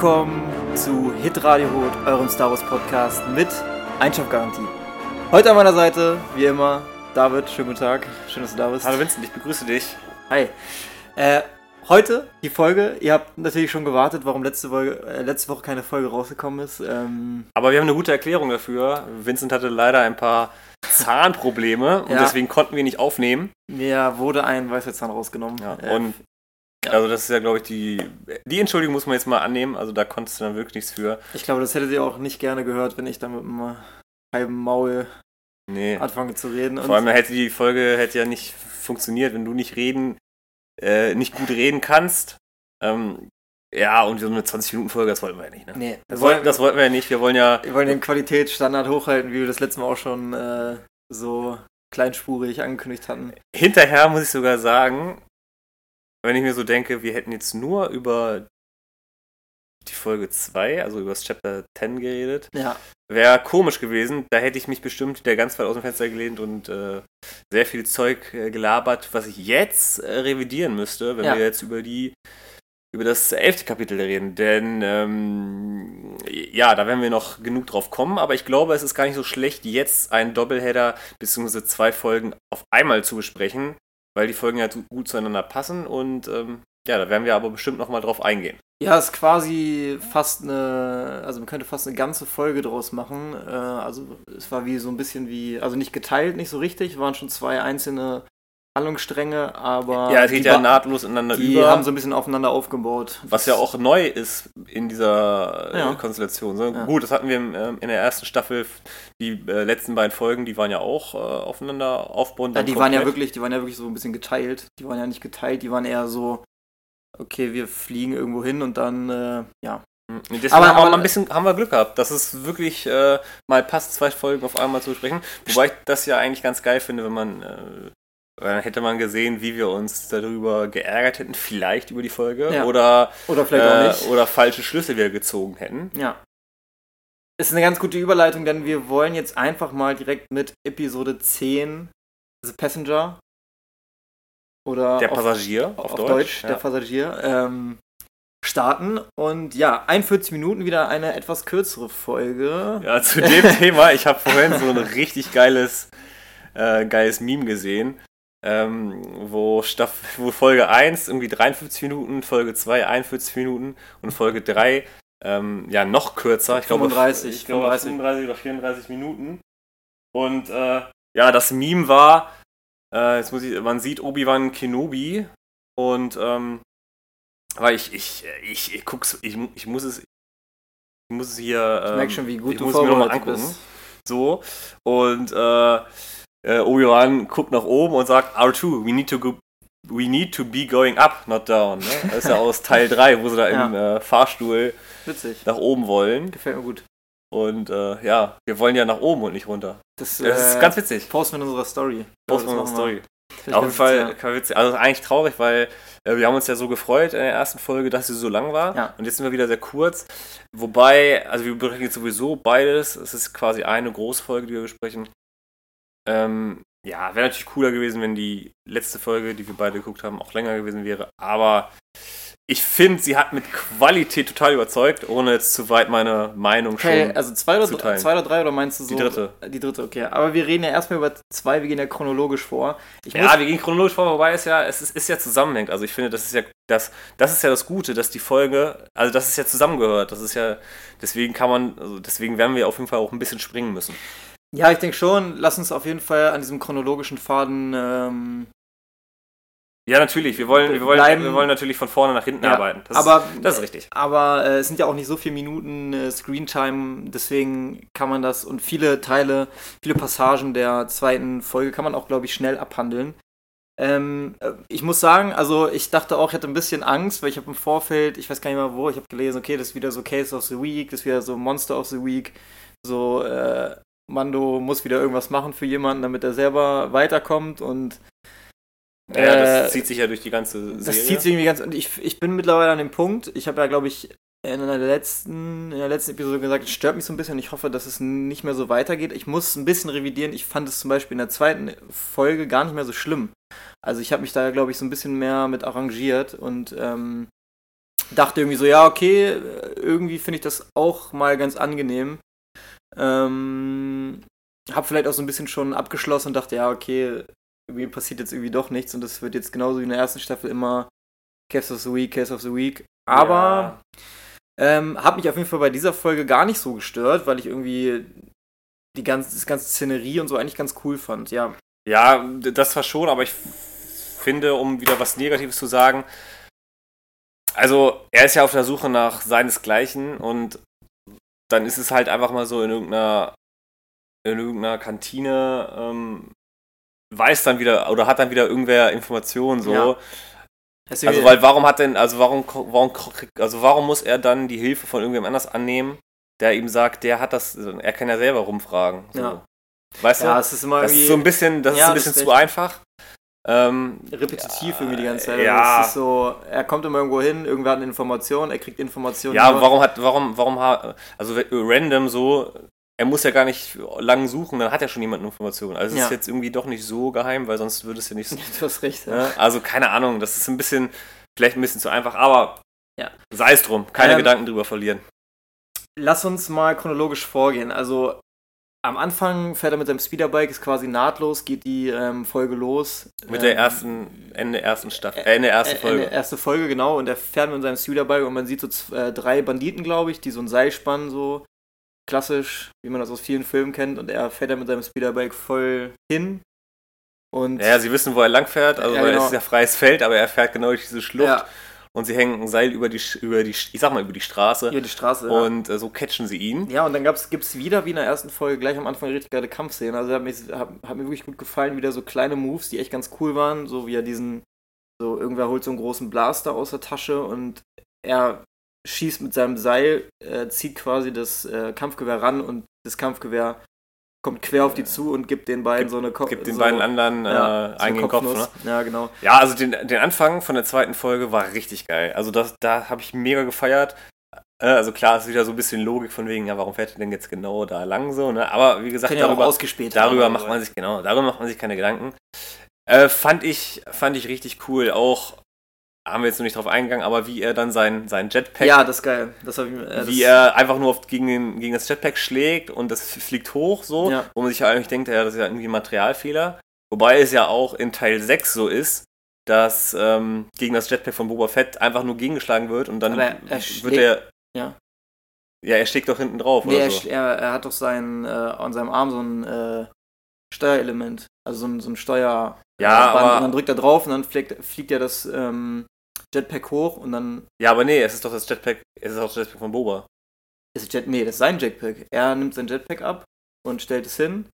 willkommen zu Hit Radio Hot, eurem Star Wars Podcast mit Einschlafgarantie. Heute an meiner Seite, wie immer, David. Schönen guten Tag. Schön, dass du da bist. Hallo Vincent, ich begrüße dich. Hi. Äh, heute die Folge. Ihr habt natürlich schon gewartet, warum letzte, Folge, äh, letzte Woche keine Folge rausgekommen ist. Ähm, Aber wir haben eine gute Erklärung dafür. Vincent hatte leider ein paar Zahnprobleme und Ja. deswegen konnten wir nicht aufnehmen. mir wurde ein Weisheitszahn rausgenommen. Ja, Äh, und ja. also das ist ja, glaube ich, die, die Entschuldigung muss man jetzt mal annehmen. Also da konntest du dann wirklich nichts für. ich glaube, das hättet ihr auch nicht gerne gehört, wenn ich da mit einem halben Maul Nee. anfange zu reden. Vor allem hätte die Folge hätte ja nicht funktioniert, wenn du nicht reden, äh, nicht gut reden kannst. Ähm, ja, und so eine 20-Minuten-Folge, das wollten wir ja nicht, ne? nee, Das wollten, das wollten wir ja nicht. Wir wollen ja Wir wollen den Qualitätsstandard hochhalten, wie wir das letzte Mal auch schon äh, so kleinspurig angekündigt hatten. Hinterher muss ich sogar sagen, wenn ich mir so denke, wir hätten jetzt nur über die Folge 2, also über das Chapter 10 geredet, Ja. wäre komisch gewesen. Da hätte ich mich bestimmt wieder ganz weit aus dem Fenster gelehnt und äh, sehr viel Zeug äh, gelabert, was ich jetzt äh, revidieren müsste, wenn Ja. wir jetzt über die über das elfte Kapitel reden, denn ähm, ja, da werden wir noch genug drauf kommen, aber ich glaube, es ist gar nicht so schlecht, jetzt einen Doppelheader bzw. zwei Folgen auf einmal zu besprechen, weil die Folgen ja zu- gut zueinander passen und ähm, ja, da werden wir aber bestimmt nochmal drauf eingehen. Ja, ist quasi fast eine, also man könnte fast eine ganze Folge draus machen. Äh, also es war wie so ein bisschen wie, also nicht geteilt, nicht so richtig, waren schon zwei einzelne Handlungsstränge, aber ja, es geht die, ja nahtlos ineinander die über. haben so ein bisschen aufeinander aufgebaut. Was ja auch neu ist in dieser äh, Ja. Konstellation. So, Ja. Gut, das hatten wir ähm, in der ersten Staffel. Die äh, letzten beiden Folgen, die waren ja auch äh, aufeinander aufbauend. Ja, die waren ja wirklich, die waren ja wirklich so ein bisschen geteilt. Die waren ja nicht geteilt, die waren eher so, okay, wir fliegen irgendwo hin und dann, äh, ja. Mhm. Deswegen Aber- haben, wir aber- mal ein bisschen, haben wir Glück gehabt, dass es wirklich äh, mal passt, zwei Folgen auf einmal zu besprechen. Wobei ich das ja eigentlich ganz geil finde, wenn man. Äh, weil dann hätte man gesehen, wie wir uns darüber geärgert hätten, vielleicht über die Folge Ja. oder, Oder vielleicht auch äh, nicht. oder falsche Schlüsse wir gezogen hätten. Ja. Ist eine ganz gute Überleitung, denn wir wollen jetzt einfach mal direkt mit Episode 10 The Passenger oder Der auf, Passagier auf, auf, Deutsch, Deutsch. der ja. Passagier ähm, starten und ja, 41 Minuten wieder eine etwas kürzere Folge. Ja, zu dem Thema, ich habe vorhin so ein richtig geiles, äh, geiles Meme gesehen, ähm, wo, Staff wo Folge 1 irgendwie 53 Minuten, Folge 2 41 Minuten und Folge 3 ähm, ja noch kürzer. Ich glaube, 35, ich glaube 35. 35 oder 34 Minuten. Und äh, ja, das Meme war, äh, jetzt muss ich, man sieht Obi-Wan Kenobi und ähm, weil ich, ich, ich, ich guck's, ich, ich muss es, ich muss es hier. Ich ähm, merke schon, wie gut ich du muss es mir noch mal vorbereitet angucken. bist. So. Und äh, äh, Obi-Wan guckt nach oben und sagt, R2, we need to go. We need to be going up, not down. Ne? Das ist ja aus Teil 3, wo sie da im äh, Fahrstuhl Witzig. nach oben wollen. Gefällt mir gut. Und äh, ja, wir wollen ja nach oben und nicht runter. Das, Das ist äh, ganz witzig. Posten wir in unserer Story. Post Ja, das unserer. Story. Auf jeden Fall witzig. Also eigentlich traurig, weil äh, wir haben uns ja so gefreut in der ersten Folge, dass sie so lang war. Ja. Und jetzt sind wir wieder sehr kurz. Wobei, also wir besprechen jetzt sowieso beides. Es ist quasi eine Großfolge, die wir besprechen. Ähm, ja, wäre natürlich cooler gewesen, wenn die letzte Folge, die wir beide geguckt haben, auch länger gewesen wäre. Aber ich finde, sie hat mit Qualität total überzeugt, ohne jetzt zu weit meine Meinung Okay, schon. also zwei oder, zu teilen. zwei oder drei oder meinst du so? Die dritte. Die dritte, okay. Aber wir reden ja erstmal über zwei, wir gehen ja chronologisch vor. Ich Ja, wir gehen chronologisch vor, wobei es ja, es ist, ist ja zusammenhängt. Also ich finde, das ist ja das, das ist ja das Gute, dass die Folge, also dass es ja zusammengehört. Das ist ja, deswegen kann man, also deswegen werden wir auf jeden Fall auch ein bisschen springen müssen. Ja, ich denke schon, lass uns auf jeden Fall an diesem chronologischen Faden ähm, Ja, natürlich. Wir wollen, wir wollen, Bleiben- wir wollen natürlich von vorne nach hinten Ja, arbeiten. Das, aber, ist, das ist richtig. Aber äh, es sind ja auch nicht so viele Minuten äh, Screentime, deswegen kann man das und viele Teile, viele Passagen der zweiten Folge kann man auch, glaube ich, schnell abhandeln. Ähm, äh, ich muss sagen, also ich dachte auch, ich hatte ein bisschen Angst, weil ich habe im Vorfeld, ich weiß gar nicht mehr wo, ich habe gelesen, okay, das ist wieder so Case of the Week, das ist wieder so Monster of the Week, so äh, Mando muss wieder irgendwas machen für jemanden, damit er selber weiterkommt und Ja, äh, das zieht sich ja durch die ganze Serie. das zieht sich irgendwie ganz. Und ich, ich bin mittlerweile an dem Punkt, ich habe ja, glaube ich, in der letzten, in der letzten Episode gesagt, es stört mich so ein bisschen. Ich hoffe, dass es nicht mehr so weitergeht. Ich muss ein bisschen revidieren. Ich fand es zum Beispiel in der zweiten Folge gar nicht mehr so schlimm. Also ich habe mich da, glaube ich, so ein bisschen mehr mit arrangiert und ähm, dachte irgendwie so, ja, okay, irgendwie finde ich das auch mal ganz angenehm. Ähm, hab vielleicht auch so ein bisschen schon abgeschlossen und dachte, ja, okay, irgendwie passiert jetzt irgendwie doch nichts und das wird jetzt genauso wie in der ersten Staffel immer Case of the Week, Case of the Week. Aber ja. ähm, hat mich auf jeden Fall bei dieser Folge gar nicht so gestört, weil ich irgendwie die ganze, das ganze Szenerie und so eigentlich ganz cool fand, ja. Ja, das war schon, aber ich finde, um wieder was Negatives zu sagen, also er ist ja auf der Suche nach seinesgleichen und dann ist es halt einfach mal so in irgendeiner, in irgendeiner Kantine, ähm, weiß dann wieder oder hat dann wieder irgendwer Informationen so. Ja. Also weil warum hat denn, also warum, warum, also warum muss er dann die Hilfe von irgendjemand anders annehmen, der ihm sagt, der hat das, er kann ja selber rumfragen. So. Ja. Weißt ja, du? Es ist immer das ist so ein bisschen, das ja, ist ein bisschen zu einfach. Ähm, Repetitiv ja, irgendwie die ganze Zeit. Ja. Ist so, er kommt immer irgendwo hin, irgendwer hat eine Information, er kriegt Informationen. Ja, über. warum hat, warum, warum hat, also random so, er muss ja gar nicht lang suchen, dann hat er schon jemand eine Information. Also es ja. ist jetzt irgendwie doch nicht so geheim, weil sonst würde es ja nicht so. Du hast recht. Ja. Ne? Also keine Ahnung, das ist ein bisschen, vielleicht ein bisschen zu einfach, aber ja. sei es drum, keine ähm, Gedanken drüber verlieren. Lass uns mal chronologisch vorgehen. Also am Anfang fährt er mit seinem Speederbike, ist quasi nahtlos, geht die ähm, Folge los. Mit der ähm, ersten, Ende ersten Staffel, äh, Ende erste Folge. Ende erste Folge, genau. Und er fährt mit seinem Speederbike und man sieht so äh, drei Banditen, glaube ich, die so ein Seil spannen, so klassisch, wie man das aus vielen Filmen kennt. Und er fährt da mit seinem Speederbike voll hin. Und ja, sie wissen, wo er lang fährt. Also, ja, genau. es ist ja freies Feld, aber er fährt genau durch diese Schlucht. Ja und sie hängen ein Seil über die, über die, ich sag mal, über die Straße. Über die Straße, Und äh, so catchen sie ihn. Ja, und dann gibt es wieder, wie in der ersten Folge, gleich am Anfang richtig geile Kampfszenen. Also hat mir, hat, hat mir wirklich gut gefallen, wieder so kleine Moves, die echt ganz cool waren. So wie er diesen, so irgendwer holt so einen großen Blaster aus der Tasche und er schießt mit seinem Seil, äh, zieht quasi das äh, Kampfgewehr ran und das Kampfgewehr kommt quer auf die zu und gibt den beiden gibt, so eine Kopf. Gibt den so, beiden anderen ja, äh, einen Kopf. Ne? Ja, genau. Ja, also den, den Anfang von der zweiten Folge war richtig geil. Also das, da habe ich mega gefeiert. Äh, also klar, ist wieder so ein bisschen Logik von wegen, ja, warum fährt er denn jetzt genau da lang so, ne? Aber wie gesagt, darüber, ja darüber macht man sich, genau, darüber macht man sich keine Gedanken. Äh, fand ich, fand ich richtig cool. Auch haben wir jetzt noch nicht drauf eingegangen, aber wie er dann sein, sein Jetpack. Ja, das ist geil. Das ich, äh, wie er einfach nur oft gegen, den, gegen das Jetpack schlägt und das fliegt hoch so, ja. wo man sich ja eigentlich denkt, ja, das ist ja irgendwie ein Materialfehler. Wobei es ja auch in Teil 6 so ist, dass ähm, gegen das Jetpack von Boba Fett einfach nur gegengeschlagen wird und dann er, er wird er. Ja. Ja, er schlägt doch hinten drauf, nee, oder so. Er, er, hat doch sein, äh, an seinem Arm so ein äh, Steuerelement. Also so ein, so ein Steuer. Ja, aber, und dann drückt er drauf und dann fliegt, fliegt ja das ähm, Jetpack hoch und dann. Ja, aber nee, es ist doch das Jetpack, es ist auch das Jetpack von Boba. Ist Jet, nee, das ist sein Jetpack. Er nimmt sein Jetpack ab und stellt es hin.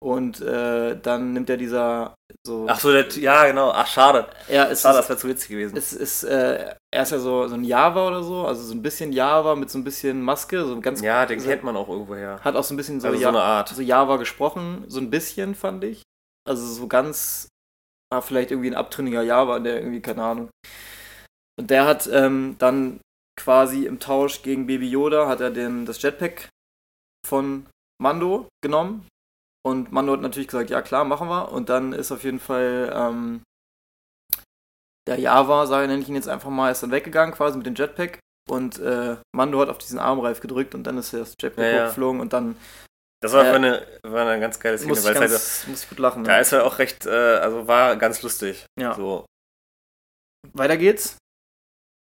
Und äh, dann nimmt er dieser so. Ach so, der, ja, genau. Ach, schade. Ja, es schade, das wäre zu witzig gewesen. Es ist, äh, er ist ja so, so ein Java oder so, also so ein bisschen Java mit so ein bisschen Maske, so ganz. Ja, den so, kennt man auch irgendwo her. Hat auch so ein bisschen so, also so eine Art. So Java gesprochen, so ein bisschen, fand ich. Also so ganz, war vielleicht irgendwie ein abtrünniger Java, der irgendwie, keine Ahnung. Und der hat ähm, dann quasi im Tausch gegen Baby Yoda hat er den, das Jetpack von Mando genommen. Und Mando hat natürlich gesagt, ja klar, machen wir. Und dann ist auf jeden Fall ähm, der Java, sage nenne ich ihn jetzt einfach mal, ist dann weggegangen quasi mit dem Jetpack. Und äh, Mando hat auf diesen Armreif gedrückt und dann ist das Jetpack ja, hochgeflogen und dann das war, äh, eine, war eine ganz geile Szene, muss weil ganz, halt, muss ich gut lachen. Da ja. ist er auch recht, äh, also war ganz lustig. Ja. So. Weiter geht's.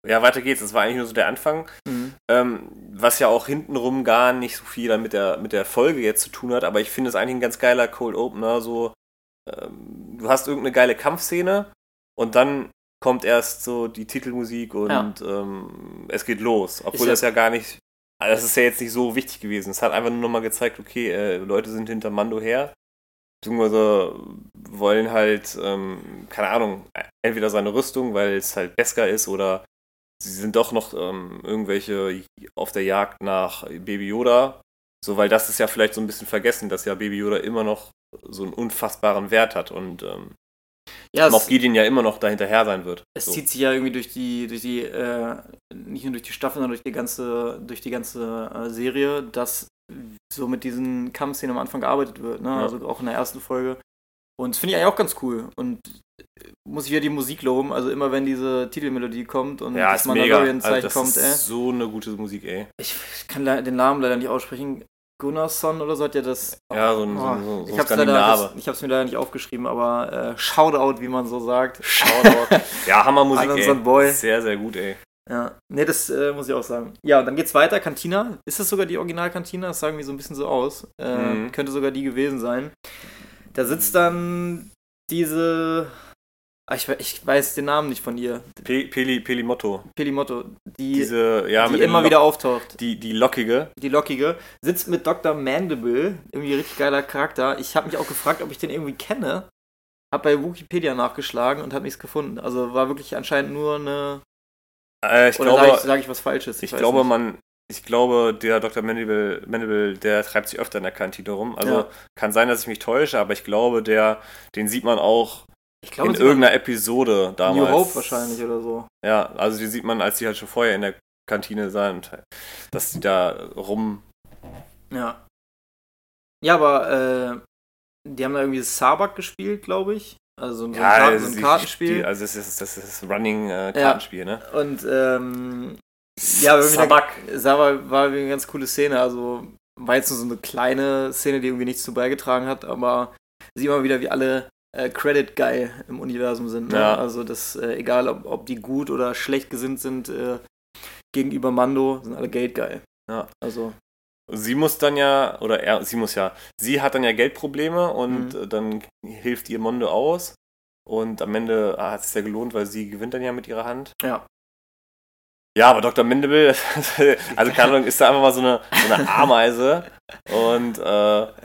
Ja, weiter geht's. Das war eigentlich nur so der Anfang. Mhm. Ähm, was ja auch hintenrum gar nicht so viel mit der, mit der Folge jetzt zu tun hat, aber ich finde es eigentlich ein ganz geiler Cold Opener. So, ähm, du hast irgendeine geile Kampfszene und dann kommt erst so die Titelmusik und ja. ähm, es geht los. Obwohl das ja gar nicht das ist ja jetzt nicht so wichtig gewesen. Es hat einfach nur nochmal gezeigt, okay, äh, Leute sind hinter Mando her. Beziehungsweise wollen halt, ähm, keine Ahnung, entweder seine Rüstung, weil es halt Beskar ist, oder sie sind doch noch ähm, irgendwelche auf der Jagd nach Baby Yoda. So, weil das ist ja vielleicht so ein bisschen vergessen, dass ja Baby Yoda immer noch so einen unfassbaren Wert hat und ähm, ja, Moff Gideon ja immer noch dahinterher sein wird. Es so. zieht sich ja irgendwie durch die, durch die, äh, nicht nur durch die Staffel, sondern durch die ganze, durch die ganze äh, Serie, dass so mit diesen Kampfszenen am Anfang gearbeitet wird. Ne? Ja. Also auch in der ersten Folge Und das finde ich eigentlich auch ganz cool. Und äh, muss ich ja die Musik loben. Also immer wenn diese Titelmelodie kommt und Ja, das. Also Mandalorian-Zeichen das kommt, ey. so eine gute Musik, ey. Ich, kann den Namen leider nicht aussprechen. Gunnarsson oder so hat ja das. Ja, so ein, Oh, so so ich hab's leider, ich hab's mir leider nicht aufgeschrieben, aber äh, Shoutout, wie man so sagt. Shoutout. ja, Hammermusik, ey. Boy. Sehr, sehr gut, ey. Ja, nee, das äh, muss ich auch sagen. Ja, und dann geht's weiter. Cantina. Ist das sogar die Originalkantina? Das sagen wir so ein bisschen so aus. Äh, Mhm. Könnte sogar die gewesen sein. Da sitzt dann diese. Ah, ich, ich weiß den Namen nicht von ihr. Pe Peli, Pelimotto. Pelimotto. Die, Diese, ja, die immer wieder auftaucht. Die, die lockige. Die lockige. Sitzt mit Dr. Mandible. Irgendwie richtig geiler Charakter. Ich habe mich auch gefragt, ob ich den irgendwie kenne. Hab bei Wikipedia nachgeschlagen und habe nichts gefunden. Also war wirklich anscheinend nur eine. Äh, ich oder glaube, sage ich, sag ich was Falsches? ich weiß glaube, nicht. man, ich glaube, der Dr. Mandible, Mandible, der treibt sich öfter in der Kantine rum. Also Ja. kann sein, dass ich mich täusche, aber ich glaube, der, den sieht man auch ich glaube, in irgendeiner Episode damals. New Hope wahrscheinlich oder so. Ja, also die sieht man, als die halt schon vorher in der Kantine sind, dass die da rum. Ja. Ja, aber äh, die haben da irgendwie Sabak gespielt, glaube ich. Also so ein, Ja, Kar- das so ein Kartenspiel. Die, also das ist das ist Running äh, Kartenspiel, ne? Und ähm, ja, Sabak. Sabak war irgendwie eine ganz coole Szene. Also war jetzt nur so eine kleine Szene, die irgendwie nichts zu beigetragen hat, aber sieht man wieder, wie alle äh, Credit Guy im Universum sind. Ne? Ja. Also das, äh, egal ob, ob die gut oder schlecht gesinnt sind äh, gegenüber Mando, sind alle Gate Guy. Ja. Also Sie muss dann ja, oder er, sie muss ja, sie hat dann ja Geldprobleme und Mhm. äh, dann hilft ihr Mondo aus. Und am Ende ah, hat es sich ja gelohnt, weil sie gewinnt dann ja mit ihrer Hand. ja. Ja, aber Dr. Mandible, also keine Ahnung, ist da einfach mal so eine, so eine Ameise und äh,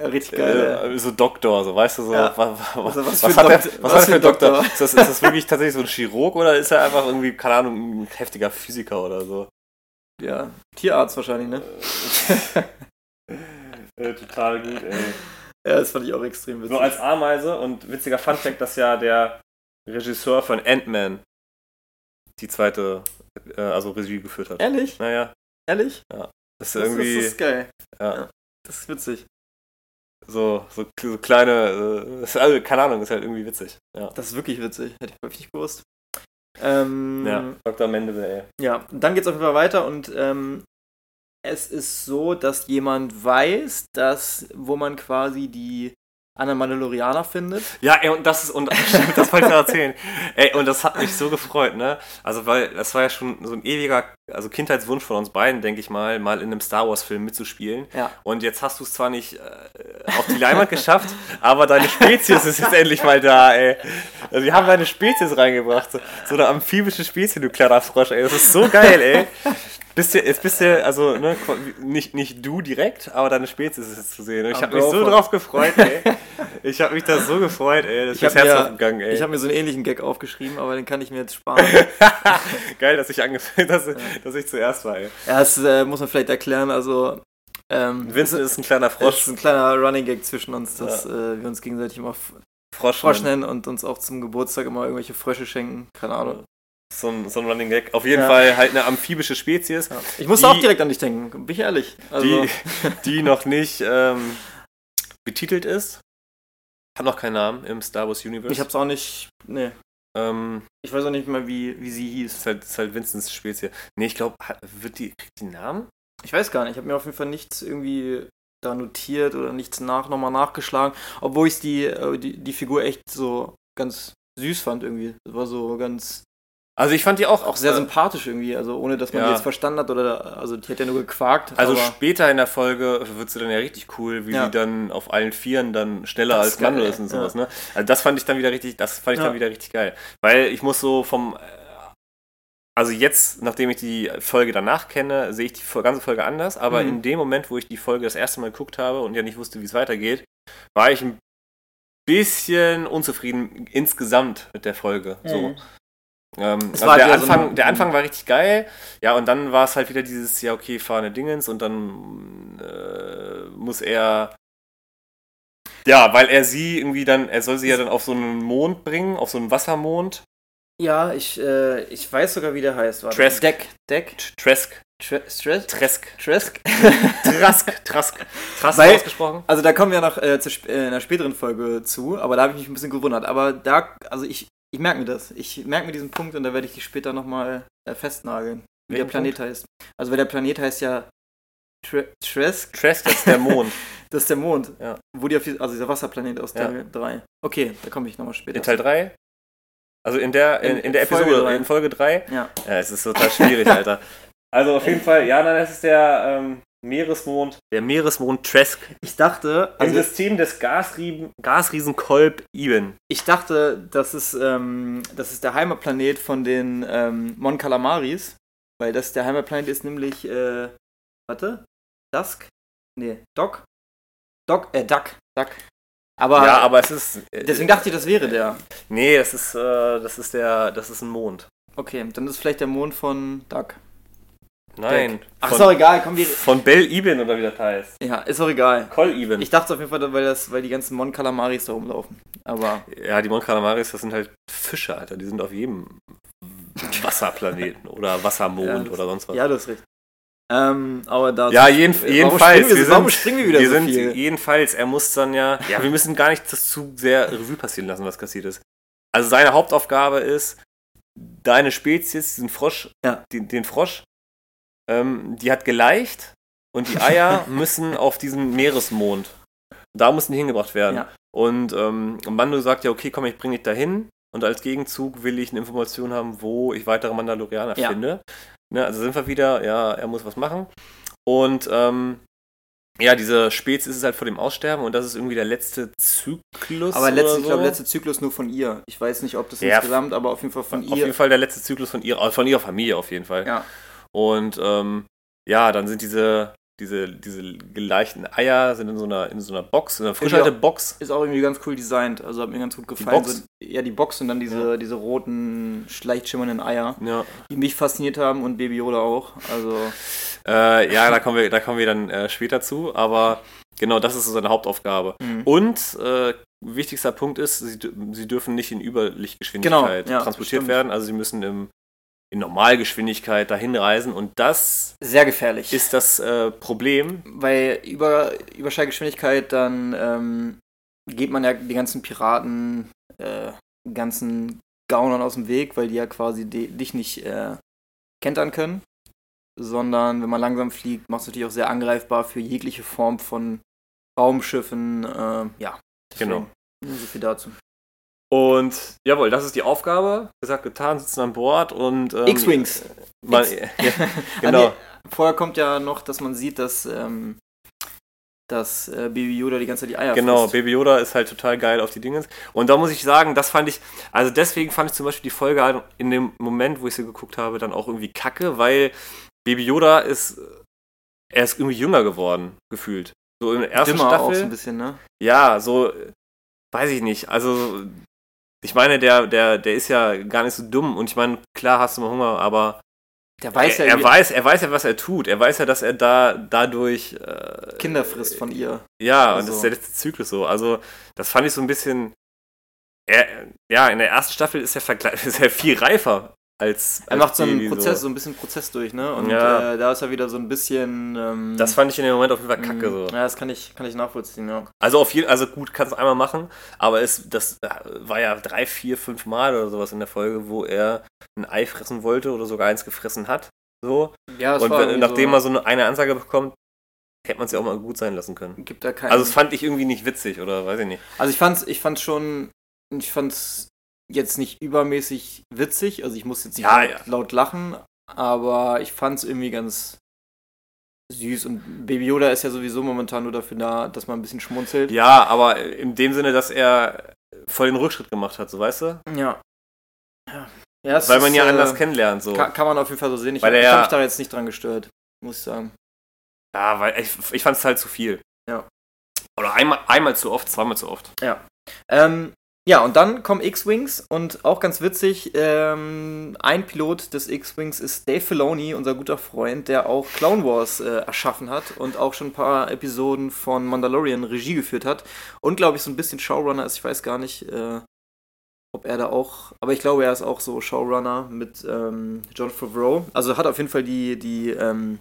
Richtig geil. äh, so Doktor, so weißt du so. Ja. wa- wa- Also was was, hat er, Doktor- was was hat er für für ein ein Doktor? Doktor? Ist das, ist das wirklich tatsächlich so ein Chirurg oder ist er einfach irgendwie, keine Ahnung, ein heftiger Physiker oder so? Ja, Tierarzt wahrscheinlich, ne? Äh, total gut, ey. Ja, das fand ich auch extrem witzig. Nur als Ameise und witziger Funfact, dass ja der Regisseur von Ant-Man die zweite, äh, also Regie geführt hat. Ehrlich? Naja, Ehrlich? das ist Das, irgendwie das ist geil. Ja. Das ist witzig. so, so, so kleine, äh, also keine Ahnung, ist halt irgendwie witzig. Ja, Das ist wirklich witzig. Hätte ich wirklich nicht gewusst. Ähm, ja. Dr. Mendele, ey. Ja, dann geht's auf jeden Fall weiter und ähm, es ist so, dass jemand weiß, dass, wo man quasi die anderen Mandalorianer findet. Ja, ey, und das ist, und stimmt, das wollte ich noch erzählen. Ey, und das hat mich so gefreut, ne? Also, weil das war ja schon so ein ewiger, also Kindheitswunsch von uns beiden, denke ich mal, mal in einem Star Wars-Film mitzuspielen. Ja. Und jetzt hast du es zwar nicht äh, auf die Leinwand geschafft, aber deine Spezies ist jetzt endlich mal da, ey. Also, die haben deine Spezies reingebracht. So, so eine amphibische Spezies, du kleiner Frosch, ey. Das ist so geil, ey. Bist du, jetzt bist du, also, ne, nicht, nicht du direkt, aber deine Spezies ist jetzt zu sehen. Ich habe mich so drauf gefreut, ey. Ich habe mich da so gefreut, ey. Das Ich ist Herz aufgegangen, ey. Ich habe mir so einen ähnlichen Gag aufgeschrieben, aber den kann ich mir jetzt sparen. Geil, dass ich angefangen, dass, dass ich zuerst war, ey. ja, das äh, muss man vielleicht erklären. Also, ähm, Vincent ist ein kleiner das Frosch. ist ein kleiner Running Gag zwischen uns, dass äh, wir uns gegenseitig immer Frosch, Frosch nennen und uns auch zum Geburtstag immer irgendwelche Frösche schenken. Keine Ahnung. So ein, so ein Running Gag. Auf jeden Ja. Fall halt eine amphibische Spezies, Ja. Ich musste Die- auch direkt an dich denken, bin ich ehrlich. Also, die, die noch nicht ähm, betitelt ist. Hat noch keinen Namen im Star Wars Universe. ich hab's auch nicht. Nee. ähm, Ich weiß auch nicht mehr, wie, wie sie hieß. ist, halt, ist halt Vincents Spezies. Nee, ich glaube, wird die, kriegt die einen Namen? Ich weiß gar nicht. Ich habe mir auf jeden Fall nichts irgendwie da notiert oder nichts nach nochmal nachgeschlagen. Obwohl ich die, äh, die, die Figur echt so ganz süß fand irgendwie. Das war so ganz. Also ich fand die auch, Auch sehr äh, sympathisch irgendwie. Also ohne dass man Ja. die jetzt verstanden hat oder. Also die hat ja nur gequakt. Also später in der Folge wird sie dann ja richtig cool, wie Ja. sie dann auf allen Vieren dann schneller Das als Mando ist und ja. sowas, ne? Also das fand ich dann wieder richtig, das fand ich Ja. dann wieder richtig geil. Weil ich muss so vom also jetzt, nachdem ich die Folge danach kenne, sehe ich die ganze Folge anders, aber Mhm. in dem Moment, wo ich die Folge das erste Mal geguckt habe und ja nicht wusste, wie es weitergeht, war ich ein bisschen unzufrieden insgesamt mit der Folge. So. Ähm, also war der, wieder so Anfang, ein- der Anfang war richtig geil, ja, und dann war es halt wieder dieses, ja, okay, fahrende Dingens und dann äh, muss er, ja, weil er sie irgendwie dann, er soll sie ja dann auf so einen Mond bringen, auf so einen Wassermond, Ja, ich, äh, ich weiß sogar, wie der heißt. Warte. Trask. Deck. Deck. Tresk, Stress? Tresk. Tresk? Trask. Trask. Trask Weil- ausgesprochen? Also da kommen wir noch äh, zu, äh, einer späteren Folge zu, aber da habe ich mich ein bisschen gewundert. Aber da, also ich, ich merke mir das. Ich merke mir diesen Punkt und da werde ich dich später nochmal äh, festnageln. Wie Welchen der Planet heißt. Also weil der Planet heißt ja Tre Tresk, Trask, das ist der Mond. das ist der Mond. Ja. Wo die auf die, also dieser Wasserplanet aus Ja. Teil 3. Okay, da komme ich nochmal später. In Teil 3? Also in der, in, In in der Folge Episode, drei. in Folge 3? Ja. Ja, es ist total schwierig, Alter. Also auf jeden Fall, ja, nein, das ist der ähm, Meeresmond, der Meeresmond Tresk Ich dachte, im also System des Gasrieben, Gasriesen Kolb Eben. ich dachte, das ist, ähm, das ist der Heimatplanet von den ähm, Mon Calamaris, weil das der Heimatplanet ist nämlich, äh, warte, Dusk? Nee, Doc? Doc, äh, Duck, Duck. Aber, ja, aber es ist. äh, deswegen dachte ich, das wäre der. Nee, das ist, äh, das ist der, das ist ein Mond. Okay, dann ist es vielleicht der Mond von Duck. Nein. Ach, von, ist auch egal, komm, wir. von Bell Eben oder wie das heißt. Ja, ist auch egal. Kol Eben. Ich dachte auf jeden Fall, weil, das, weil die ganzen Mon Calamaris da rumlaufen. Aber Ja, die Mon Calamaris, das sind halt Fische, Alter. Die sind auf jedem Wasserplaneten oder Wassermond Ja, das- oder sonst was. ja, du hast recht. Ähm, aber da. Ja, jeden, jedenfalls. springen wir, wir so- warum sind, springen wir wieder wir so sind viel? jedenfalls, er muss dann ja. Ja, wir müssen gar nicht das zu sehr Revue passieren lassen, was passiert ist. Also seine Hauptaufgabe ist, deine Spezies, diesen Frosch, Ja. den, den Frosch, ähm, die hat geleicht und die Eier müssen auf diesen Meeresmond. Da müssen die hingebracht werden. Ja. Und ähm, Mando sagt ja, okay, komm, ich bringe dich dahin. Und als Gegenzug will ich eine Information haben, wo ich weitere Mandalorianer Ja. finde. Ne, also sind wir wieder, ja, er muss was machen. Und ähm, ja, diese Spezies ist halt vor dem Aussterben und das ist irgendwie der letzte Zyklus. Aber letzte, oder ich so. glaube, letzte Zyklus nur von ihr. Ich weiß nicht, ob das Ja, insgesamt, aber auf jeden Fall von auf ihr. jeden Fall der letzte Zyklus von ihrer, von ihrer Familie auf jeden Fall. Ja. Und ähm, ja, dann sind diese, diese, diese geleichten Eier sind in so einer, in so einer Box, in einer Frischhaltebox. Ist auch irgendwie ganz cool designt. Also hat mir ganz gut gefallen. Box? So, ja, die Box und dann diese, diese roten, leicht schimmernden Eier, Ja. die mich fasziniert haben und Baby Yoda auch. Also, Äh, ja, da kommen wir, da kommen wir dann äh, später zu, aber genau das ist so seine Hauptaufgabe. mhm. Und äh, wichtigster Punkt ist, sie, sie dürfen nicht in Überlichtgeschwindigkeit Genau, ja, transportiert werden, also sie müssen im, in Normalgeschwindigkeit dahin reisen und das sehr gefährlich. ist das äh, Problem. Weil über Überschallgeschwindigkeit dann ähm, geht man ja die ganzen Piraten, äh, ganzen Gaunern aus dem Weg, weil die ja quasi di- dich nicht äh, kentern können. Sondern wenn man langsam fliegt, macht es natürlich auch sehr angreifbar für jegliche Form von Raumschiffen. Äh, ja, Genau. Nur so viel dazu. Und jawohl, das ist die Aufgabe. Gesagt, getan, sitzen an Bord und ähm, X-Wings. Man, X- ja, genau. Vorher kommt ja noch, dass man sieht, dass, ähm, dass äh, Baby Yoda die ganze Zeit die Eier Genau, frisst. Baby Yoda ist halt total geil auf die Dingens. Und da muss ich sagen, das fand ich, also deswegen fand ich zum Beispiel die Folge halt in dem Moment, wo ich sie geguckt habe, dann auch irgendwie kacke, weil Baby Yoda ist, er ist irgendwie jünger geworden, gefühlt. So in der ersten Dimmer auch so ein Staffel. bisschen, ne? Ja, so, weiß ich nicht. Also, ich meine, der, der, der ist ja gar nicht so dumm. Und ich meine, klar hast du mal Hunger, aber Der weiß er, ja, er weiß, er weiß ja, was er tut. Er weiß ja, dass er da dadurch äh, Kinder frisst von ihr. Ja, und Also- das ist der letzte Zyklus so. Also, das fand ich so ein bisschen. Er, ja, in der ersten Staffel ist er, ist er viel reifer als. Er als macht so einen Baby, Prozess, so ein bisschen Prozess durch, ne? Und Ja. äh, da ist er wieder so ein bisschen. Ähm, Das fand ich in dem Moment auf jeden Fall kacke mh, so. Ja, das kann ich, kann ich nachvollziehen, ja. Also auf jeden also gut, kannst du einmal machen, aber es, das war ja drei, vier, fünf Mal oder sowas in der Folge, wo er ein Ei fressen wollte oder sogar eins gefressen hat. So. Ja, das Und war wenn, nachdem so, man so eine, eine Ansage bekommt, hätte man es ja auch mal gut sein lassen können. gibt da keinen. Also das fand ich irgendwie nicht witzig oder weiß ich nicht. Also ich fand's, ich fand's schon, ich fand's jetzt nicht übermäßig witzig, also ich muss jetzt nicht Ja, laut, ja. laut lachen, aber ich fand's irgendwie ganz süß und Baby Yoda ist ja sowieso momentan nur dafür da, dass man ein bisschen schmunzelt. Ja, aber in dem Sinne, dass er voll den Rückschritt gemacht hat, so weißt du? Ja. Ja, ja es Weil man ist, ja äh, anders kennenlernt, so. Kann, kann man auf jeden Fall so sehen. Ich, Weil ich habe ja- mich da jetzt nicht dran gestört, muss ich sagen. Ja, weil ich, ich fand es halt zu viel. Ja. Oder einmal, einmal zu oft, zweimal zu oft. Ähm, ja, und dann kommen X-Wings und auch ganz witzig, ähm, ein Pilot des X-Wings ist Dave Filoni, unser guter Freund, der auch Clone Wars äh, erschaffen hat und auch schon ein paar Episoden von Mandalorian Regie geführt hat und glaube ich so ein bisschen Showrunner ist, ich weiß gar nicht, äh, ob er da auch, aber ich glaube, er ist auch so Showrunner mit ähm, John Favreau. Also hat auf jeden Fall die, die, ähm,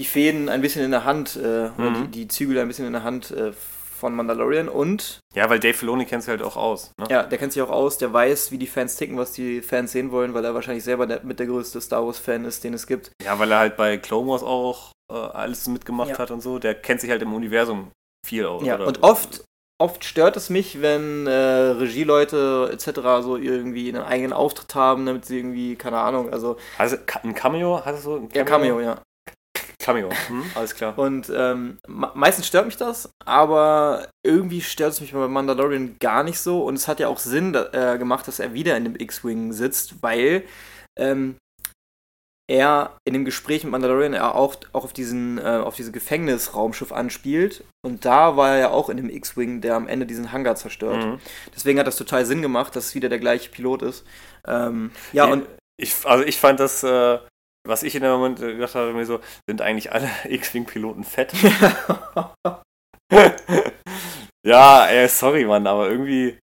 die Fäden ein bisschen in der Hand, äh, oder Mhm. die, die Zügel ein bisschen in der Hand äh, von Mandalorian und Ja, weil Dave Filoni kennt sich halt auch aus. Ne? ja, der kennt sich auch aus, der weiß, wie die Fans ticken, was die Fans sehen wollen, weil er wahrscheinlich selber der, mit der größte Star Wars-Fan ist, den es gibt. Ja, weil er halt bei Clone Wars auch äh, alles mitgemacht Ja. hat und so. Der kennt sich halt im Universum viel aus. Ja, oder? und oft, oft stört es mich, wenn äh, Regieleute etc. so irgendwie einen eigenen Auftritt haben, damit sie irgendwie, keine Ahnung, also Also ein Cameo? Hast du so ein ja, Cameo, ja. Cameo, hm? alles klar. Und ähm, me- meistens stört mich das, aber irgendwie stört es mich bei Mandalorian gar nicht so. Und es hat ja auch Sinn äh, gemacht, dass er wieder in dem X-Wing sitzt, weil ähm, er in dem Gespräch mit Mandalorian er auch, auch auf diesen äh, auf dieses Gefängnisraumschiff anspielt. Und da war er ja auch in dem X-Wing, der am Ende diesen Hangar zerstört. Mhm. Deswegen hat das total Sinn gemacht, dass es wieder der gleiche Pilot ist. Ähm, ja, und ich, also ich fand das, äh, was ich in dem Moment äh, gedacht habe, mir so, sind eigentlich alle X-Wing-Piloten fett? ja, ey, sorry, Mann, aber irgendwie,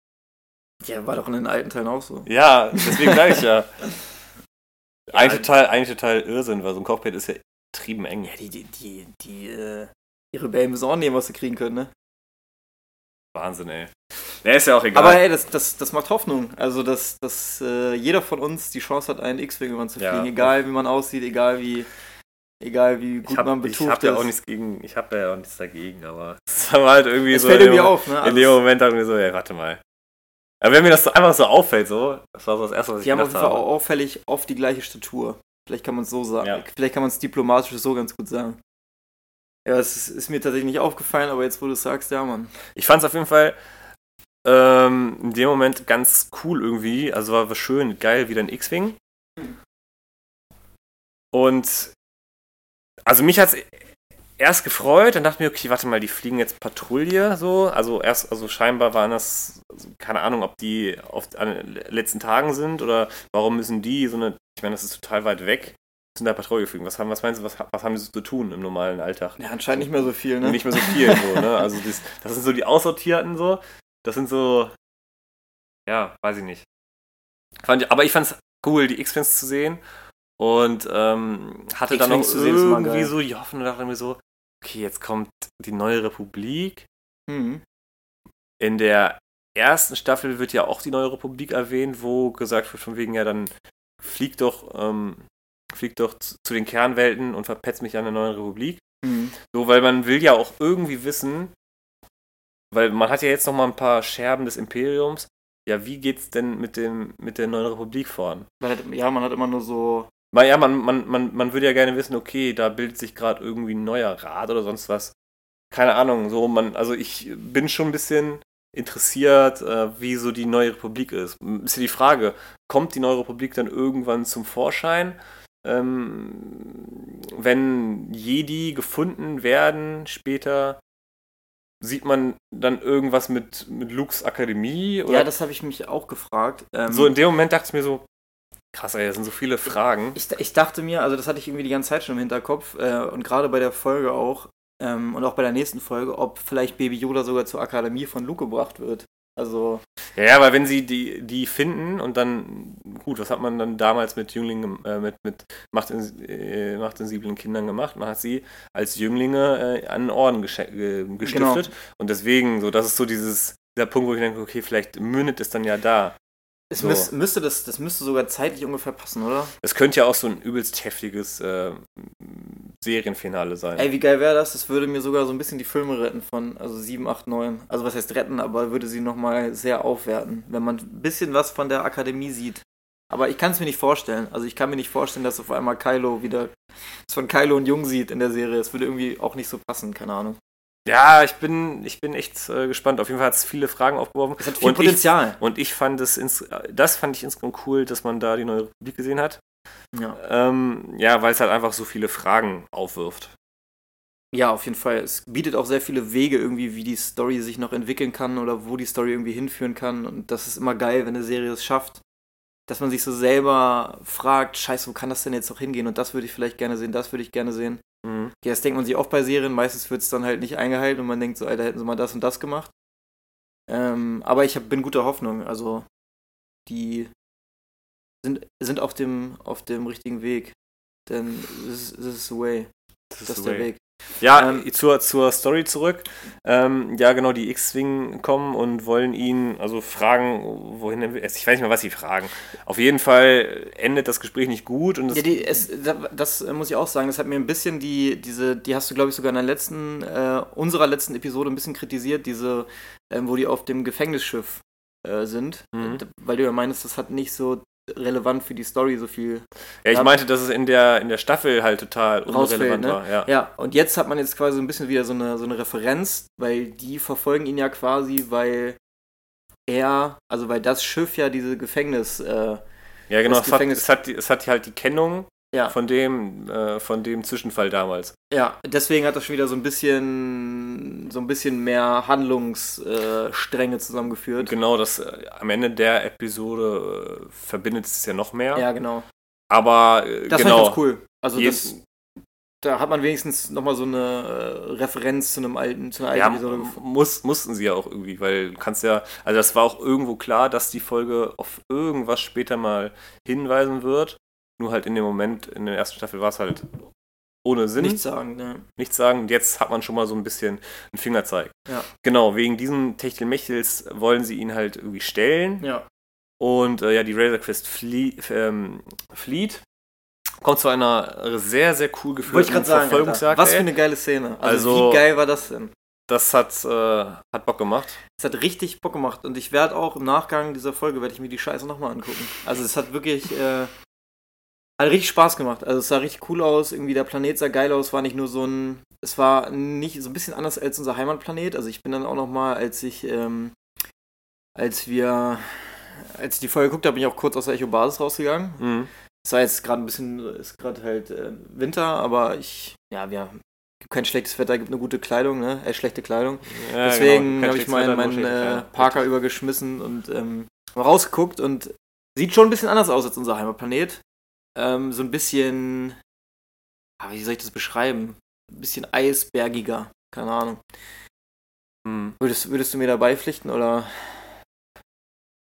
ja, war doch in den alten Teilen auch so. ja, deswegen sage ich ja. Eigentlich total, eigentlich total Irrsinn, weil so ein Cockpit ist ja trieben eng. Ja, die, die, die, die, äh, die Rebellen müssen auch nehmen, was sie kriegen können, ne? Wahnsinn, ey. Der ist ja auch egal. Aber ey, das, das, das macht Hoffnung. Also, dass, dass äh, jeder von uns die Chance hat, einen X-Wing irgendwann zu Ja. fliegen. Egal, wie man aussieht, egal wie, egal wie gut ich habe man hab betucht ja ist. auch nichts gegen, ich habe ja auch nichts dagegen, aber es war halt irgendwie es so. fällt in irgendwie dem- auf, ne? In dem Moment dachte ich mir so, ja, warte mal. Aber wenn mir das so einfach so auffällt, so, das war so das Erste, was ich die haben auf gedacht jeden Fall habe. auch auffällig oft die gleiche Statur. Vielleicht kann man es so sagen. Ja. Vielleicht kann man es diplomatisch so ganz gut sagen. Ja, es ist, ist mir tatsächlich nicht aufgefallen, aber jetzt, wo du es sagst, ja, Mann. Ich fand es auf jeden Fall ähm, in dem Moment ganz cool irgendwie. Also war, war schön, geil, wieder ein X-Wing. Und also mich hat es erst gefreut, dann dachte ich mir, okay, warte mal, die fliegen jetzt Patrouille so. Also erst, also scheinbar waren das, also keine Ahnung, ob die auf an den letzten Tagen sind oder warum müssen die so eine, ich meine, das ist total weit weg, sind da Patrouille fliegen. Was, haben, was meinst du, was, was haben die so zu tun im normalen Alltag? Ja, anscheinend nicht mehr so viel, ne? Nicht mehr so viel, so, ne? Also das, das sind so die Aussortierten so. Das sind so, ja, weiß ich nicht. Fand ich, aber ich fand es cool, die X-Wings zu sehen. Und ähm, hatte dann noch zu sehen irgendwie so die Hoffnung, dachte mir so, okay, jetzt kommt die neue Republik. Mhm. In der ersten Staffel wird ja auch die neue Republik erwähnt, wo gesagt wird, von wegen, ja, dann flieg doch, ähm, flieg doch zu zu den Kernwelten und verpetzt mich an der neuen Republik. Mhm. So, weil man will ja auch irgendwie wissen, weil man hat ja jetzt noch mal ein paar Scherben des Imperiums. Ja, wie geht's denn mit dem mit der neuen Republik voran? Man hat, ja, man hat immer nur so. Weil ja, man, man, man, man würde ja gerne wissen, okay, da bildet sich gerade irgendwie ein neuer Rat oder sonst was. Keine Ahnung, so man, also ich bin schon ein bisschen interessiert, äh, wie so die neue Republik ist. Ist ja die Frage, kommt die neue Republik dann irgendwann zum Vorschein? Ähm, wenn Jedi gefunden werden später, sieht man dann irgendwas mit, mit Lukes Akademie? Oder Ja, das habe ich mich auch gefragt. Ähm, so in dem Moment dachte ich mir so, krass, ey, das sind so viele Fragen. ich, ich dachte mir, also das hatte ich irgendwie die ganze Zeit schon im Hinterkopf äh, und gerade bei der Folge auch ähm, und auch bei der nächsten Folge, ob vielleicht Baby Yoda sogar zur Akademie von Luke gebracht wird. Also, Ja, ja, weil wenn sie die, die finden und dann, gut, was hat man dann damals mit Jünglingen, äh, mit, mit machten, äh, machtsensiblen Kindern gemacht? Man hat sie als Jünglinge äh, an Orden ge gestiftet. Und deswegen, so, das ist so dieses, der Punkt, wo ich denke, okay, vielleicht mündet es dann ja da. Es So. müß, müsste das, das müsste sogar zeitlich ungefähr passen, oder? Es könnte ja auch so ein übelst heftiges äh, Serienfinale sein. Ey, wie geil wäre das? Das würde mir sogar so ein bisschen die Filme retten von, also 7, 8, 9. Also was heißt retten, aber würde sie nochmal sehr aufwerten, wenn man ein bisschen was von der Akademie sieht. Aber ich kann es mir nicht vorstellen. Also ich kann mir nicht vorstellen, dass auf einmal Kylo wieder es von Kylo und Jung sieht in der Serie. Es würde irgendwie auch nicht so passen, keine Ahnung. Ja, ich bin, ich bin echt äh, gespannt. Auf jeden Fall hat es viele Fragen aufgeworfen. Es hat viel Und ich- Potenzial. Und ich fand es, ins, das fand ich insgesamt cool, dass man da die neue Republik gesehen hat. Ja. Ähm, ja, weil es halt einfach so viele Fragen aufwirft. ja, auf jeden Fall. Es bietet auch sehr viele Wege irgendwie, wie die Story sich noch entwickeln kann oder wo die Story irgendwie hinführen kann. Und das ist immer geil, wenn eine Serie es schafft, dass man sich so selber fragt, scheiße, wo kann das denn jetzt noch hingehen? Und das würde ich vielleicht gerne sehen, das würde ich gerne sehen. Mhm. Ja, das denkt man sich oft bei Serien. Meistens wird es dann halt nicht eingehalten und man denkt so, Alter, hätten sie mal das und das gemacht. Ähm, aber ich hab, bin guter Hoffnung. Also, die sind, sind auf, dem, auf dem richtigen Weg. Denn this, this is the way. Das Das ist der Weg. Ja, Ähm, zur, zur Story zurück. Ähm, ja, genau, die X-Wing kommen und wollen ihn also fragen, wohin er will. Ich weiß nicht mal, was sie fragen. Auf jeden Fall endet das Gespräch nicht gut und Ja, die, es, da- das äh, muss ich auch sagen, das hat mir ein bisschen die, diese, die hast du, glaube ich, sogar in der letzten, äh, unserer letzten Episode ein bisschen kritisiert, diese, ähm, wo die auf dem Gefängnisschiff äh, sind. Mhm. D- Weil du ja meinst, das hat nicht so relevant für die Story so viel ja, ich meinte, dass es in der, in der Staffel halt total unrelevant ne? war. Ja. Ja, und jetzt hat man jetzt quasi so ein bisschen wieder so eine, so eine Referenz, weil die verfolgen ihn ja quasi, weil er, also weil das Schiff ja diese Gefängnis, äh, Ja, genau, es hat, es, hat es hat halt die Kennung ja, von dem, äh, von dem Zwischenfall damals. ja, deswegen hat das schon wieder so ein bisschen, so ein bisschen mehr Handlungsstränge äh, zusammengeführt. Genau, das äh, am Ende der Episode äh, verbindet es ja noch mehr. Ja, genau. Aber äh, Das genau. ich ganz cool. Also das, da hat man wenigstens nochmal so eine äh, Referenz zu einem alten, zu einer alten Ja, Episode gefunden. muss, mussten sie ja auch irgendwie, weil du kannst ja, also das war auch irgendwo klar, dass die Folge auf irgendwas später mal hinweisen wird. Nur halt in dem Moment, in der ersten Staffel war es halt ohne Sinn, Nichts sagen, ne? nichts sagen. Und jetzt hat man schon mal so ein bisschen einen Fingerzeig. Ja. Genau, wegen diesen Techtelmechtel wollen sie ihn halt irgendwie stellen. Ja. Und äh, ja, die Razor Crest flie ähm, flieht. Kommt zu einer sehr, sehr cool geführten gerade sagen. Verfolgungsjagd. was für eine geile Szene. Also, Also- wie geil war das denn? Das hat, äh, hat Bock gemacht. Es hat richtig Bock gemacht und ich werde auch im Nachgang dieser Folge, werde ich mir die Scheiße nochmal angucken. Also es hat wirklich, äh, hat richtig Spaß gemacht. Also es sah richtig cool aus, irgendwie der Planet sah geil aus, war nicht nur so ein, es war nicht so ein bisschen anders als unser Heimatplanet. Also ich bin dann auch nochmal, als ich, ähm, als wir, als ich die Folge geguckt habe, bin ich auch kurz aus der Echo-Basis rausgegangen. Mhm. Es war jetzt gerade ein bisschen, ist gerade halt äh, Winter, aber ich, ja, wir gibt kein schlechtes Wetter, gibt eine gute Kleidung, ne? Äh, schlechte Kleidung. Ja, Deswegen genau. habe ich meinen schlechte äh. Parker übergeschmissen und ähm, mal rausgeguckt und sieht schon ein bisschen anders aus als unser Heimatplanet. Ähm, so ein bisschen, ah, wie soll ich das beschreiben? Ein bisschen eisbergiger, keine Ahnung. Mhm. Würdest, würdest du mir dabei pflichten oder?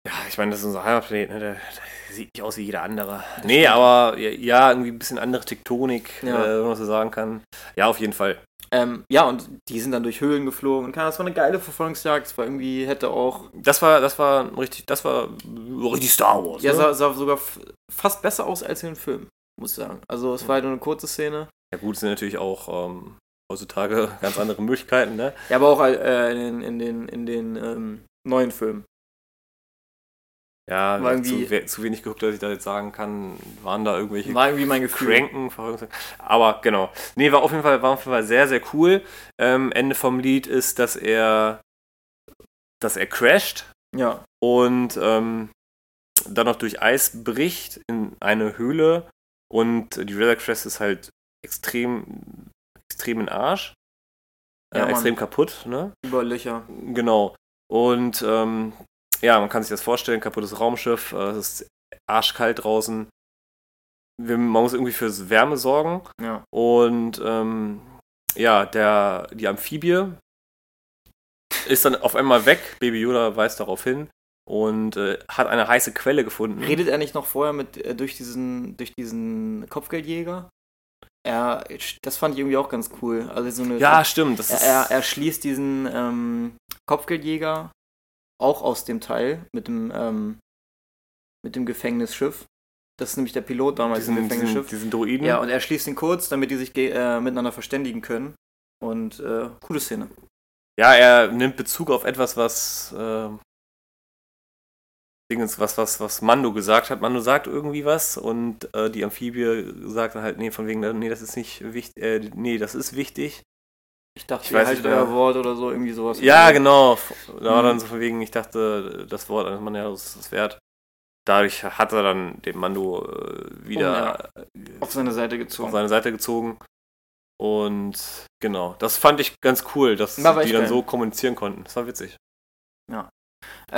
Ja, ich meine, das ist unser Heimatplanet, ne? Der, der sieht nicht aus wie jeder andere. nee, aber ja, ja, irgendwie ein bisschen andere Tektonik, Ja. äh, wenn man so sagen kann. Ja, auf jeden Fall. Ähm, ja, und die sind dann durch Höhlen geflogen und das war eine geile Verfolgungsjagd. Es war irgendwie, hätte auch, Das war, das war richtig, das war richtig Star Wars. ja, ne? sah, sah sogar fast besser aus als in den Film, muss ich sagen. Also es war halt nur eine kurze Szene. ja gut, es sind natürlich auch ähm, heutzutage ganz andere Möglichkeiten, ne? Ja, aber auch äh, in, den- in den, in den ähm, neuen Filmen. Ja, War irgendwie- zu, zu wenig geguckt, dass ich da jetzt sagen kann, waren da irgendwelche War irgendwie mein Gefühl. Cranken, aber genau. Nee, war auf jeden Fall, war auf jeden Fall sehr, sehr cool. Ähm, Ende vom Lied ist, dass er, dass er crasht Ja, und ähm, dann noch durch Eis bricht in eine Höhle und die Razor Crest ist halt extrem, extrem in Arsch. Äh, Ja, extrem kaputt, ne? über Löcher. Genau. Und ähm, ja, man kann sich das vorstellen, kaputtes Raumschiff, äh, es ist arschkalt draußen. Wir, man muss irgendwie fürs Wärme sorgen. Ja. Und ähm, ja, der, die Amphibie ist dann auf einmal weg. Baby Yoda weist darauf hin und äh, hat eine heiße Quelle gefunden. Redet er nicht noch vorher mit äh, durch diesen durch diesen Kopfgeldjäger? Er, das fand ich irgendwie auch ganz cool. Also so eine, ja, stimmt. Das er, er, er schließt diesen ähm, Kopfgeldjäger auch aus dem Teil mit dem ähm, mit dem Gefängnisschiff. Das ist nämlich der Pilot damals diesen, im diesen, Gefängnisschiff. diesen Droiden. Ja, und er schließt ihn kurz, damit die sich äh, miteinander verständigen können. Und äh, coole Szene. Ja, er nimmt Bezug auf etwas, was äh, Dingens, was, was, was Mando gesagt hat. Mando sagt irgendwie was und äh, die Amphibie sagt dann halt, nee, von wegen, nee, das ist nicht wichtig, äh, nee, das ist wichtig. Ich dachte, Ich ihr haltet euer Wort oder so, irgendwie sowas. Ja, genau. Da war Mhm. dann so von wegen, ich dachte, das Wort eines Mannes ja, das ist das wert. Dadurch hat er dann den Mando äh, wieder Auf seine Seite auf gezogen. seine Seite gezogen. Und genau, das fand ich ganz cool, dass Ja, die dann geil. so kommunizieren konnten. Das war witzig. Ach,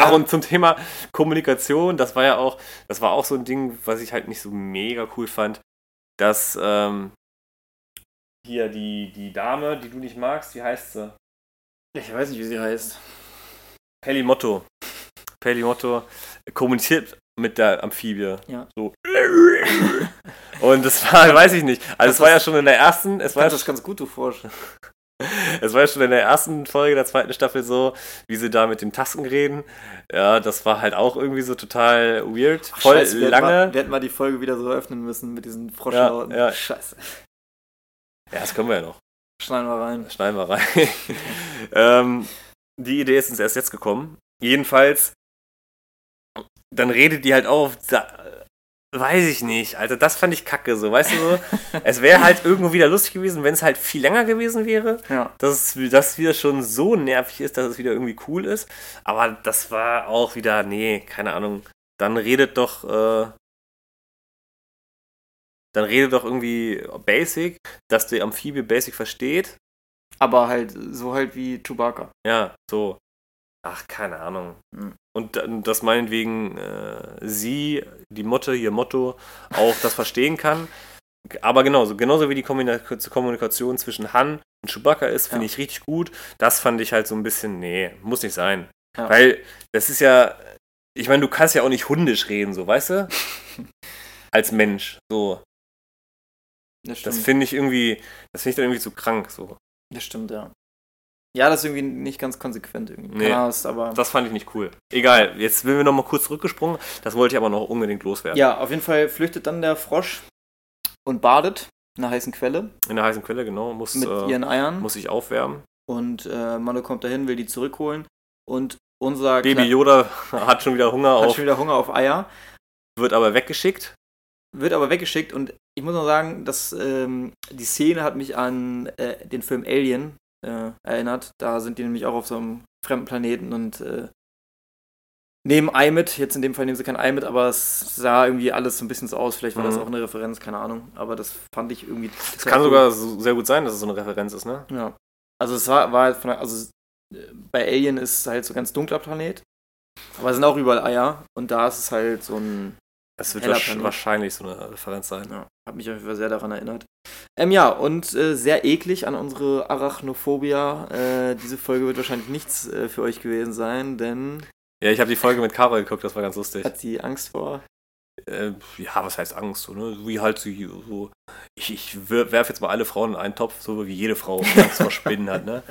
Ähm, und zum Thema Kommunikation, das war ja auch, das war auch so ein Ding, was ich halt nicht so mega cool fand, dass ähm, hier die, die Dame, die du nicht magst, wie heißt sie? ich weiß nicht, wie sie heißt. Pelimotto. Pelimotto kommuniziert mit der Amphibie. Ja. So. Und das war, weiß ich nicht. Also es war ja schon in der ersten, es war, das ganz gut, du Forsch. es war ja schon in der ersten Folge der zweiten Staffel so, wie sie da mit den Tasten reden. Ja, das war halt auch irgendwie so total weird. Voll Scheiße, wir hätten lange. Mal, wir hätten mal die Folge wieder so öffnen müssen mit diesen Froschlauten. Ja, ja. Scheiße. Ja, das können wir ja noch. Schneiden wir rein. Schneiden wir rein. ähm, die Idee ist uns erst jetzt gekommen. Jedenfalls, dann redet die halt auch, da, weiß ich nicht, Alter, das fand ich kacke so, weißt du so? es wäre halt irgendwo wieder lustig gewesen, wenn es halt viel länger gewesen wäre, Ja. dass es das wieder schon so nervig ist, dass es wieder irgendwie cool ist. Aber das war auch wieder, nee, keine Ahnung. Dann redet doch, äh, dann redet doch irgendwie Basic, dass die Amphibie Basic versteht Aber halt so halt wie Chewbacca. Ja, so. Ach, keine Ahnung. Hm. Und dass meinetwegen äh, sie, die Mutter, ihr Motto, auch das verstehen kann. Aber genauso, genauso wie die Kommunika- Kommunikation zwischen Han und Chewbacca ist, finde Ja. ich richtig gut. Das fand ich halt so ein bisschen, nee, muss nicht sein. Ja. Weil das ist ja, ich meine, du kannst ja auch nicht hundisch reden, so, weißt du? Als Mensch, so. Das. Das finde ich irgendwie, das finde ich dann irgendwie zu krank, so. das stimmt, ja. Ja, das ist irgendwie nicht ganz konsequent irgendwie. Nee. Ahnung, aber. Das fand ich nicht cool. Egal, jetzt sind wir nochmal kurz zurückgesprungen. Das wollte ich aber noch unbedingt loswerden. Ja, auf jeden Fall flüchtet dann der Frosch und badet in einer heißen Quelle In der heißen Quelle, genau. Muss, mit äh, ihren Eiern. muss sich aufwärmen. Und äh, Mando kommt dahin, will die zurückholen. Und unser Baby Yoda hat schon wieder Hunger hat auf, schon wieder Hunger auf Eier. wird aber weggeschickt. Wird aber weggeschickt und ich muss noch sagen, dass ähm, die Szene hat mich an äh, den Film Alien äh, erinnert. Da sind die nämlich auch auf so einem fremden Planeten und äh, nehmen Ei mit. Jetzt in dem Fall nehmen sie kein Ei mit, aber es sah irgendwie alles so ein bisschen so aus. Vielleicht war das Mhm. auch eine Referenz, keine Ahnung. Aber das fand ich irgendwie. Es kann sogar so, sehr gut sein, dass es so eine Referenz ist, ne? Ja. Also es war, war halt von also äh, bei Alien ist es halt so ein ganz dunkler Planet. Aber es sind auch überall Eier und da ist es halt so ein Es wird wahrscheinlich so eine Referenz sein. Ja, hat mich auf jeden Fall sehr daran erinnert. Ähm, ja, und äh, sehr eklig an unsere Arachnophobia. Äh, diese Folge wird wahrscheinlich nichts äh, für euch gewesen sein, denn Ja, ich habe die Folge mit Kara geguckt, das war ganz lustig. hat sie Angst vor. Äh, ja, was heißt Angst? So, ne? Wie halt so, so ich, ich werfe jetzt mal alle Frauen in einen Topf, so wie jede Frau Angst vor Spinnen hat, ne?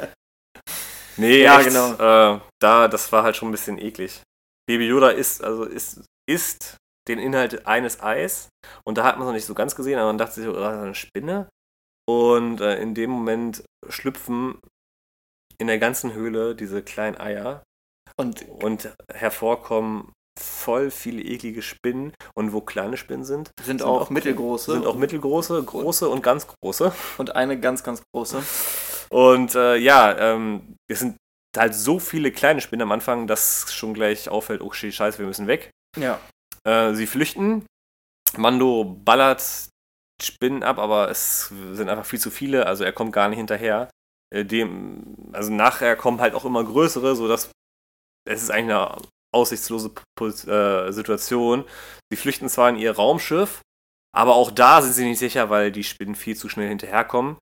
Nee, Ja, echt, genau. Äh, da, das war halt schon ein bisschen eklig. Baby Yoda isst, also isst, isst den Inhalt eines Eis und da hat man es noch nicht so ganz gesehen, aber man dachte sich, oh, das ist eine Spinne. Und äh, in dem Moment schlüpfen in der ganzen Höhle diese kleinen Eier Und und hervorkommen voll viele eklige Spinnen und wo kleine Spinnen sind, sind, Sind auch, auch- mittelgroße sind auch mittelgroße, große und ganz große. und eine ganz, ganz große. Und äh, ja, ähm, es sind halt so viele kleine Spinnen am Anfang, dass schon gleich auffällt, oh scheiße, wir müssen weg. Ja. Äh, sie flüchten. Mando ballert Spinnen ab, aber es sind einfach viel zu viele, also er kommt gar nicht hinterher. Äh, dem, also nachher kommen halt auch immer größere, sodass es ist eigentlich eine aussichtslose äh, Situation. Sie flüchten zwar in ihr Raumschiff, aber auch da sind sie nicht sicher, weil die Spinnen viel zu schnell hinterherkommen.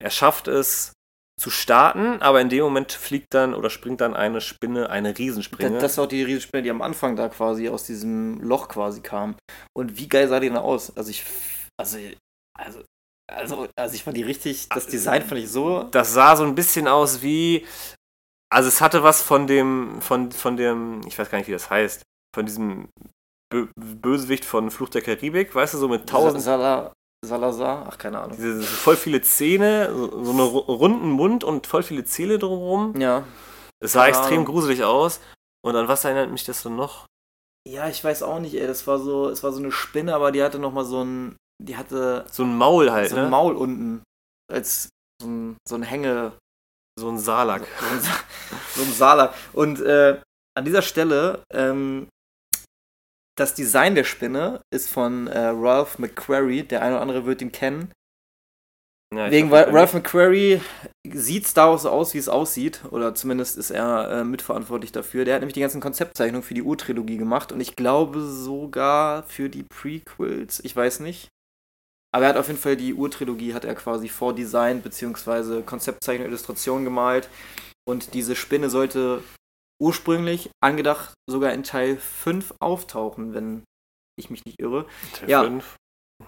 Er schafft es zu starten, aber in dem Moment fliegt dann oder springt dann eine Spinne, eine Riesenspinne. Das, das war auch die Riesenspinne, die am Anfang da quasi aus diesem Loch quasi kam. Und wie geil sah die denn aus? Also ich, also, also, also, also ich fand die richtig, das Design fand ich so. das sah so ein bisschen aus wie. Also es hatte was von dem, von, von dem, ich weiß gar nicht, wie das heißt, von diesem Bö Bösewicht von Fluch der Karibik, weißt du, so mit tausend, Sala, Salazar? Ach, keine Ahnung. diese, voll viele Zähne, so, so einen ru- runden Mund und voll viele Zähne drumherum. Ja. Es sah extrem Ahnung. gruselig aus. Und an was erinnert mich das denn noch? Ja, ich weiß auch nicht, ey. Das war so, es war so eine Spinne, aber die hatte nochmal so ein, die hatte So ein Maul halt, so ein ne? Maul unten. Als so ein, so ein Hänge, so ein Salak. so so ein Saler. Und äh, an dieser Stelle, ähm, das Design der Spinne ist von äh, Ralph McQuarrie. Der eine oder andere wird ihn kennen. Ja, Wegen, glaub, Ralph McQuarrie sieht Star Wars so aus, wie es aussieht. Oder zumindest ist er äh, mitverantwortlich dafür. Der hat nämlich die ganzen Konzeptzeichnungen für die Urtrilogie gemacht. Und ich glaube sogar für die Prequels. Ich weiß nicht. Aber er hat auf jeden Fall die Urtrilogie, hat er quasi vordesignt, beziehungsweise Konzeptzeichnung, Illustration gemalt. Und diese Spinne sollte ursprünglich angedacht sogar in Teil 5 auftauchen, wenn ich mich nicht irre. Teil Ja. 5.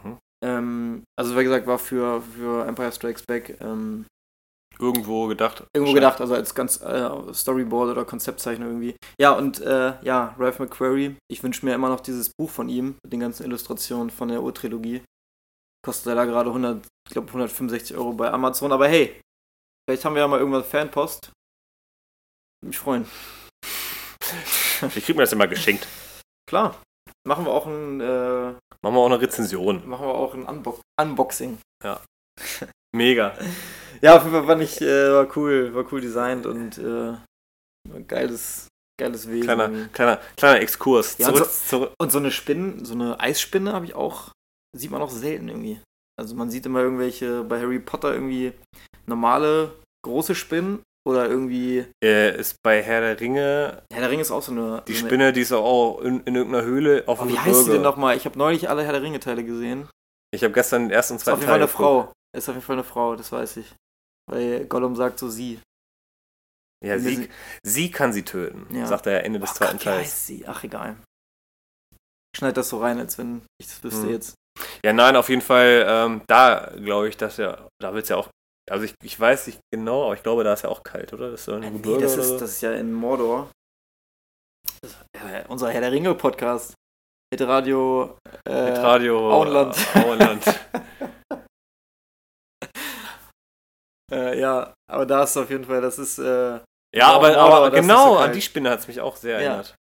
Mhm. Ähm, also wie gesagt, war für, für Empire Strikes Back ähm, Irgendwo gedacht. irgendwo gedacht, also als ganz äh, Storyboard oder Konzeptzeichnung irgendwie. Ja, und äh, ja, Ralph McQuarrie, ich wünsche mir immer noch dieses Buch von ihm, mit den ganzen Illustrationen von der Urtrilogie. Kostet leider gerade 100, ich glaube 165 Euro bei Amazon, aber hey, vielleicht haben wir ja mal irgendwann Fanpost. Mich freuen. Ich krieg mir das immer geschenkt. Klar. Machen wir auch ein, äh, Machen wir auch eine Rezension. machen wir auch ein Unbo Unboxing. Mega. Ja, auf jeden Fall fand ich, äh, war cool, war cool designt und äh, geiles, geiles Wesen. Kleiner, kleiner, kleiner Exkurs. Ja, zurück, so- zurück. Und so eine Spinne, so eine Eisspinne habe ich auch, sieht man auch selten irgendwie. Also man sieht immer irgendwelche, bei Harry Potter irgendwie normale, große Spinnen oder irgendwie, Äh, ist bei Herr der Ringe Herr der Ringe ist auch so eine... die Spinne, die ist auch in, in irgendeiner Höhle auf Oh, dem wie heißt die denn nochmal? Ich habe neulich alle Herr der Ringe-Teile gesehen. Ich habe gestern den ersten und Ist auf zweiten jeden Fall Teil eine Frau. Ist auf jeden Fall eine Frau, das weiß ich. Weil Gollum sagt so sie. Ja, sie, sie kann sie töten, Ja. sagt er Ende des Oh zweiten Gott, wie Teils. heißt sie? Ach, egal. Schneid das so rein, als wenn ich das wüsste Hm. jetzt. Ja, nein, auf jeden Fall, ähm, da glaube ich, dass ja, da wird es ja auch, also ich, ich weiß nicht genau, aber ich glaube, da ist ja auch kalt, oder? Das ist ein Äh, nee, das ist, so. das ist ja in Mordor. Äh, unser Herr der Ringe-Podcast. Mit Radio. Äh, Mit Radio Auenland. Äh, Auenland. Äh, ja, aber da ist auf jeden Fall, das ist. Äh, ja, aber, aber genau, so an die Spinne hat es mich auch sehr Ja. erinnert.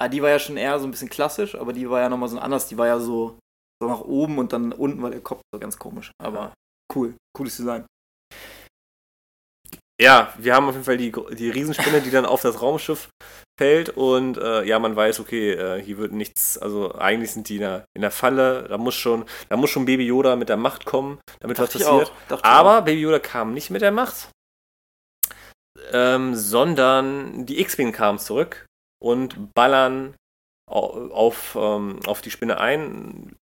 ah, die war ja schon eher so ein bisschen klassisch, aber die war ja nochmal so anders. Die war ja so, so nach oben und dann unten war der Kopf so ganz komisch. Aber cool. Cooles Design. Ja, wir haben auf jeden Fall die, die Riesenspinne, die dann auf das Raumschiff fällt und äh, ja, man weiß, okay, äh, hier wird nichts, also eigentlich sind die in der, in der Falle, da muss schon, da muss schon Baby Yoda mit der Macht kommen, damit was Dachte ich passiert. Aber Baby Yoda kam nicht mit der Macht, ähm, sondern die X-Wing kamen zurück und ballern au- auf, ähm, auf die Spinne ein.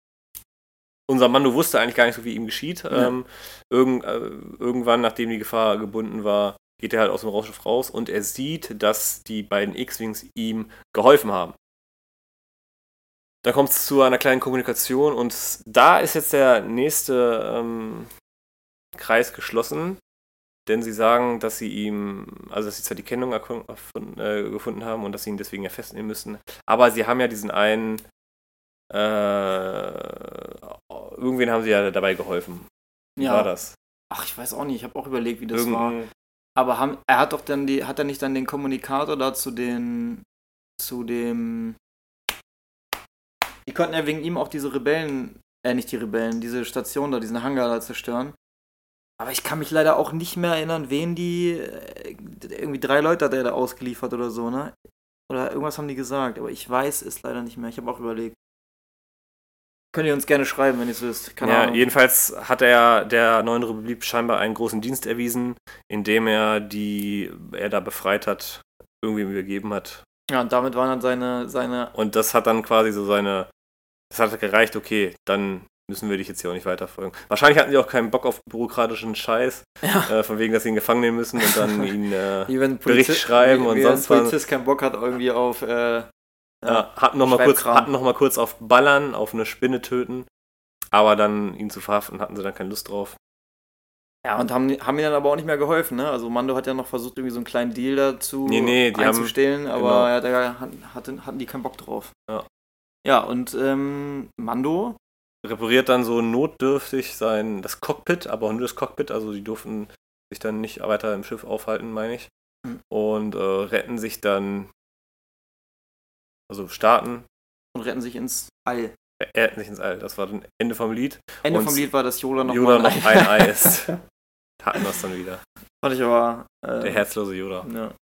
Unser Mando wusste eigentlich gar nicht so, wie ihm geschieht. Ja. Ähm, irgend, äh, irgendwann, nachdem die Gefahr gebunden war, geht er halt aus dem Raumschiff raus und er sieht, dass die beiden X-Wings ihm geholfen haben. Dann kommt es zu einer kleinen Kommunikation und da ist jetzt der nächste ähm, Kreis geschlossen, denn sie sagen, dass sie ihm, also dass sie zwar die Kennung erfunden, äh, gefunden haben und dass sie ihn deswegen ja festnehmen müssen, aber sie haben ja diesen einen, äh, irgendwen haben sie ja dabei geholfen. Wie Ja. war das? Ach, ich weiß auch nicht. Ich habe auch überlegt, wie das war. Irgendein, Aber haben, er hat doch dann die, hat er nicht dann den Kommunikator da zu den, zu dem, die konnten ja wegen ihm auch diese Rebellen, äh, nicht die Rebellen, diese Station da, diesen Hangar da zerstören. Aber ich kann mich leider auch nicht mehr erinnern, wen die, äh, irgendwie drei Leute hat er da ausgeliefert oder so, ne? Oder irgendwas haben die gesagt, aber ich weiß es leider nicht mehr. Ich habe auch überlegt. Könnt ihr uns gerne schreiben, wenn ihr es wisst. Keine ja, Ahnung. jedenfalls hat er der neuen Republik scheinbar einen großen Dienst erwiesen, indem er die er da befreit hat, irgendwie übergeben hat. Ja, und damit waren dann seine, seine Und das hat dann quasi so seine, das hat gereicht, okay, dann müssen wir dich jetzt hier auch nicht weiterfolgen. Wahrscheinlich hatten die auch keinen Bock auf bürokratischen Scheiß, ja, äh, von wegen, dass sie ihn gefangen nehmen müssen und dann ihn, äh, wenn ein Bericht schreiben wie, und wie sonst ein was. Polizist keinen Bock hat irgendwie auf äh, ja, hatten noch mal kurz, hatten noch mal kurz auf Ballern, auf eine Spinne töten, aber dann ihn zu verhaften, hatten sie dann keine Lust drauf. ja und haben, haben mir dann aber auch nicht mehr geholfen, ne? Also Mando hat ja noch versucht irgendwie so einen kleinen Deal dazu Nee, nee, die haben- einzustellen, aber genau. er hat, hatten, hatten die keinen Bock drauf. Ja. Ja, und ähm, Mando, repariert dann so notdürftig sein das Cockpit, aber auch nur das Cockpit, also die durften sich dann nicht weiter im Schiff aufhalten, meine ich. Hm. Und äh, retten sich dann, also starten, und retten sich ins All. äh, retten sich ins All. Das war dann Ende vom Lied. Ende Und vom Lied war, dass Yoda noch Yoda noch ein Ei isst. Hatten wir es dann wieder. Fand ich aber. Äh, Der herzlose Yoda. Ja.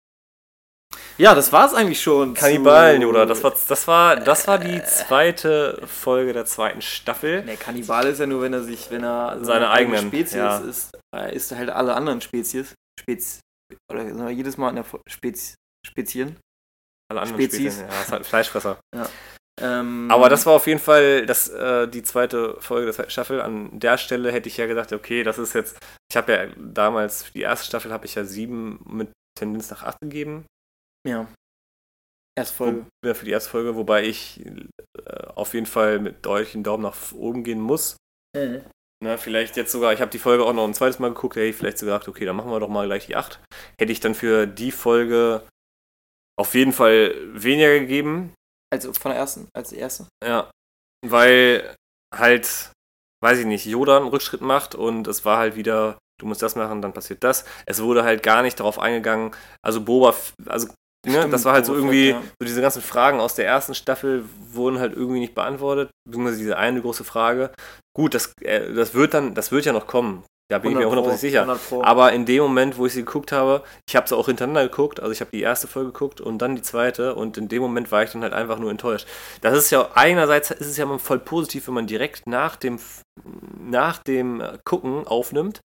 ja, das war's eigentlich schon. Kannibalen, Yoda. Das war, das, war, das war die zweite Folge der zweiten Staffel. Der Kannibal ist ja nur, wenn er sich, wenn er Seine eigenen, Spezies ja. ist, er isst halt alle anderen Spezies. Spez oder jedes Mal in der Spez Spezien. Alle anderen Spezies. Spezien. Ja, ist halt Fleischfresser. Ähm, Aber das war auf jeden Fall das, äh, die zweite Folge der zweiten Staffel. An der Stelle hätte ich ja gedacht, okay, das ist jetzt. Ich habe ja damals, für die erste Staffel habe ich ja sieben mit Tendenz nach acht gegeben. Ja. Erstfolge. Ja, für die erste Folge, wobei ich äh, auf jeden Fall mit deutlichen Daumen nach oben gehen muss. Mhm. Na, vielleicht jetzt sogar, ich habe die Folge auch noch ein zweites Mal geguckt, hätte ich vielleicht so gedacht, okay, dann machen wir doch mal gleich die 8. Hätte ich dann für die Folge auf jeden Fall weniger gegeben. Also von der ersten, als die erste. Ja. Weil halt, weiß ich nicht, Yoda einen Rückschritt macht und es war halt wieder, du musst das machen, dann passiert das. Es wurde halt gar nicht darauf eingegangen, also Boba, also Ne, Stimmt, das war halt so Boba irgendwie, Fett, ja. so diese ganzen Fragen aus der ersten Staffel wurden halt irgendwie nicht beantwortet, beziehungsweise diese eine große Frage. Gut, das, äh, das wird dann, das wird ja noch kommen. Da bin ich mir 100 Pro, hundertprozentig sicher. 100 Pro. Aber in dem Moment, wo ich sie geguckt habe, ich habe sie auch hintereinander geguckt, also ich habe die erste Folge geguckt und dann die zweite und in dem Moment war ich dann halt einfach nur enttäuscht. Das ist ja einerseits ist es ja mal voll positiv, wenn man direkt nach dem nach dem Gucken aufnimmt.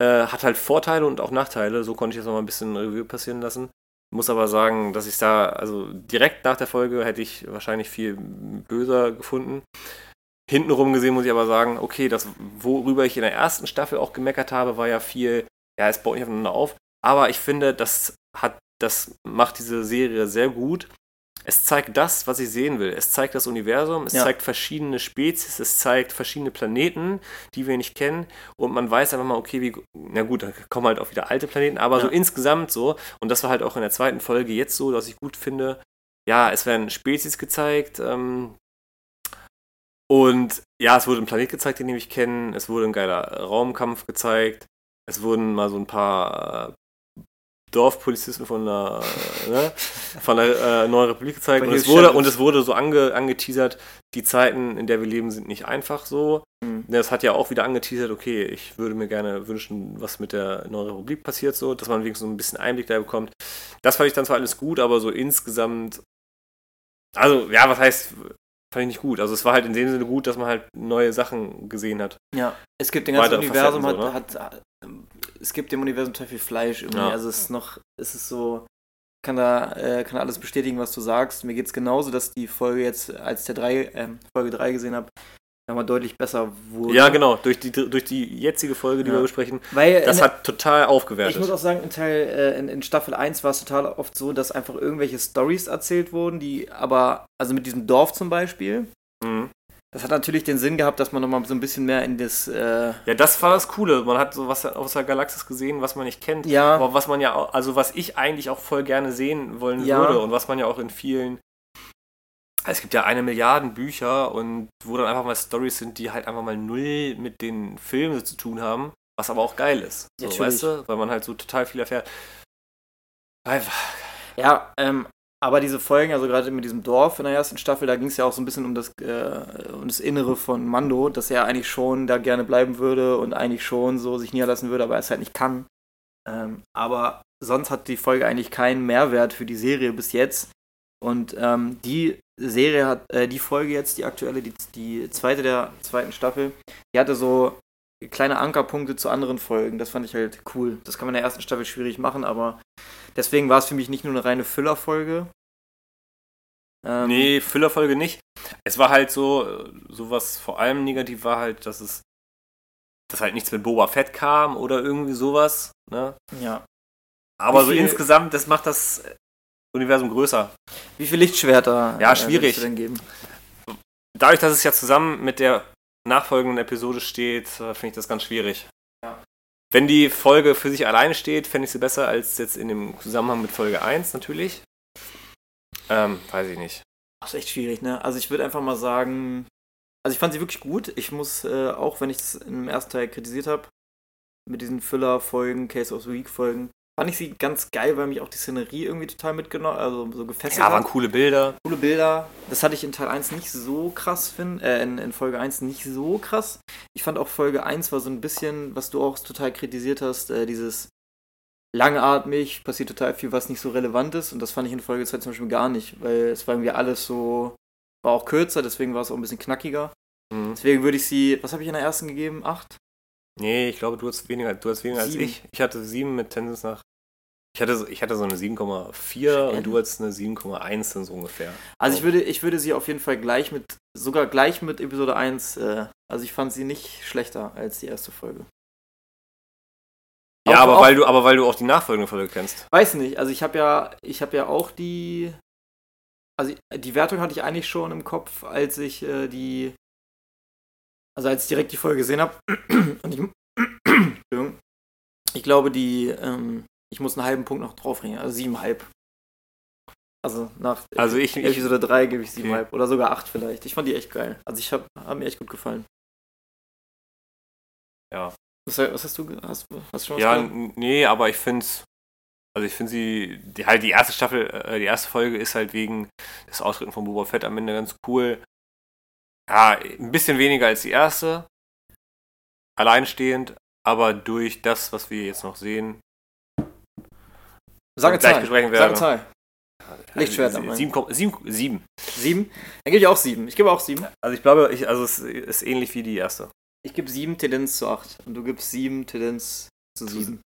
Äh, hat halt Vorteile und auch Nachteile. So konnte ich das nochmal ein bisschen Review passieren lassen. Muss aber sagen, dass ich da, also direkt nach der Folge hätte ich wahrscheinlich viel böser gefunden. Hintenrum gesehen muss ich aber sagen, okay, das, worüber ich in der ersten Staffel auch gemeckert habe, war ja viel, ja, es baut nicht aufeinander auf. Aber ich finde, das hat, das macht diese Serie sehr gut. Es zeigt das, was ich sehen will. Es zeigt das Universum, es Ja. zeigt verschiedene Spezies, es zeigt verschiedene Planeten, die wir nicht kennen. Und man weiß einfach mal, okay, wie, na gut, da kommen halt auch wieder alte Planeten, aber so Ja. insgesamt so, und das war halt auch in der zweiten Folge jetzt so, dass ich gut finde, ja, es werden Spezies gezeigt, ähm, und ja, es wurde ein Planet gezeigt, den ich kenne, es wurde ein geiler Raumkampf gezeigt, es wurden mal so ein paar äh, Dorfpolizisten von der, äh, ne, von der äh, Neuen Republik gezeigt und es, wurde, und es wurde so ange, angeteasert, die Zeiten, in der wir leben, sind nicht einfach so. Mhm. Das hat ja auch wieder angeteasert, okay, ich würde mir gerne wünschen, was mit der Neuen Republik passiert, so, dass man wenigstens so ein bisschen Einblick da bekommt. Das fand ich dann zwar alles gut, aber so insgesamt, also ja, was heißt, fand ich nicht gut. Also es war halt in dem Sinne gut, dass man halt neue Sachen gesehen hat. Ja, es gibt den ganzen Weitere Universum, Facetten hat, so, ne? hat, ähm, es gibt dem Universum total viel Fleisch irgendwie. Ja. Also es ist noch, es ist so, kann da, äh, kann alles bestätigen, was du sagst. Mir geht es genauso, dass die Folge jetzt, als der drei, ähm, Folge 3 gesehen habe, nochmal deutlich besser wurde. Ja, genau, durch die, durch die jetzige Folge, die Ja. wir besprechen, Weil das in, hat total ich aufgewertet. muss auch sagen, in, Teil, äh, in, in Staffel 1 war es total oft so, dass einfach irgendwelche Stories erzählt wurden, die aber, also mit diesem Dorf zum Beispiel, Mhm. das hat natürlich den Sinn gehabt, dass man nochmal so ein bisschen mehr in das, äh, Ja, das war das Coole. Man hat so was aus der Galaxis gesehen, was man nicht kennt. ja, Aber was man ja auch, also was ich eigentlich auch voll gerne sehen wollen Ja. würde und was man ja auch in vielen. Es gibt ja eine Milliarden Bücher und wo dann einfach mal Stories sind, die halt einfach mal null mit den Filmen zu tun haben, was aber auch geil ist. So, Natürlich. weißt du? Weil man halt so total viel erfährt. Einfach. Ja, ähm, aber diese Folgen, also gerade mit diesem Dorf in der ersten Staffel, da ging es ja auch so ein bisschen um das, äh, um das Innere von Mando, dass er eigentlich schon da gerne bleiben würde und eigentlich schon so sich niederlassen würde, aber er es halt nicht kann. Ähm, aber sonst hat die Folge eigentlich keinen Mehrwert für die Serie bis jetzt. Und ähm, die Serie hat, äh, die Folge jetzt, die aktuelle, die, die zweite der zweiten Staffel, die hatte so kleine Ankerpunkte zu anderen Folgen. Das fand ich halt cool. Das kann man in der ersten Staffel schwierig machen, aber deswegen war es für mich nicht nur eine reine Füllerfolge. Ähm, Nee, Füllerfolge nicht. Es war halt so, äh, so was vor allem negativ war halt, dass es, dass halt nichts mit Boba Fett kam oder irgendwie sowas. Ne? Ja. Aber Wie so insgesamt, das macht das Universum größer. Wie viele Lichtschwerter Ja, äh, schwierig. denn geben? Dadurch, dass es ja zusammen mit der nachfolgenden Episode steht, äh, finde ich das ganz schwierig. Ja. Wenn die Folge für sich alleine steht, fände ich sie besser als jetzt in dem Zusammenhang mit Folge 1 natürlich. Ähm, weiß ich nicht. Das ist echt schwierig, ne? Also ich würde einfach mal sagen, also ich fand sie wirklich gut. Ich muss, äh, auch wenn ich es im ersten Teil kritisiert habe, mit diesen Füller-Folgen, Case of the Week-Folgen, fand ich sie ganz geil, weil mich auch die Szenerie irgendwie total mitgenommen, also so gefesselt Ja, waren hat. coole Bilder. Coole Bilder. Das hatte ich in Teil 1 nicht so krass finden, äh, in, in Folge 1 nicht so krass. Ich fand auch Folge 1 war so ein bisschen, was du auch total kritisiert hast, äh, dieses langatmig, passiert total viel, was nicht so relevant ist. Und das fand ich in Folge 2 zum Beispiel gar nicht, weil es war irgendwie alles so, war auch kürzer, deswegen war es auch ein bisschen knackiger. Mhm. Deswegen würde ich sie, was habe ich in der ersten gegeben? 8? Nee, ich glaube, du hast weniger, du hast weniger als Sieben. ich. Ich hatte 7 mit Tendenz nach. Ich hatte, so- ich hatte so eine 7,4 und du hattest eine 7,1 dann so ungefähr. Also ich würde, ich würde sie auf jeden Fall gleich mit, sogar gleich mit Episode 1, äh, also ich fand sie nicht schlechter als die erste Folge. Ja, ja, auch- aber auch- weil du, aber weil du auch die nachfolgende Folge kennst. Weiß nicht, also ich habe ja, ich habe ja auch die, also die Wertung hatte ich eigentlich schon im Kopf, als ich äh, die, also als ich direkt die Folge gesehen habe. Und ich, ich glaube, die, ähm, ich muss einen halben Punkt noch draufbringen, also siebenhalb. Also nach Also ich, ich Episode 3 gebe ich siebenhalb Okay. oder sogar acht vielleicht. Ich fand die echt geil. Also ich habe hab mir echt gut gefallen. Ja. Was, was hast du, hast, hast du schon was ja, gehört? nee, aber ich finde also ich finde sie, die, halt die erste Staffel, äh, die erste Folge ist halt wegen des Austritten von Boba Fett am Ende ganz cool. Ja, ein bisschen weniger als die erste. Alleinstehend, aber durch das, was wir jetzt noch sehen. Sag eine gleich Zahl. besprechen Sag eine werden. Zahl. Lichtschwert am sieben, sieben, sieben. Sieben? Dann gebe ich auch sieben. Ich gebe auch sieben. Also ich glaube, ich, also es ist ähnlich wie die erste. Ich gebe sieben Tendenz zu acht. Und du gibst sieben Tendenz zu sieben.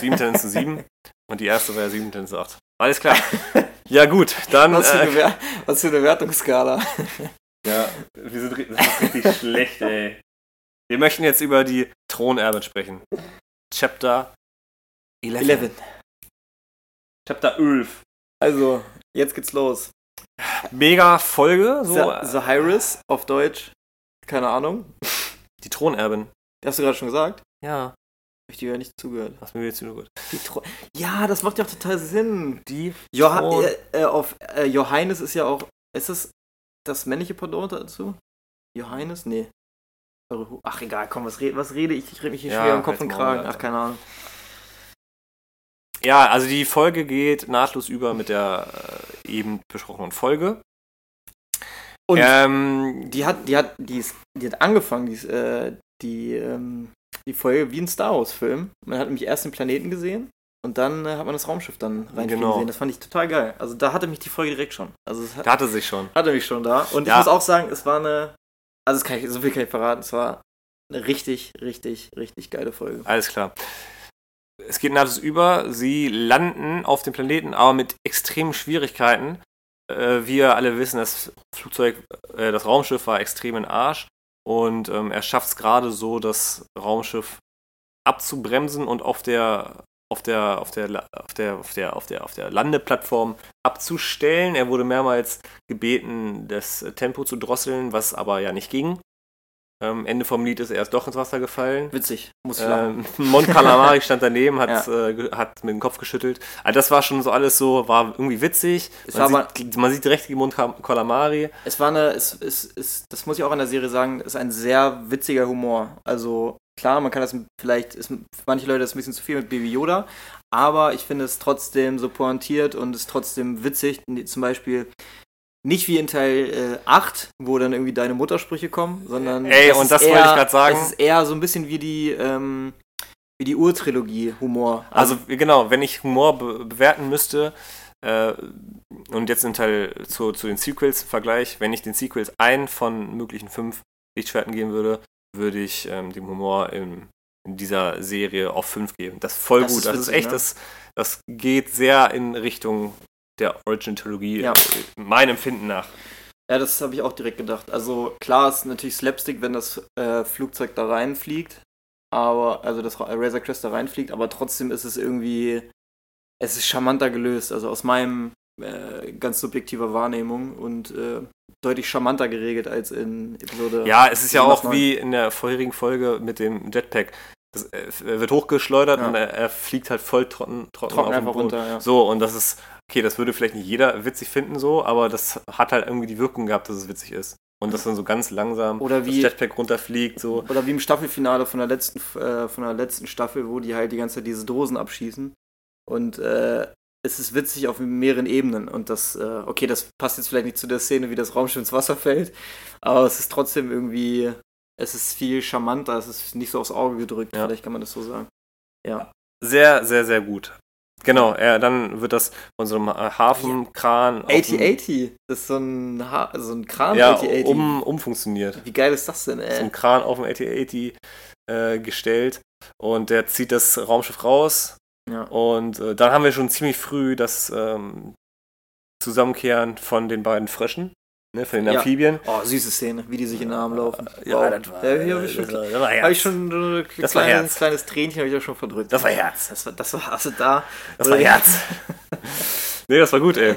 Sieben Tendenz zu sieben. Und die erste war ja sieben Tendenz zu acht. Alles klar. Ja gut, dann. Was für, äh, eine, Wer- was für eine Wertungsskala. Ja, wir sind das richtig schlecht, ey. Wir möchten jetzt über die Thronerbin sprechen. Chapter 11. 11. Chapter 11. Also, jetzt geht's los. Mega Folge, so. The, Hyris auf Deutsch. Keine Ahnung. Die Thronerbin. Hast du gerade schon gesagt? Ja, Hab ich dir ja nicht zugehört. hast mir jetzt gut. Die Thro ja, das macht ja auch total Sinn. Die Joha Thron- äh, äh, auf äh, Johannes ist ja auch. Ist es das männliche Pendant dazu? Johannes? Nee. Ach egal, komm, was, red, was rede ich? Ich rede mich hier Ja, schwer im Kopf und Kragen. Ach, keine Ahnung. Ja, also die Folge geht nahtlos über mit der äh, eben besprochenen Folge. Und ähm, die hat, die hat, die ist, die hat angefangen, die, ist, äh, die, ähm, die Folge wie ein Star Wars-Film. Man hat nämlich erst den Planeten gesehen und dann äh, hat man das Raumschiff dann reinfliegen Genau. gesehen. Das fand ich total geil. Also da hatte mich die Folge direkt schon. Also es hat, da hatte sich schon. hatte mich schon da. Und Ja. ich muss auch sagen, es war eine, also ich, so viel kann ich verraten, es war eine richtig, richtig, richtig geile Folge. Alles klar. Es geht nahtlos über. Sie landen auf dem Planeten, aber mit extremen Schwierigkeiten. Äh, wir alle wissen, das Flugzeug, äh, das Raumschiff war extrem in Arsch. Und ähm, er schafft es gerade so, das Raumschiff abzubremsen und auf der auf der, auf der, auf der, auf der, auf der, auf der Landeplattform abzustellen. Er wurde mehrmals gebeten, das Tempo zu drosseln, was aber ja nicht ging. Ähm, Ende vom Lied ist er erst doch ins Wasser gefallen. Witzig, muss ich. Ähm, Mon Calamari stand daneben, hat, Ja. äh, hat mit dem Kopf geschüttelt. Also das war schon so alles so, war irgendwie witzig. Es Man, war sieht, man sieht direkt die Mon Calamari. Es war eine, es, es, es, das muss ich auch an der Serie sagen, ist ein sehr witziger Humor. Also klar, man kann das vielleicht, ist, für manche Leute ist ein bisschen zu viel mit Baby Yoda, aber ich finde es trotzdem so pointiert und ist trotzdem witzig. Zum Beispiel nicht wie in Teil äh, 8, wo dann irgendwie deine Muttersprüche kommen, sondern Ey, es und das wollte ich grad sagen. Es ist eher so ein bisschen wie die, ähm, wie die Urtrilogie Humor. Also genau, wenn ich Humor be bewerten müsste, äh, und jetzt in Teil zu, zu den Sequels im Vergleich, wenn ich den Sequels einen von möglichen fünf Lichtschwerten geben würde, würde ich ähm, dem Humor in, in dieser Serie auf fünf geben. Das ist voll Das gut. ist das ist echt, ne? das, das geht sehr in Richtung der Origin-Trilogie, Ja. äh, meinem Empfinden nach. Ja, das habe ich auch direkt gedacht. Also klar ist natürlich Slapstick, wenn das äh, Flugzeug da reinfliegt, aber also das Ra- Razor Crest da reinfliegt, aber trotzdem ist es irgendwie, es ist charmanter gelöst, also aus meinem äh, ganz subjektiver Wahrnehmung und äh, deutlich charmanter geregelt als in Episode. Ja, es ist ja auch bis neun. wie in der vorherigen Folge mit dem Jetpack. Das, äh, er wird hochgeschleudert Ja. und er, er fliegt halt voll trocken, trocken, trocken auf den Boden. runter, ja. So, und das ist, okay, das würde vielleicht nicht jeder witzig finden, so, aber das hat halt irgendwie die Wirkung gehabt, dass es witzig ist. Und das dann so ganz langsam Oder wie- das Jetpack runterfliegt, so. Oder wie im Staffelfinale von der letzten, äh, von der letzten Staffel, wo die halt die ganze Zeit diese Dosen abschießen. Und äh, es ist witzig auf mehreren Ebenen. Und das, äh, okay, das passt jetzt vielleicht nicht zu der Szene, wie das Raumschiff ins Wasser fällt, aber es ist trotzdem irgendwie, es ist viel charmanter, es ist nicht so aufs Auge gedrückt, Ja. vielleicht kann man das so sagen. Ja. Sehr, sehr, sehr gut. Genau, er, dann wird das von so einem Hafenkran auf dem- 8080, das ist so ein, ha so ein Kran ja, 8080. um, umfunktioniert. Wie geil ist das denn, so ey? ein Kran auf dem 8080 äh, gestellt und der zieht das Raumschiff raus Ja. und äh, dann haben wir schon ziemlich früh das ähm, Zusammenkehren von den beiden Fröschen. ne, von den Ja. Amphibien. Oh, süße Szene, wie die sich in den Arm laufen. Ja, Wow. das war, Ja, hier hab ich schon, das war, das war ich schon ein kleines, Herz. kleines Tränchen habe ich auch schon verdrückt. Das war Herz. Das war, das war also da. Das war Herz. nee, das war gut, ey.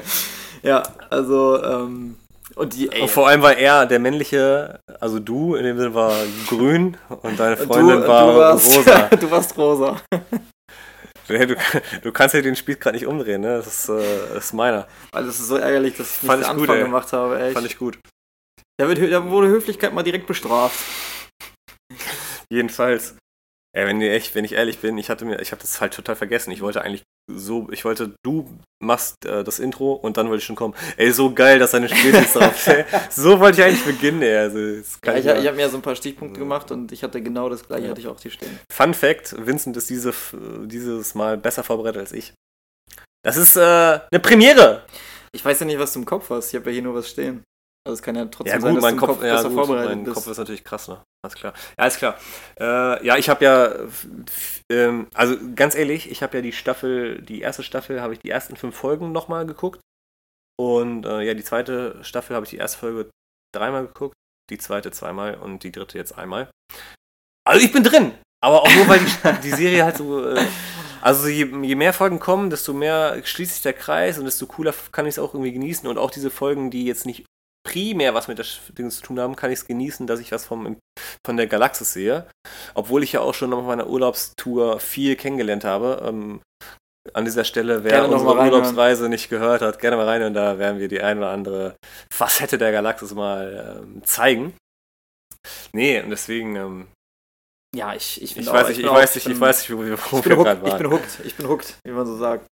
Ja, also, ähm, und die, ey, Und vor allem war er der männliche, also du in dem Sinne war grün und deine Freundin du war warst, rosa. du warst rosa. Hey, du, du kannst ja den Spiel gerade nicht umdrehen, ne? Das ist, äh, das ist meiner. Also, das ist so ärgerlich, dass ich nicht Fand den ich gut, Anfang ey. gemacht habe, ey. Fand ich gut. Da, wird, da wurde Höflichkeit mal direkt bestraft. Jedenfalls. Ey, wenn, echt, wenn ich ehrlich bin, ich hatte mir, ich habe das halt total vergessen. Ich wollte eigentlich so, ich wollte, du machst äh, das Intro und dann wollte ich schon kommen. Ey, so geil, dass deine jetzt drauf. So wollte ich eigentlich beginnen, ey. Also, Ja, ich ich, habe mir ja so ein paar Stichpunkte gemacht und ich hatte genau das gleiche, Ja. hatte ich auch hier stehen. Fun Fact: Vincent ist diese, dieses Mal besser vorbereitet als ich. Das ist äh, eine Premiere. Ich weiß ja nicht, was du im Kopf hast. Ich habe ja hier nur was stehen. Also es kann ja trotzdem Ja sein, gut, dass mein Kopf, Kopf ja, gut, vorbereitet mein bist. Kopf ist natürlich krass, ne? Alles klar. Ja, alles klar. Äh, ja, ich habe ja, f- ähm, also ganz ehrlich, ich habe ja die Staffel, die erste Staffel habe ich die ersten fünf Folgen nochmal geguckt. Und äh, ja, die zweite Staffel habe ich die erste Folge dreimal geguckt, die zweite zweimal und die dritte jetzt einmal. Also ich bin drin, aber auch nur, weil die, die Serie halt so. Äh, also je, je mehr Folgen kommen, desto mehr schließt sich der Kreis und desto cooler kann ich es auch irgendwie genießen. Und auch diese Folgen, die jetzt nicht primär was mit der Ding zu tun haben, kann ich es genießen, dass ich was vom, von der Galaxis sehe. Obwohl ich ja auch schon auf meiner Urlaubstour viel kennengelernt habe. Ähm, an dieser Stelle, wer Gerne unsere. Urlaubsreise nicht gehört hat, gerne mal rein und da werden wir die ein oder andere Facette der Galaxis mal ähm, zeigen. Nee, und deswegen, ähm, Ja, ich, ich, ich, weiß auch, nicht, ich bin weiß auch- nicht, bin- ich weiß nicht, wo wir, wo Ich wir bin, gerade hooked, ich waren. bin hooked, ich bin hooked, wie man so sagt.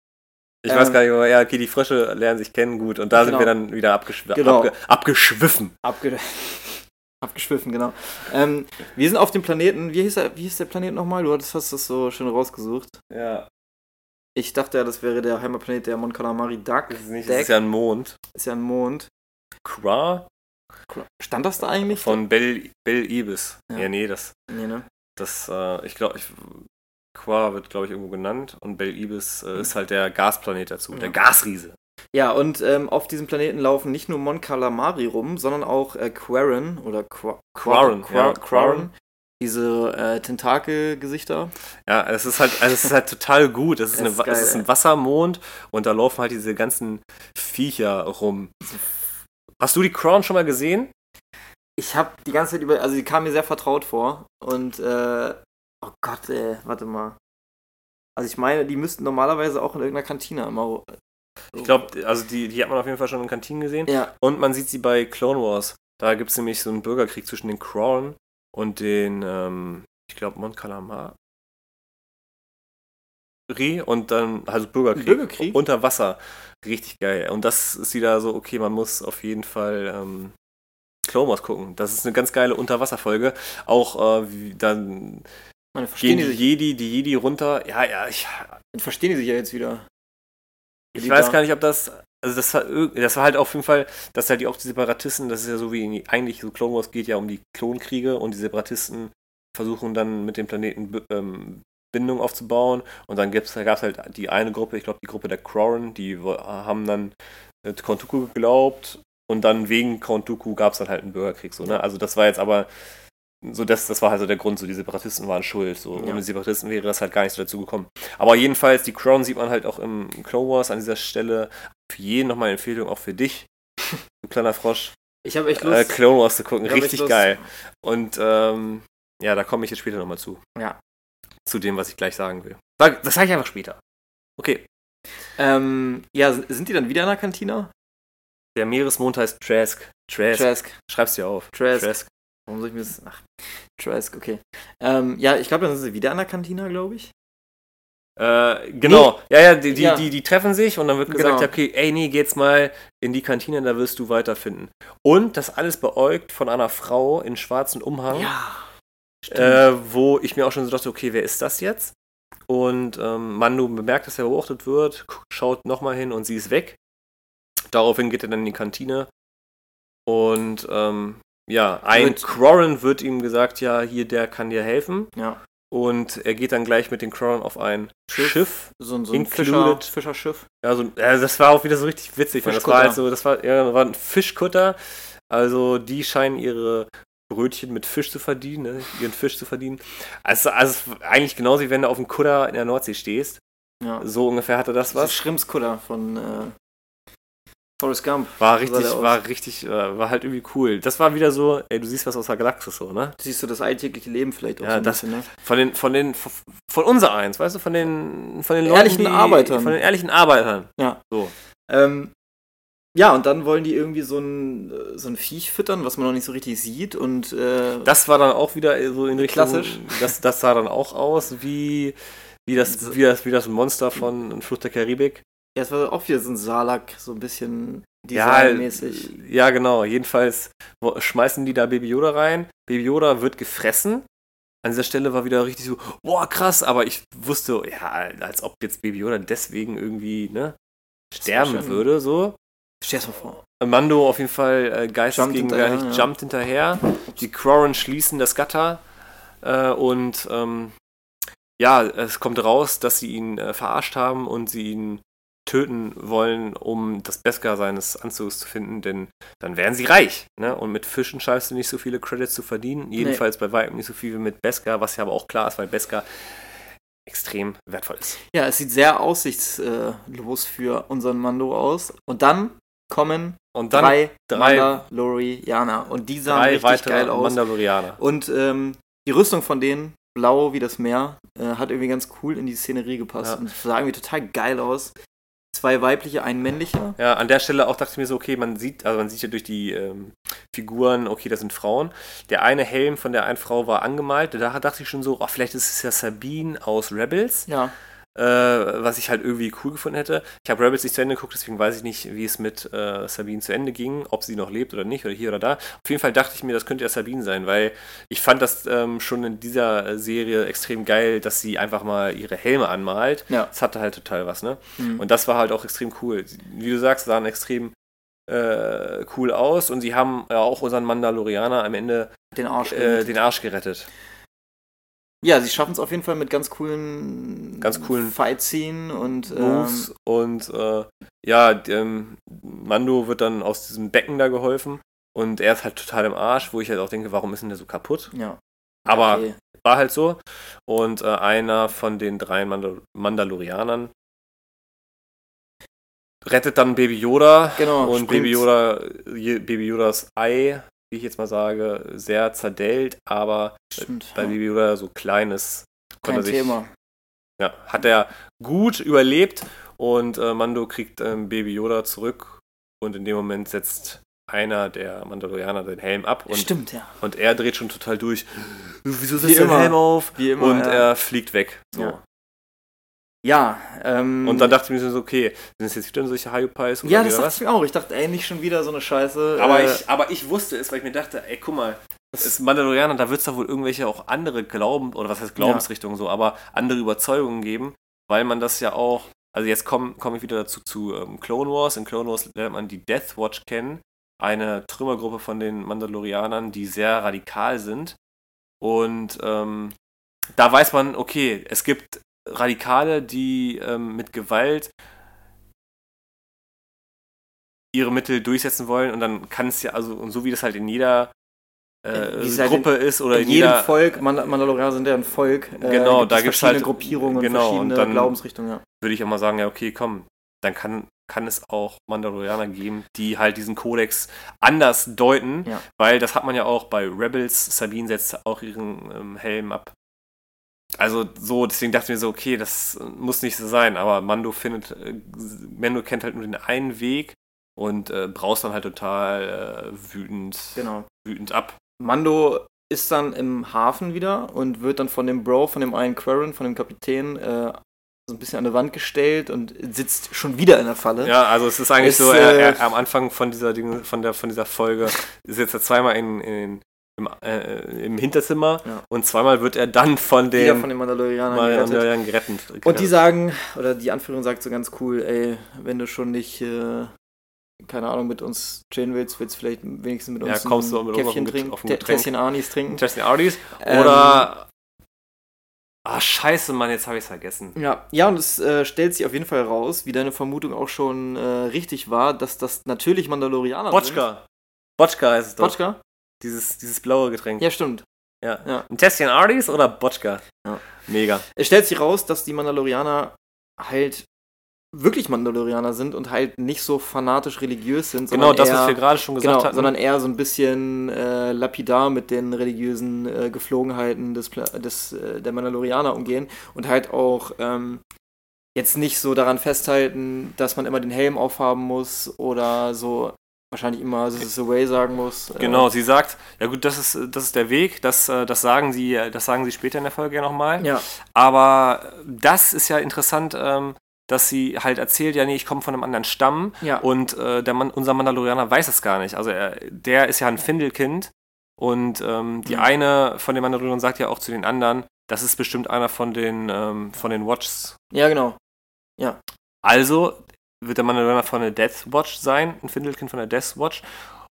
Ich weiß Ähm, gar nicht, aber ja, okay, die Frösche lernen sich kennen, gut. Und da sind Genau. wir dann wieder abgeschw Genau. abge abgeschwiffen. Abge Abgeschwiffen, genau. Ähm, wir sind auf dem Planeten, wie hieß, der, wie hieß der Planet nochmal? Du hattest hast das so schön rausgesucht. Ja, Ich dachte ja, das wäre der Heimatplanet der Mon Calamari Duck. das ist, nicht, Deck. das ist ja ein Mond. ist ja ein Mond. Kra Stand das da eigentlich? von Bel, Bel Ibis. Ja. Ja. nee, das, Nee, ne? das äh, ich glaube, ich, Qua wird, glaube ich, irgendwo genannt und Bel Ibis äh, ist halt der Gasplanet dazu, Ja. der Gasriese. Ja, und ähm, auf diesem Planeten laufen nicht nur Mon Calamari rum, sondern auch äh, Quarren oder Qua Quarren, Qua ja, Quarren. Quarren. Diese äh, Tentakelgesichter. Ja, es ist halt, also es ist halt total gut. Es ist, eine, ist geil, es ist ein Wassermond und da laufen halt diese ganzen Viecher rum. Hast du die Crown schon mal gesehen? Ich habe die ganze Zeit über, also die kam mir sehr vertraut vor und äh, oh Gott, ey, warte mal. Also ich meine, die müssten normalerweise auch in irgendeiner Kantine immer. Ich glaube, also die, die hat man auf jeden Fall schon in Kantinen gesehen. Ja, Und man sieht sie bei Clone Wars. Da gibt es nämlich so einen Bürgerkrieg zwischen den Crown und den, ähm, ich glaube, Mon Calamari. Und dann, also Bürgerkrieg. Bürgerkrieg? Unter Wasser. Richtig geil. Und das ist wieder so, okay, man muss auf jeden Fall ähm, Clone Wars gucken. Das ist eine ganz geile Unterwasserfolge. Auch äh, wie, dann meine, verstehen gehen die, die Jedi, die Jedi runter. Ja, ja, ich, verstehen die sich ja jetzt wieder. Ich weiß gar nicht, ob das. Also das war, das war halt auf jeden Fall, dass halt die, auch die Separatisten, das ist ja so wie in eigentlich so Clone Wars geht ja um die Klonkriege und die Separatisten versuchen dann mit dem Planeten ähm, Bindung aufzubauen und dann gibt's, da gab es halt die eine Gruppe, ich glaube die Gruppe der Crown, die haben dann äh, Count Dooku geglaubt und dann wegen Count Dooku gab es dann halt einen Bürgerkrieg. So, ne? Also das war jetzt aber so das, das war halt so der Grund, so die Separatisten waren schuld. So. Ja. Ohne Separatisten wäre das halt gar nicht so dazu gekommen. Aber jedenfalls, die Crown sieht man halt auch im Clone Wars an dieser Stelle. Für jeden nochmal eine Empfehlung, auch für dich, du kleiner Frosch, Ich habe echt äh, Lust. Clone Wars zu gucken. Richtig geil. Und ähm, ja, da komme ich jetzt später nochmal zu. Ja. Zu dem, was ich gleich sagen will. Das sage ich einfach später. Okay. Ähm, ja, sind die dann wieder in der Kantine? Der Meeresmond heißt Trask. Trask. Trask. Schreib's dir auf. Trask. Warum soll ich mir das. Ach, Trask, okay. Ähm, ja, ich glaube, dann sind sie wieder in der Kantine, glaube ich. Äh, genau. Ja, ja, die, die, Ja. Die, die treffen sich und dann wird gesagt, Genau. okay, ey, nee, geh jetzt mal in die Kantine, da wirst du weiterfinden. Und das alles beäugt von einer Frau in schwarzen Umhang, Ja. äh, wo ich mir auch schon so dachte, okay, wer ist das jetzt? Und ähm, Mando bemerkt, dass er beobachtet wird, schaut nochmal hin und sie ist weg. Daraufhin geht er dann in die Kantine. Und ähm, ja, ein Wird- wird ihm gesagt, ja, hier, der kann dir helfen. ja. Und er geht dann gleich mit den Quarren auf ein Schiff. Schiff So, ein- so ein. Fischer, Fischerschiff. ja, so, ja, das war auch wieder so richtig witzig. Das war Fischkutter. halt so, das war, ja, das war ein Fischkutter. Also die scheinen ihre Brötchen mit Fisch zu verdienen, ne? ihren Fisch zu verdienen. Also, also eigentlich genauso wie wenn du auf dem Kutter in der Nordsee stehst. Ja. So ungefähr hatte das Das was. ist Schrimpskutter von äh, Forrest Gump. War richtig, war richtig, äh, war halt irgendwie cool. Das war wieder so, ey, du siehst was aus der Galaxis so, ne? Siehst du das alltägliche Leben vielleicht auch Ja, so ein das- bisschen, ne? Von den, von den, von unser eins, weißt du, von den, von den Ehrlichen Arbeitern. Von den ehrlichen Arbeitern. Ja. So. Ähm, ja, und dann wollen die irgendwie so ein, so ein Viech füttern, was man noch nicht so richtig sieht. Und äh, Das war dann auch wieder so in Richtung. Klassisch. Das, das sah dann auch aus wie, wie, das, wie, das, wie das Monster von Flucht der Karibik. Ja, es war auch wieder so ein Salak, so ein bisschen Ja, designmäßig. ja, genau. Jedenfalls schmeißen die da Baby Yoda rein. Baby Yoda wird gefressen. An dieser Stelle war wieder richtig so, boah, krass, aber ich wusste, ja, als ob jetzt Baby Yoda deswegen irgendwie, ne, sterben würde, so. Stell dir das mal vor. Mando auf jeden Fall äh, geistesgegenwärtig hinterher, ja. jumpt hinterher. Die Quarren schließen das Gatter äh, und ähm, ja, es kommt raus, dass sie ihn äh, verarscht haben und sie ihn töten wollen, um das Beskar seines Anzugs zu finden, denn dann wären sie reich. Ne? Und mit Fischen scheinst du nicht so viele Credits zu verdienen. Jedenfalls bei weitem nicht so viel wie mit Beskar, was ja aber auch klar ist, weil Beskar extrem wertvoll ist. Ja, es sieht sehr aussichtslos für unseren Mando aus. Und dann kommen Und dann drei, drei- Mandalorianer. Und die sahen drei richtig geil aus. Mandalorianer. Und ähm, die Rüstung von denen, blau wie das Meer, äh, hat irgendwie ganz cool in die Szenerie gepasst. Ja. Und sah irgendwie total geil aus. Zwei weibliche, ein männlicher. Ja, an der Stelle auch dachte ich mir so, okay, man sieht, also man sieht ja durch die ähm, Figuren, okay, das sind Frauen. Der eine Helm von der einen Frau war angemalt, da dachte ich schon so, oh, vielleicht ist es ja Sabine aus Rebels, Ja, äh, was ich halt irgendwie cool gefunden hätte. Ich habe Rebels nicht zu Ende geguckt, deswegen weiß ich nicht, wie es mit äh, Sabine zu Ende ging, ob sie noch lebt oder nicht, oder hier oder da. Auf jeden Fall dachte ich mir, das könnte ja Sabine sein, weil ich fand das ähm, schon in dieser Serie extrem geil, dass sie einfach mal ihre Helme anmalt. ja. Das hatte halt total was, ne? Mhm. Und das war halt auch extrem cool. Wie du sagst, sahen extrem äh, cool aus und sie haben ja auch unseren Mandalorianer am Ende den Arsch. äh, den Arsch gerettet. Ja, sie schaffen es auf jeden Fall mit ganz coolen, Ganz coolen Fight-Scene und ähm, Moves und äh, ja, dem Mando wird dann aus diesem Becken da geholfen und er ist halt total im Arsch, wo ich halt auch denke, warum ist denn der so kaputt? ja. Aber Okay. war halt so. Und äh, einer von den drei Mandal Mandalorianern rettet dann Baby Yoda Genau, und springt- Baby Yoda, Baby Yodas Ei, wie ich jetzt mal sage, sehr zerdellt, aber Stimmt. bei ja. Baby Yoda so kleines Kein er sich, Thema. Ja, hat er gut überlebt und äh, Mando kriegt ähm, Baby Yoda zurück und in dem Moment setzt einer der Mandalorianer den Helm ab und, Stimmt, ja. und er dreht schon total durch. Wieso Wie setzt der immer. Helm auf? Wie immer. und ja. er fliegt weg. So. Ja. Ja, ähm, Und dann dachte ich mir so, okay, sind es jetzt wieder solche oder Ja, das dachte was? ich mir auch. Ich dachte, ey, nicht schon wieder so eine Scheiße. Aber, äh, ich, aber ich wusste es, weil ich mir dachte, ey, guck mal, es ist Mandalorianer, da wird es doch wohl irgendwelche auch andere Glauben, oder was heißt Glaubensrichtungen so, aber andere Überzeugungen geben, weil man das ja auch, also jetzt komme komm ich wieder dazu zu ähm, Clone Wars. In Clone Wars lernt man die Death Watch kennen, eine Trümmergruppe von den Mandalorianern, die sehr radikal sind. Und ähm, da weiß man, okay, es gibt Radikale, die ähm, mit Gewalt ihre Mittel durchsetzen wollen und dann kann es ja, also und so wie das halt in jeder äh, es halt Gruppe ist oder in in jedem jeder Volk, Mand Mandalorianer sind ja ein Volk. äh, Genau, gibt da es gibt's verschiedene halt- Gruppierungen genau, und und verschiedene dann- Glaubensrichtungen, ja. würde ich auch mal sagen, ja, okay, komm, dann kann, kann es auch Mandalorianer geben, die halt diesen Kodex anders deuten, Ja. weil das hat man ja auch bei Rebels, Sabine setzt auch ihren ähm, Helm ab. Also so, deswegen dachte ich mir so, okay, das muss nicht so sein, aber Mando findet, äh, Mando kennt halt nur den einen Weg und äh, braust dann halt total äh, wütend, Genau. wütend ab. Mando ist dann im Hafen wieder und wird dann von dem Bro, von dem einen Quarren, von dem Kapitän, äh, so ein bisschen an die Wand gestellt und sitzt schon wieder in der Falle. Ja, also es ist eigentlich Es, so, er, äh, er, am Anfang von dieser Ding, von der von dieser Folge sitzt er zweimal in, in, im, äh, im Hinterzimmer Ja. und zweimal wird er dann von wieder den von den Mandalorianern gerettet. Mandalorianern gerettet. Und die sagen, oder die Anführerin sagt so ganz cool, ey, wenn du schon nicht, äh, keine Ahnung, mit uns chillen willst, willst du vielleicht wenigstens mit Ja, uns kommst du mit Käffchen ein trinken, ein. Tässchen Anis trinken. Justin Audis Ähm, oder Ah, scheiße, Mann, jetzt habe ich es vergessen. Ja, ja, und es äh, stellt sich auf jeden Fall raus, wie deine Vermutung auch schon äh, richtig war, dass das natürlich Mandalorianer sind. Wotschka. Botschka heißt es doch. Botschka? Dieses, dieses blaue Getränk. Ja, stimmt. Ja. Ja. Ein Testian Ardis oder Botschka? Ja. Mega. Es stellt sich raus, dass die Mandalorianer halt wirklich Mandalorianer sind und halt nicht so fanatisch religiös sind, Genau das, eher, was wir gerade schon gesagt genau, hatten. sondern eher so ein bisschen äh, lapidar mit den religiösen äh, Geflogenheiten des, des, äh, der Mandalorianer umgehen und halt auch ähm, jetzt nicht so daran festhalten, dass man immer den Helm aufhaben muss oder so wahrscheinlich immer This is the way sagen muss. Äh, Genau, sie sagt, ja gut, das ist, das ist der Weg, das, äh, das, sagen sie, das sagen sie später in der Folge ja nochmal. Ja, Aber das ist ja interessant, ähm, dass sie halt erzählt, ja nee, ich komme von einem anderen Stamm ja. und äh, der Mann, unser Mandalorianer weiß es gar nicht. Also er, der ist ja ein Findelkind und ähm, die Mhm. eine von den Mandalorianern sagt ja auch zu den anderen, das ist bestimmt einer von den, ähm, von den Watchs. ja, genau. Also wird der Mandalorianer von der Death Watch sein, ein Findelkind von der Death Watch.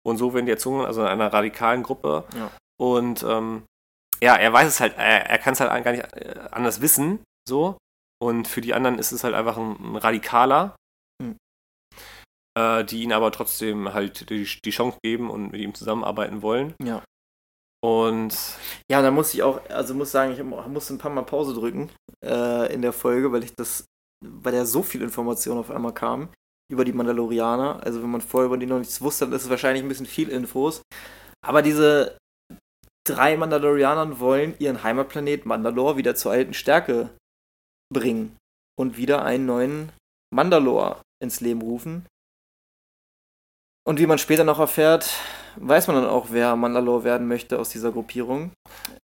Und so werden die erzogen, also in einer radikalen Gruppe. Ja. Und ähm, ja, er weiß es halt, er, er kann es halt gar nicht äh, anders wissen, so. Und für die anderen ist es halt einfach ein, ein Radikaler, Mhm. äh, die ihn aber trotzdem halt die, die Chance geben und mit ihm zusammenarbeiten wollen. Ja. Und Ja, da muss ich auch, also muss sagen, ich musste ein paar Mal Pause drücken äh, in der Folge, weil ich das, weil da so viel Information auf einmal kam über die Mandalorianer. Also wenn man vorher über die noch nichts wusste, dann ist es wahrscheinlich ein bisschen viel Infos. Aber diese drei Mandalorianer wollen ihren Heimatplanet Mandalore wieder zur alten Stärke bringen und wieder einen neuen Mandalore ins Leben rufen. Und wie man später noch erfährt, weiß man dann auch, wer Mandalore werden möchte aus dieser Gruppierung.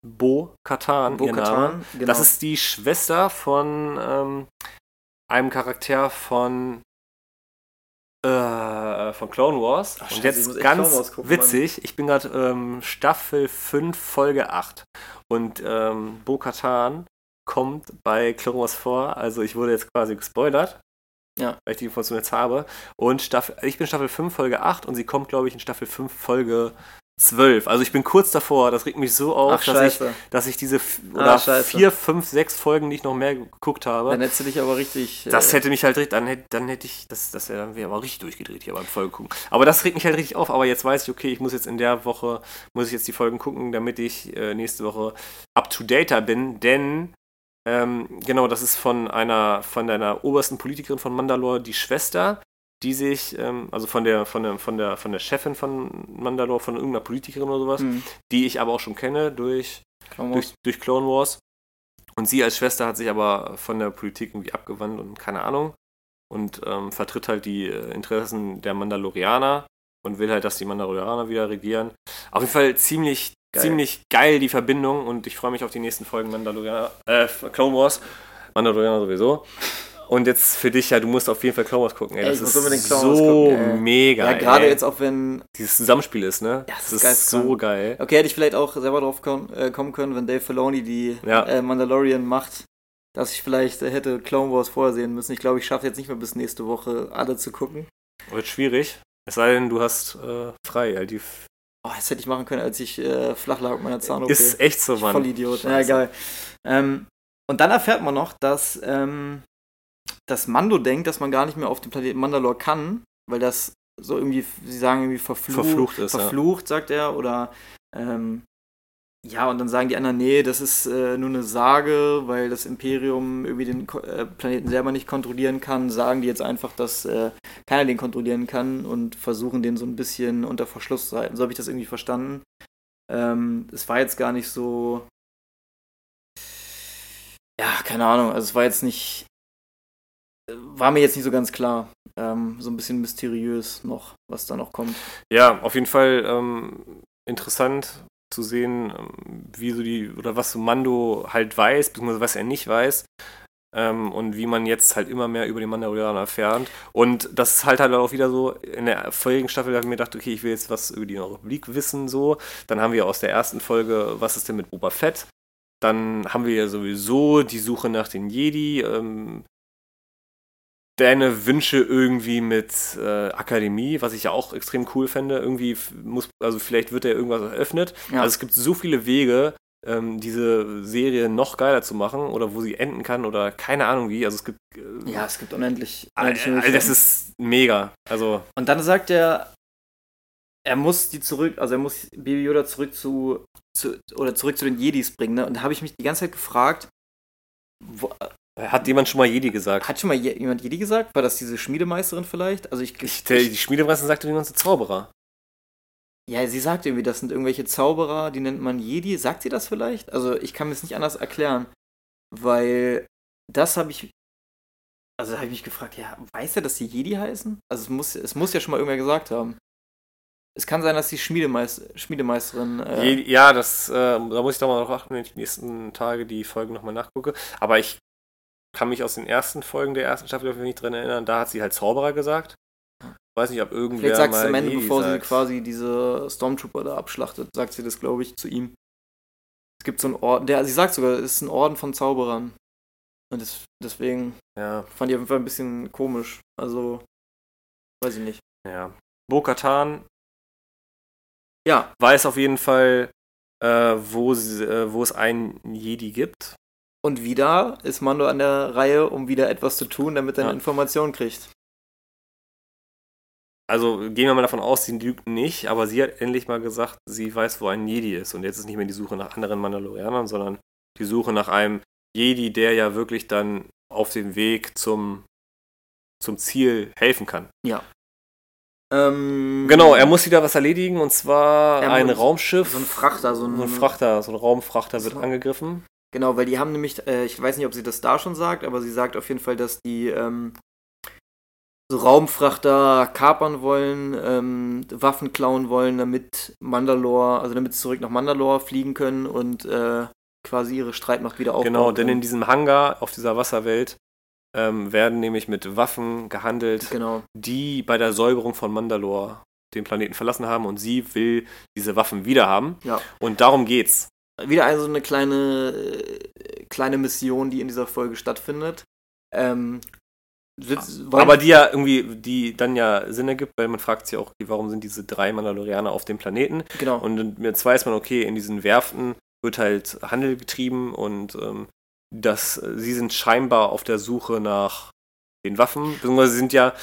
Bo Katan, ihr Name. Bo-Katan, genau. Das ist die Schwester von ähm, einem Charakter von äh, von Clone Wars. Ach, Und jetzt ganz gucken, witzig, ich bin gerade ähm, Staffel 5, Folge 8. Und ähm, Bo Katan kommt bei Clone Wars vor. Also ich wurde jetzt quasi gespoilert. Ja. Weil ich die Information jetzt habe. Und Staffel, ich bin Staffel 5, Folge 8 und sie kommt, glaube ich, in Staffel 5, Folge 12. Also ich bin kurz davor. Das regt mich so auf, Ach, dass ich dass ich diese Ah, oder scheiße. vier, fünf, sechs Folgen nicht noch mehr geguckt habe. Dann hättest du dich aber richtig. das äh, hätte mich halt richtig, dann hätte, dann hätte ich, das, das wäre dann wäre aber richtig durchgedreht hier beim Folgen gucken. Aber das regt mich halt richtig auf. Aber jetzt weiß ich, okay, ich muss jetzt in der Woche, muss ich jetzt die Folgen gucken, damit ich äh, nächste Woche up to date bin, denn ähm, genau, das ist von einer, von einer obersten Politikerin von Mandalore, die Schwester, die sich, ähm, also von der, von der, von der, von der Chefin von Mandalore, von irgendeiner Politikerin oder sowas, hm, die ich aber auch schon kenne durch Clone Wars. durch, durch Clone Wars. Und sie als Schwester hat sich aber von der Politik irgendwie abgewandt und keine Ahnung. Und ähm, vertritt halt die äh, Interessen der Mandalorianer und will halt, dass die Mandalorianer wieder regieren. Auf jeden Fall ziemlich, Geil. ziemlich geil die Verbindung und ich freue mich auf die nächsten Folgen Mandalorianer, äh, Clone Wars. Mandalorianer sowieso. Und jetzt für dich ja, du musst auf jeden Fall Clone Wars gucken. Ey, Ey, das muss ist so gucken, ey. mega. Ja, gerade ey. jetzt auch wenn. Dieses Zusammenspiel ist, ne? Ja, das das ist ist geil, so geil. Okay, hätte ich vielleicht auch selber drauf kommen, äh, kommen können, wenn Dave Filoni die Ja. äh, Mandalorian macht, dass ich vielleicht äh, hätte Clone Wars vorsehen müssen. Ich glaube, ich schaffe jetzt nicht mehr bis nächste Woche alle zu gucken. Wird schwierig. Es sei denn, du hast frei. Halt die Oh, das hätte ich machen können, als ich äh, flach lag mit meiner Zahn-OP. Ist echt so, Mann. Voll Idiot. Ja, geil. Ähm, und dann erfährt man noch, dass, ähm, dass Mando denkt, dass man gar nicht mehr auf dem Planeten Mandalore kann, weil das so irgendwie, sie sagen irgendwie verflucht, Verflucht ist, ja. verflucht sagt er, oder ähm, ja, und dann sagen die anderen, nee, das ist äh, nur eine Sage, weil das Imperium irgendwie den Ko- äh, Planeten selber nicht kontrollieren kann, sagen die jetzt einfach, dass äh, keiner den kontrollieren kann und versuchen den so ein bisschen unter Verschluss zu halten. So habe ich das irgendwie verstanden. Ähm, es war jetzt gar nicht so. Ja, keine Ahnung. Also es war jetzt nicht. War mir jetzt nicht so ganz klar. Ähm, so ein bisschen mysteriös noch, was da noch kommt. Ja, auf jeden Fall ähm, interessant zu sehen, ähm, wie so die, oder was so Mando halt weiß, beziehungsweise was er nicht weiß. Ähm, und wie man jetzt halt immer mehr über die Mandalorianer erfährt. Und das ist halt halt auch wieder so, in der vorigen Staffel habe ich mir gedacht, okay, ich will jetzt was über die Republik wissen, so. Dann haben wir aus der ersten Folge, was ist denn mit Boba Fett? Dann haben wir ja sowieso die Suche nach den Jedi, ähm, deine Wünsche irgendwie mit äh, Akademie, was ich ja auch extrem cool fände. Irgendwie muss, also vielleicht wird ja irgendwas eröffnet. Ja. Also es gibt so viele Wege, ähm, diese Serie noch geiler zu machen oder wo sie enden kann oder keine Ahnung wie. Also es gibt. Äh, Ja, es gibt unendlich. unendlich all, das ist mega. Also Und dann sagt er, er muss die zurück, also er muss Baby Yoda zurück zu, zu oder zurück zu den Jedis bringen. Ne? Und da habe ich mich die ganze Zeit gefragt, wo, hat jemand schon mal Jedi gesagt? Hat schon mal je, jemand Jedi gesagt? War das diese Schmiedemeisterin vielleicht? Also ich, ich der, die Schmiedemeisterin sagte die ganze Zauberer. Ja, sie sagt irgendwie, das sind irgendwelche Zauberer, die nennt man Jedi. Sagt sie das vielleicht? Also ich kann mir es nicht anders erklären, weil das habe ich also da habe ich mich gefragt, ja, weiß er, dass die Jedi heißen? Also es muss, es muss ja schon mal irgendwer gesagt haben. Es kann sein, dass die Schmiedemeister, Schmiedemeisterin. Äh ja, das, äh, da muss ich doch mal drauf achten, wenn ich die nächsten Tage die Folgen nochmal nachgucke. Aber ich kann mich aus den ersten Folgen der ersten Staffel nicht dran erinnern. Da hat sie halt Zauberer gesagt. Ich weiß nicht, ob irgendwer. Vielleicht sagt sie am Ende, bevor sagt. sie quasi diese Stormtrooper da abschlachtet, sagt sie das, glaube ich, zu ihm. Es gibt so einen Orden, der, sie sagt sogar, es ist ein Orden von Zauberern. Und das, deswegen ja. fand ich auf jeden Fall ein bisschen komisch. Also, weiß ich nicht. Ja. Bo-Katan ja. weiß auf jeden Fall, äh, wo, äh, wo es einen Jedi gibt. Und wieder ist Mando an der Reihe, um wieder etwas zu tun, damit er ja. eine Information kriegt. Also gehen wir mal davon aus, sie lügt nicht, aber sie hat endlich mal gesagt, sie weiß, wo ein Jedi ist. Und jetzt ist nicht mehr die Suche nach anderen Mandalorianern, sondern die Suche nach einem Jedi, der ja wirklich dann auf dem Weg zum, zum Ziel helfen kann. Ja. Ähm, genau, er muss wieder was erledigen und zwar ein Raumschiff. So ein Frachter, so ein, so ein Frachter, so ein Raumfrachter wird so. angegriffen. Genau, weil die haben nämlich, äh, ich weiß nicht, ob sie das da schon sagt, aber sie sagt auf jeden Fall, dass die ähm, so Raumfrachter kapern wollen, ähm, Waffen klauen wollen, damit Mandalore, also damit sie zurück nach Mandalore fliegen können und äh, quasi ihre Streitmacht wieder aufbauen. Genau, denn in diesem Hangar auf dieser Wasserwelt ähm, werden nämlich mit Waffen gehandelt, genau. die bei der Säuberung von Mandalore den Planeten verlassen haben und sie will diese Waffen wieder haben. Ja. Und darum geht's. Wieder also eine kleine, kleine Mission, die in dieser Folge stattfindet. Ähm, aber die ja irgendwie, die dann ja Sinn ergibt, weil man fragt sich auch, warum sind diese drei Mandalorianer auf dem Planeten? Genau. Und jetzt weiß man, okay, in diesen Werften wird halt Handel getrieben und ähm, dass sie sind scheinbar auf der Suche nach den Waffen, beziehungsweise sind ja,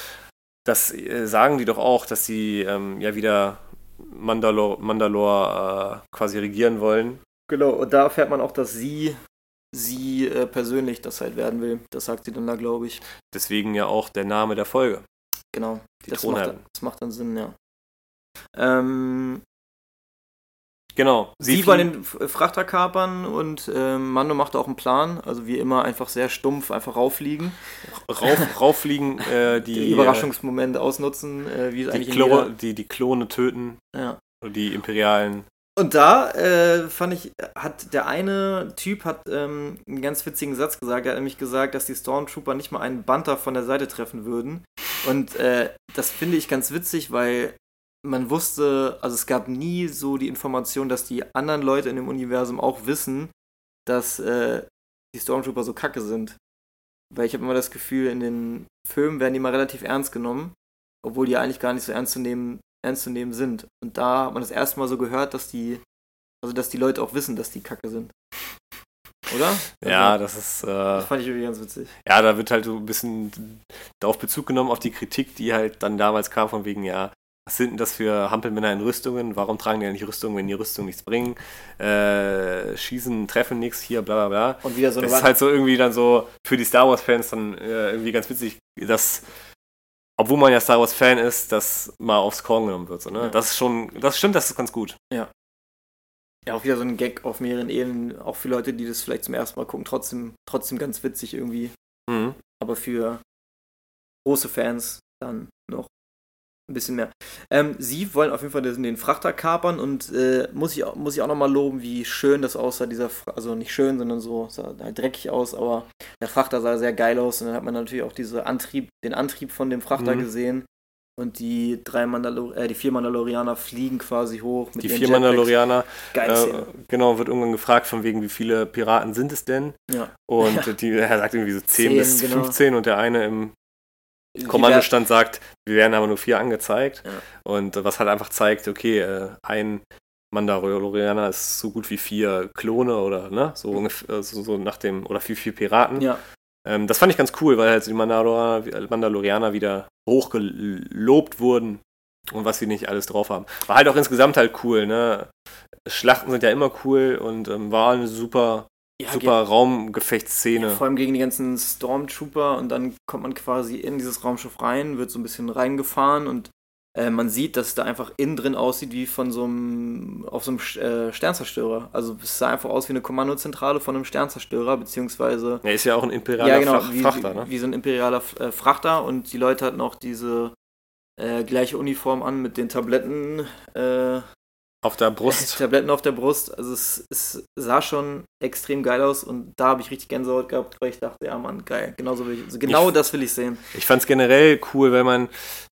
das äh, sagen die doch auch, dass sie ähm, ja wieder Mandalore, Mandalore äh, quasi regieren wollen. Genau, und da erfährt man auch, dass sie sie äh, persönlich das halt werden will. Das sagt sie dann da, glaube ich. Deswegen ja auch der Name der Folge. Genau, die das macht, das macht dann Sinn, ja. Ähm, Genau. Sie, sie wollen den Frachter kapern und äh, Mando macht auch einen Plan. Also wie immer einfach sehr stumpf, einfach rauffliegen. Rauf, rauffliegen, äh, die Den Überraschungsmoment ausnutzen, äh, wie die, Klo die, die Klone töten. Ja. Die imperialen. Und da äh, fand ich, hat der eine Typ hat ähm, einen ganz witzigen Satz gesagt. Er hat nämlich gesagt, dass die Stormtrooper nicht mal einen Banter von der Seite treffen würden. Und äh, das finde ich ganz witzig, weil man wusste, also es gab nie so die Information, dass die anderen Leute in dem Universum auch wissen, dass äh, die Stormtrooper so kacke sind. Weil ich habe immer das Gefühl, in den Filmen werden die mal relativ ernst genommen, obwohl die eigentlich gar nicht so ernst zu nehmen, ernst zu nehmen sind. Und da hat man das erste Mal so gehört, dass die, also dass die Leute auch wissen, dass die kacke sind. Oder? Ja, also, das ist. Äh, das fand ich irgendwie ganz witzig. Ja, da wird halt so ein bisschen darauf Bezug genommen, auf die Kritik, die halt dann damals kam, von wegen, ja, was sind denn das für Hampelmänner in Rüstungen? Warum tragen die ja nicht Rüstungen, wenn die Rüstung nichts bringen? Äh, schießen, treffen nichts, hier, bla bla bla. Und wieder so Das ist halt so irgendwie dann so für die Star Wars-Fans dann äh, irgendwie ganz witzig, dass, obwohl man ja Star Wars-Fan ist, das mal aufs Korn genommen wird. So, ne? Ja. Das ist schon, das stimmt, das ist ganz gut. Ja. Ja, auch wieder so ein Gag auf mehreren Ebenen, auch für Leute, die das vielleicht zum ersten Mal gucken, trotzdem, trotzdem ganz witzig irgendwie. Mhm. Aber für große Fans dann noch ein bisschen mehr. Ähm, sie wollen auf jeden Fall den, den Frachter kapern und äh, muss, ich, muss ich auch nochmal loben, wie schön das aussah, dieser, also nicht schön, sondern so, sah halt dreckig aus, aber der Frachter sah sehr geil aus und dann hat man natürlich auch diese Antrieb, den Antrieb von dem Frachter mhm. gesehen. Und die drei Mandalor äh, die vier Mandalorianer fliegen quasi hoch. die vier Jetpacks. Mandalorianer, äh, genau, wird irgendwann gefragt, von wegen, wie viele Piraten sind es denn? Ja. Und ja. Die, er sagt irgendwie so 10, 10 bis genau. 15 und der eine im Kommandostand sagt, wir werden aber nur vier angezeigt. Ja. Und was halt einfach zeigt, okay, äh, ein Mandalorianer ist so gut wie vier Klone oder ne, so mhm. ungefähr, so, so, nach dem, oder vier, vier Piraten. Ja. Ähm, das fand ich ganz cool, weil halt die Mandalorianer, Mandalorianer wieder hochgelobt wurden und was sie nicht alles drauf haben. War halt auch insgesamt halt cool, ne? Schlachten sind ja immer cool und ähm, war eine super, Ja, super Raumgefechtsszene. Ja, vor allem gegen die ganzen Stormtrooper und dann kommt man quasi in dieses Raumschiff rein, wird so ein bisschen reingefahren und äh, man sieht, dass es da einfach innen drin aussieht wie von so einem, auf so einem äh, Sternzerstörer. Also es sah einfach aus wie eine Kommandozentrale von einem Sternzerstörer, beziehungsweise Er ist ja auch ein imperialer ja, genau, Frach wie, Frachter, ne? wie so ein imperialer äh, Frachter und die Leute hatten auch diese äh, gleiche Uniform an mit den Tabletten, äh, Auf der Brust. Tabletten auf der Brust. Also es, es sah schon extrem geil aus und da habe ich richtig Gänsehaut gehabt, weil ich dachte, ja Mann, geil, genauso will ich, also genau Ich- das will ich sehen. Ich fand es generell cool, wenn man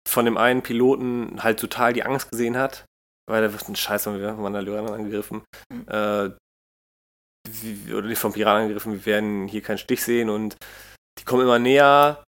von dem einen Piloten halt total die Angst gesehen hat, weil da wird ein Scheiß von Mandalorianern angegriffen. Mhm. Äh, wie, oder nicht vom Piraten angegriffen, wir werden hier keinen Stich sehen und die kommen immer näher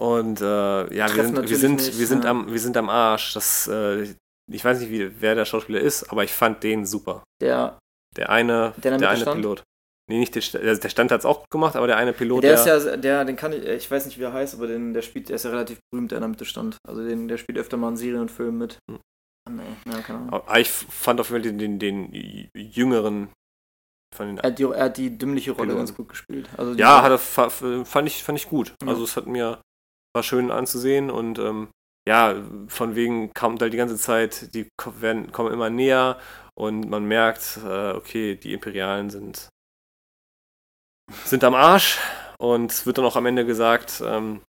und äh, ja, wir Treffen sind, wir sind, nicht, wir sind ja. am, wir sind am Arsch. Das, äh, ich weiß nicht, wie, wer der Schauspieler ist, aber ich fand den super. Der, Der eine, Der der der eine stand? Pilot. Nee, nicht der, der der Stand hat es auch gut gemacht, aber der eine Pilot, der ist ja, der, den kann ich, ich weiß nicht, wie er heißt, aber den, der spielt, der ist ja relativ berühmt, der in der Mitte stand. Also den, der spielt öfter mal in Serien und Filmen mit. Hm. Ah, nee, ja, keine Ahnung. Aber ich fand auf jeden Fall den, den, den jüngeren von den Er hat, die, er hat die dümmliche Rolle Piloten. ganz gut gespielt. Also Ja, hat er, fa- fand, ich, fand ich gut. Ja. Also es hat mir, war schön anzusehen und ähm, ja, von wegen kam halt die ganze Zeit, die werden, kommen immer näher und man merkt, äh, okay, die Imperialen sind, sind am Arsch und es wird dann auch am Ende gesagt, ähm,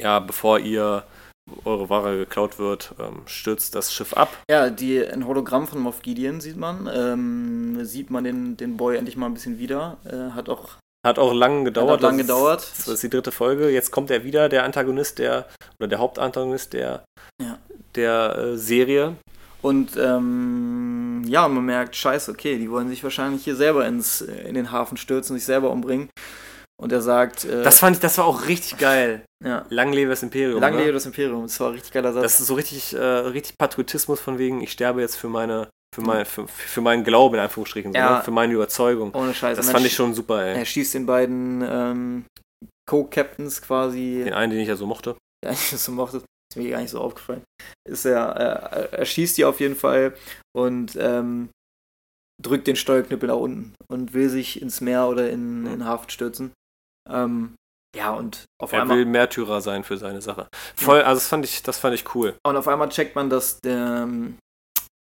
ja, bevor ihr eure Ware geklaut wird, ähm, stürzt das Schiff ab. Ja, die, ein Hologramm von Moff Gideon sieht man. Ähm, sieht man den, den Boy endlich mal ein bisschen wieder. Äh, hat auch Hat auch lang gedauert. hat lang das gedauert. Das ist die dritte Folge. Jetzt kommt er wieder, der Antagonist der, oder der Hauptantagonist der, Ja. der äh, Serie. Und ähm, ja, man merkt, scheiße, okay, die wollen sich wahrscheinlich hier selber ins, in den Hafen stürzen, sich selber umbringen. Und er sagt, äh, Das fand ich, das war auch richtig geil. ja, Lang lebe das Imperium. lang ne? lebe das Imperium. Das war ein richtig geiler Satz. Das ist so richtig, äh, richtig Patriotismus von wegen, ich sterbe jetzt für meine, für mein, für, für meinen Glauben, in Anführungsstrichen, so, Ja. ne? für meine Überzeugung. Ohne Scheiß. Das fand ich schon super, Er ey. schießt den beiden ähm, Co-Captains quasi. Den einen, den ich ja so mochte. Ja, ich das so mochte, ist mir gar nicht so aufgefallen. Ist er, äh, er schießt die auf jeden Fall und ähm, drückt den Steuerknüppel nach unten und will sich ins Meer oder in, in den Hafen stürzen. Ähm, ja, und auf Er einmal will Märtyrer sein für seine Sache. Voll, also das fand ich, das fand ich cool. und auf einmal checkt man, dass der ähm,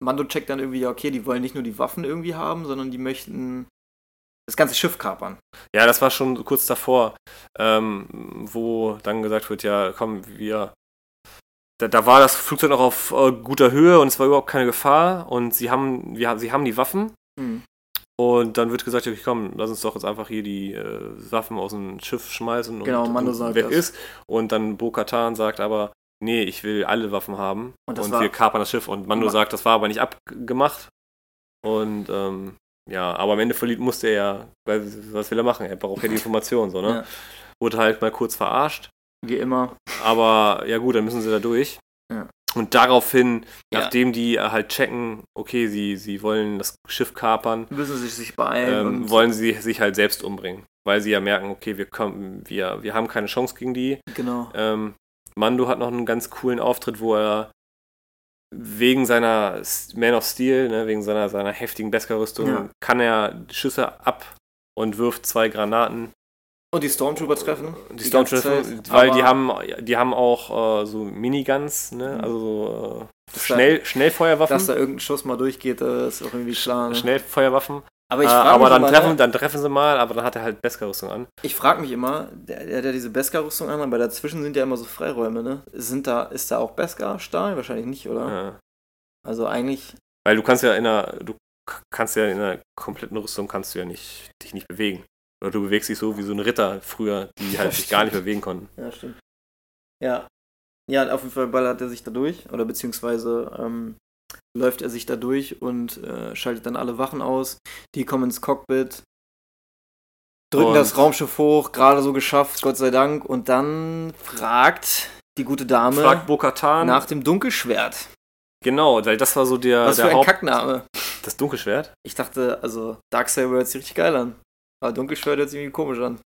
Mando checkt dann irgendwie, ja, okay, die wollen nicht nur die Waffen irgendwie haben, sondern die möchten das ganze Schiff kapern. Ja, das war schon kurz davor, ähm, wo dann gesagt wird, ja, komm, wir. Da, da war das Flugzeug noch auf äh, guter Höhe und es war überhaupt keine Gefahr und sie haben, wir, sie haben die Waffen Hm. und dann wird gesagt, okay, komm, lass uns doch jetzt einfach hier die äh, Waffen aus dem Schiff schmeißen und, Genau, Mando und sagt weg das. ist. Und dann Bo-Katan sagt aber, nee, ich will alle Waffen haben Und und, wir kapern das Schiff. Und Mando Ma- sagt, das war aber nicht abgemacht. Und ähm, ja, aber am Ende verliert musste er ja, weil, was will er machen? Er braucht ja die Information, so, ne? Ja. Wurde halt mal kurz verarscht. Wie immer. Aber ja gut, dann müssen sie da durch. Ja. Und daraufhin, Ja. nachdem die halt checken, okay, sie, sie wollen das Schiff kapern, Müssen sich sich beeilen. ähm, wollen sie sich halt selbst umbringen. Weil sie ja merken, okay, wir, kommen, wir, wir haben keine Chance gegen die. Genau. Ähm, Mando hat noch einen ganz coolen Auftritt, wo er wegen seiner Man of Steel, ne, wegen seiner, seiner heftigen Beskar-Rüstung, Ja. kann er Schüsse ab und wirft zwei Granaten. Und die Stormtrooper treffen. Die, ganze Stormtrooper, Zeit, weil die haben, die haben auch äh, so Miniguns, ne, Mhm. also so, äh, Das Schnell, Schnellfeuerwaffen. Dass da irgendein Schuss mal durchgeht, äh, ist auch irgendwie klar. Ne? Schnellfeuerwaffen. Aber ich Äh, frage aber mich, dann, immer, treffen, ne? dann treffen sie mal, aber dann hat er halt Beskar-Rüstung an. ich frag mich immer, der, der hat ja diese Beskar-Rüstung an, aber dazwischen sind ja immer so Freiräume, ne? Sind da, ist da auch Beskar-Stahl? Wahrscheinlich nicht, oder? Ja. Also eigentlich, Weil du kannst ja in einer, du kannst ja in einer kompletten Rüstung kannst du ja nicht, dich nicht bewegen. Oder du bewegst dich so wie so ein Ritter früher, die halt sich gar nicht bewegen konnten. ja, stimmt. Ja. Ja, auf jeden Fall ballert er sich da durch, oder beziehungsweise ähm, läuft er sich da durch und äh, schaltet dann alle Wachen aus. Die kommen ins Cockpit, drücken Und- das Raumschiff hoch, gerade so geschafft, Gott sei Dank. Und dann fragt die gute Dame Fragt Bo-Katan. nach dem Dunkelschwert. Genau, weil das war so der, Was für der ein Haupt... Kackname. Das Dunkelschwert? Ich dachte, also Darksaber hört sich richtig geil an. Aber Dunkelschwert hört sich irgendwie komisch an.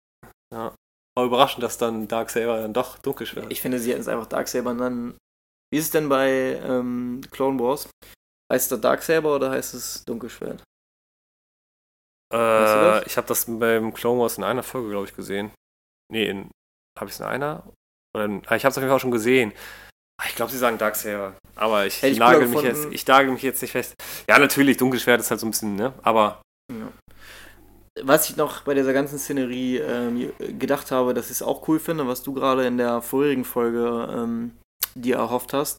War überraschend, dass dann Darksaber dann doch Dunkelschwert. Ich finde, sie hätten es einfach Darksaber dann Wie ist es denn bei ähm, Clone Wars? Heißt es Darksaber oder heißt es Dunkelschwert? Äh, ich habe das beim Clone Wars in einer Folge, glaube ich, gesehen. Nee, in, habe ich es in einer? Oder in, ah, ich habe es auf jeden Fall schon gesehen. Ah, ich glaube, sie sagen Darksaber. Aber ich, ich nagel mich jetzt, ich nagel mich jetzt nicht fest. Ja, natürlich, Dunkelschwert ist halt so ein bisschen, ne? Aber Ja. Was ich noch bei dieser ganzen Szenerie ähm, gedacht habe, dass ich es auch cool finde, was du gerade in der vorherigen Folge ähm, dir erhofft hast,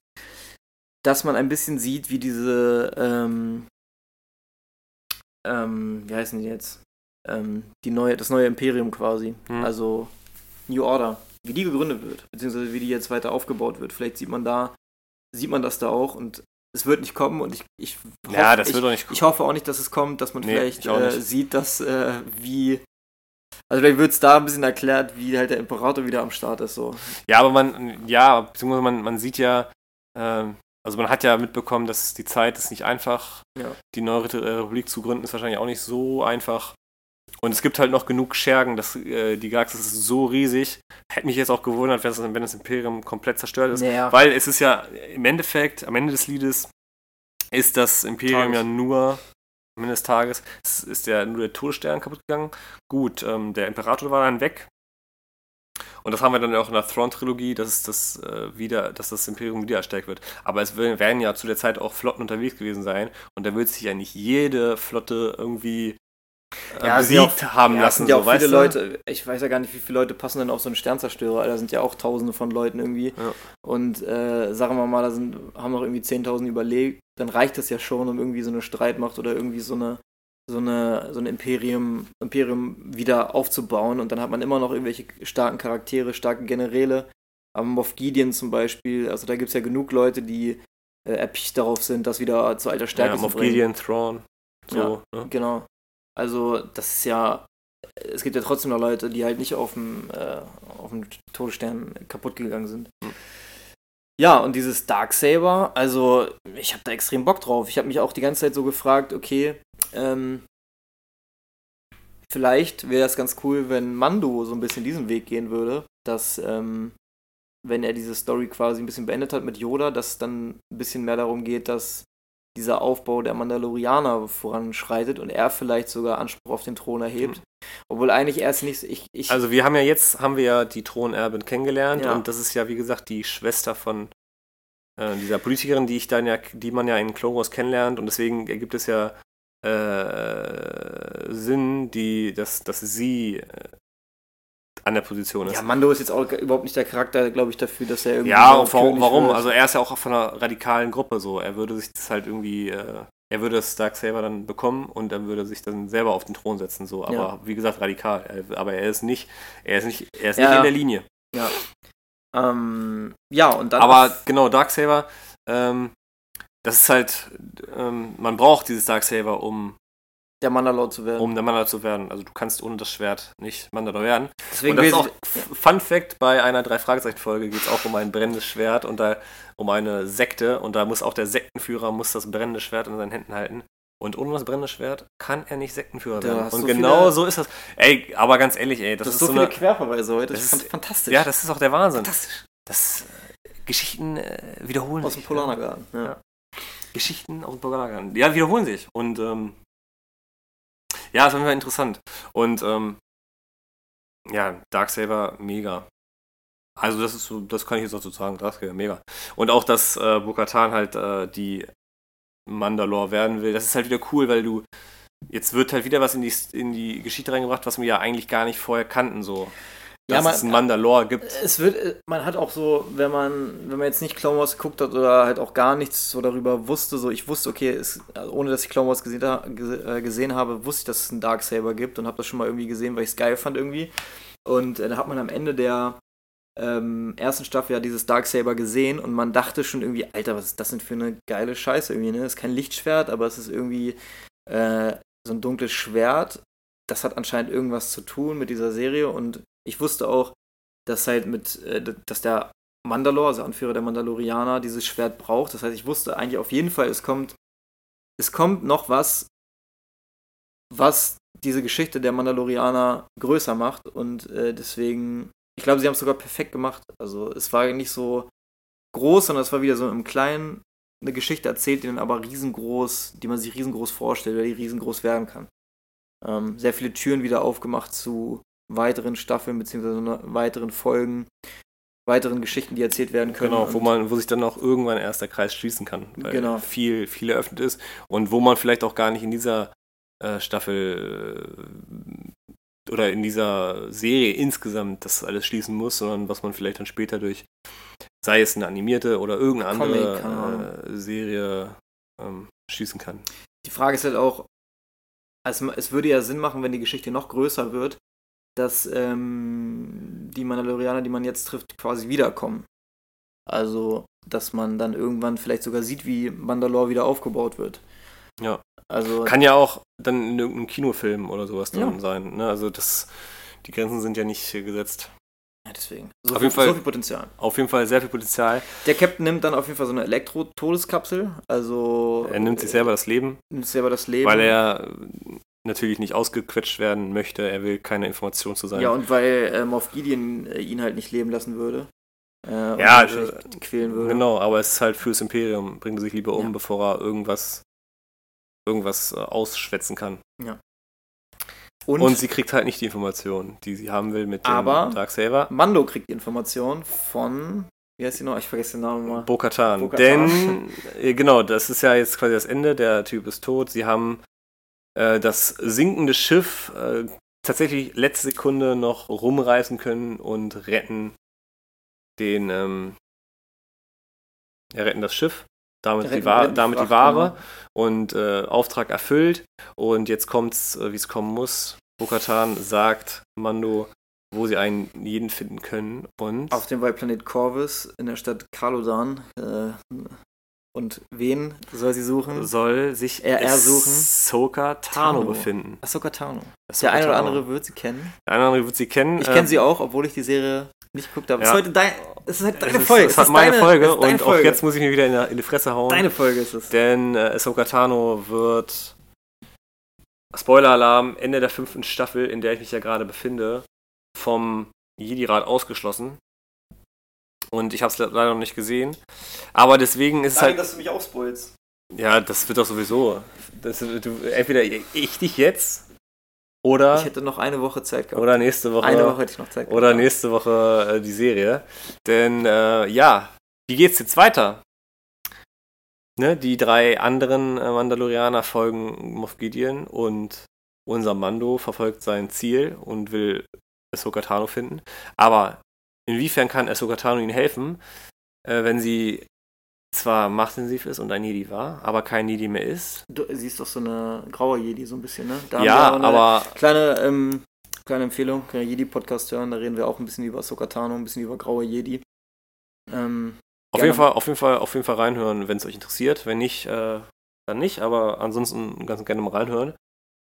dass man ein bisschen sieht, wie diese, ähm, ähm, wie heißen die jetzt? Ähm, die neue, das neue Imperium quasi, Hm. also New Order, wie die gegründet wird, beziehungsweise wie die jetzt weiter aufgebaut wird. Vielleicht sieht man da, sieht man das da auch und es wird nicht kommen und ich, ich ja, hoffe- das ich, ich hoffe auch nicht, dass es kommt, dass man Nee, vielleicht äh, sieht, dass äh, wie. Also vielleicht wird es da ein bisschen erklärt, wie halt der Imperator wieder am Start ist. So. Ja, aber man, ja, beziehungsweise man, man sieht ja, ähm, also man hat ja mitbekommen, dass die Zeit ist nicht einfach. Ja. Die neue Re- Republik zu gründen ist wahrscheinlich auch nicht so einfach. Und es gibt halt noch genug Schergen, dass äh, die Galaxis ist so riesig. Hätte mich jetzt auch gewundert, wenn das, wenn das Imperium komplett zerstört ist. Naja. Weil es ist ja im Endeffekt, am Ende des Liedes, ist das Imperium Tages. ja nur, Ende des Tages, es ist ja nur der Todesstern kaputt gegangen. Gut, ähm, der Imperator war dann weg. Und das haben wir dann auch in der Thrawn-Trilogie, dass das äh, wieder, dass das Imperium wieder erstärkt wird. Aber es werden ja zu der Zeit auch Flotten unterwegs gewesen sein. Und da wird sich ja nicht jede Flotte irgendwie äh, Ja, ja besiegt haben ja, lassen. ja so, auch viele weißt du? Leute, ich weiß ja gar nicht, wie viele Leute passen denn auf so einen Sternzerstörer. Da sind ja auch tausende von Leuten irgendwie. Ja. Und äh, sagen wir mal, da sind, haben noch irgendwie 10.000 überlegt. Dann reicht das ja schon, um irgendwie so eine Streitmacht oder irgendwie so eine so eine, so ein Imperium, Imperium wieder aufzubauen und dann hat man immer noch irgendwelche starken Charaktere, starke Generäle. Am Moff Gideon zum Beispiel, also da gibt es ja genug Leute, die äh, erpicht darauf sind, das wieder zu alter Stärke Ja, zu Moff bringen. Gideon, Thrawn. So, ne? Genau. Also, das ist ja. Es gibt ja trotzdem noch Leute, die halt nicht auf dem, äh, auf dem Todesstern kaputt gegangen sind. Hm. Ja, und dieses Darksaber, also ich habe da extrem Bock drauf. Ich habe mich auch die ganze Zeit so gefragt, okay, ähm, vielleicht wäre es ganz cool, wenn Mando so ein bisschen diesen Weg gehen würde, dass, ähm, wenn er diese Story quasi ein bisschen beendet hat mit Yoda, dass es dann ein bisschen mehr darum geht, dass dieser Aufbau der Mandalorianer voranschreitet und er vielleicht sogar Anspruch auf den Thron erhebt. Obwohl eigentlich erst nicht, ich, ich Also wir haben ja jetzt, haben wir ja die Thronerbin kennengelernt Ja. und das ist ja, wie gesagt, die Schwester von äh, dieser Politikerin, die ich dann ja, die man ja in Wars kennenlernt und deswegen ergibt es ja äh, Sinn, die, dass, dass sie äh, an der Position ist. ja, Mando ist jetzt auch überhaupt nicht der Charakter, glaube ich, dafür, dass er irgendwie. Ja, und warum, warum? Also er ist ja auch von einer radikalen Gruppe so. Er würde sich das halt irgendwie, äh, er würde das Darksaber dann bekommen und dann würde sich dann selber auf den Thron setzen so. Aber Ja. wie gesagt, radikal. Er, aber er ist nicht, er ist nicht, er ist Ja, nicht ja. in der Linie. ähm, ja, und dann. Aber genau, Darksaber, ähm, das ist halt, ähm, man braucht dieses Darksaber, um, der Mandalore zu werden. um der Mandalor zu werden. Also du kannst ohne das Schwert nicht Mandalor werden. Deswegen und das ist auch Fun Fact, bei einer Drei-Fragezeichen-Folge geht es auch um ein brennendes Schwert und da um eine Sekte und da muss auch der Sektenführer muss das brennende Schwert in seinen Händen halten. Und ohne das brennende Schwert kann er nicht Sektenführer Da werden. Und so genau so ist das. Ey, aber ganz ehrlich, ey, das, das ist so so viele eine. Querverweise heute. Das, das ist fantastisch. Ja, das ist auch der Wahnsinn. fantastisch. Das äh, Geschichten äh, wiederholen Aus dem sich. Polanergarten. Ja. Ja. Geschichten aus dem Polanergarten. Ja, wiederholen sich. Und ähm, ja, ist auf jeden interessant. Und ähm, ja, Darksaber, mega. Also das ist so, das kann ich jetzt auch so sagen, Darksaber, mega. Und auch, dass äh, Bo-Katan halt äh, die Mandalore werden will, das ist halt wieder cool, weil du jetzt wird halt wieder was in die, in die Geschichte reingebracht, was wir ja eigentlich gar nicht vorher kannten, so. Ja, Dass man- es einen Mandalore gibt. Es wird, äh, man hat auch so, wenn man, wenn man jetzt nicht Clone Wars geguckt hat oder halt auch gar nichts so darüber wusste, so ich wusste, okay, es, also ohne dass ich Clone Wars gesehen, äh, gesehen habe, wusste ich, dass es einen Darksaber gibt und habe das schon mal irgendwie gesehen, weil ich es geil fand irgendwie. Und äh, da hat man am Ende der ähm, ersten Staffel ja dieses Darksaber gesehen und man dachte schon irgendwie, Alter, was ist das denn für eine geile Scheiße irgendwie, ne? Es ist kein Lichtschwert, aber es ist irgendwie äh, so ein dunkles Schwert. Das hat anscheinend irgendwas zu tun mit dieser Serie und ich wusste auch, dass halt mit, äh, dass der Mandalore, also Anführer der Mandalorianer, dieses Schwert braucht. Das heißt, ich wusste eigentlich auf jeden Fall, es kommt, es kommt noch was, was diese Geschichte der Mandalorianer größer macht und äh, deswegen, ich glaube, sie haben es sogar perfekt gemacht. Also es war nicht so, groß, sondern es war wieder so im Kleinen eine Geschichte erzählt, die dann aber riesengroß, die man sich riesengroß vorstellt oder die riesengroß werden kann. Ähm, sehr viele Türen wieder aufgemacht zu weiteren Staffeln beziehungsweise weiteren Folgen, weiteren Geschichten, die erzählt werden können. Genau, wo man, wo sich dann auch irgendwann erst der Kreis schließen kann, weil Genau. viel, viel eröffnet ist und wo man vielleicht auch gar nicht in dieser äh, Staffel äh, oder in dieser Serie insgesamt das alles schließen muss, sondern was man vielleicht dann später durch, sei es eine animierte oder irgendeine Comic, andere äh, Serie ähm, schließen kann. Die Frage ist halt auch, also es würde ja Sinn machen, wenn die Geschichte noch größer wird, dass ähm, die Mandalorianer, die man jetzt trifft, quasi wiederkommen. Also, dass man dann irgendwann vielleicht sogar sieht, wie Mandalore wieder aufgebaut wird. Ja. Also, Kann ja auch dann in irgendeinem Kinofilm oder sowas drin Ja. sein. Ne? Also das, die Grenzen sind ja nicht äh, gesetzt. ja, deswegen. So, Auf viel, jeden Fall- so viel Potenzial. Auf jeden Fall sehr viel Potenzial. Der Captain nimmt dann auf jeden Fall so eine Elektro-Todeskapsel. Also. Er nimmt sich selber das Leben, nimmt sich selber das Leben. weil er äh, natürlich nicht ausgequetscht werden möchte. Er will keine Information zu sein. Ja, und weil äh, Moff Gideon äh, ihn halt nicht leben lassen würde. Äh, Ja, wahrscheinlich quälen würde. Genau, aber es ist halt fürs Imperium. Bringt er sich lieber um, Ja. bevor er irgendwas, irgendwas äh, ausschwätzen kann. Und, Und, sie kriegt halt nicht die Information, die sie haben will mit dem Aber- Darksaber. Mando kriegt die Information von. Wie heißt die noch? Ich vergesse den Namen mal. Bo-Katan. Bo-Katan. Denn, äh, genau, das ist ja jetzt quasi das Ende. Der Typ ist tot. Sie haben äh, das sinkende Schiff äh, tatsächlich letzte Sekunde noch rumreißen können und retten den, ähm, ja, retten das Schiff. Damit, Retten- die, Wa retten damit die Ware. genau. Und äh, Auftrag erfüllt. Und jetzt kommt's, äh, wie es kommen muss. Bo-Katan sagt Mando, wo sie einen jeden finden können. Und Auf dem Waldplanet Corvus in der Stadt Kalodan. Äh, und wen soll sie suchen? soll sich Er- er suchen. Ahsoka Tano, Tano. befinden. Ahsoka Tano. Ahsoka Der eine oder andere wird sie kennen. Der eine oder andere wird sie kennen. Ich äh, kenne sie auch, obwohl ich die Serie nicht geguckt habe. Es Ja. ist heute dein, es ist halt Es deine ist, Folge. Es Es ist meine deine, Folge es ist und auch Folge. jetzt muss ich mir wieder in, der, in die Fresse hauen. Deine Folge ist es. Denn äh, Ahsoka Tano wird Spoiler-Alarm, Ende der fünften Staffel, in der ich mich ja gerade befinde, vom Jedi-Rat ausgeschlossen. Und ich habe es leider noch nicht gesehen. Aber deswegen ist es halt. dass du mich auch spoilst. Ja, das wird doch sowieso. Das, du, entweder ich dich jetzt oder, Ich hätte noch eine Woche Zeit gehabt. oder nächste Woche. eine Woche hätte ich noch Zeit gehabt. Oder nächste Woche äh, die Serie. Denn äh, ja, wie geht's jetzt weiter? Ne, die drei anderen äh, Mandalorianer folgen Moff Gideon und unser Mando verfolgt sein Ziel und will Ahsoka Tano finden. Aber inwiefern kann Ahsoka Tano ihnen helfen, äh, wenn sie zwar machtintensiv ist und ein Jedi war, aber kein Jedi mehr ist? Du siehst doch so eine graue Jedi so ein bisschen, ne? Da ja, aber Kleine, ähm, kleine Empfehlung, kann Jedi-Podcast hören, da reden wir auch ein bisschen über Ahsoka Tano, ein bisschen über graue Jedi. Ähm, Auf Gerne. jeden, Fall, auf, jeden Fall, auf jeden Fall reinhören, wenn es euch interessiert. Wenn nicht, äh, dann nicht, aber ansonsten ganz gerne mal reinhören.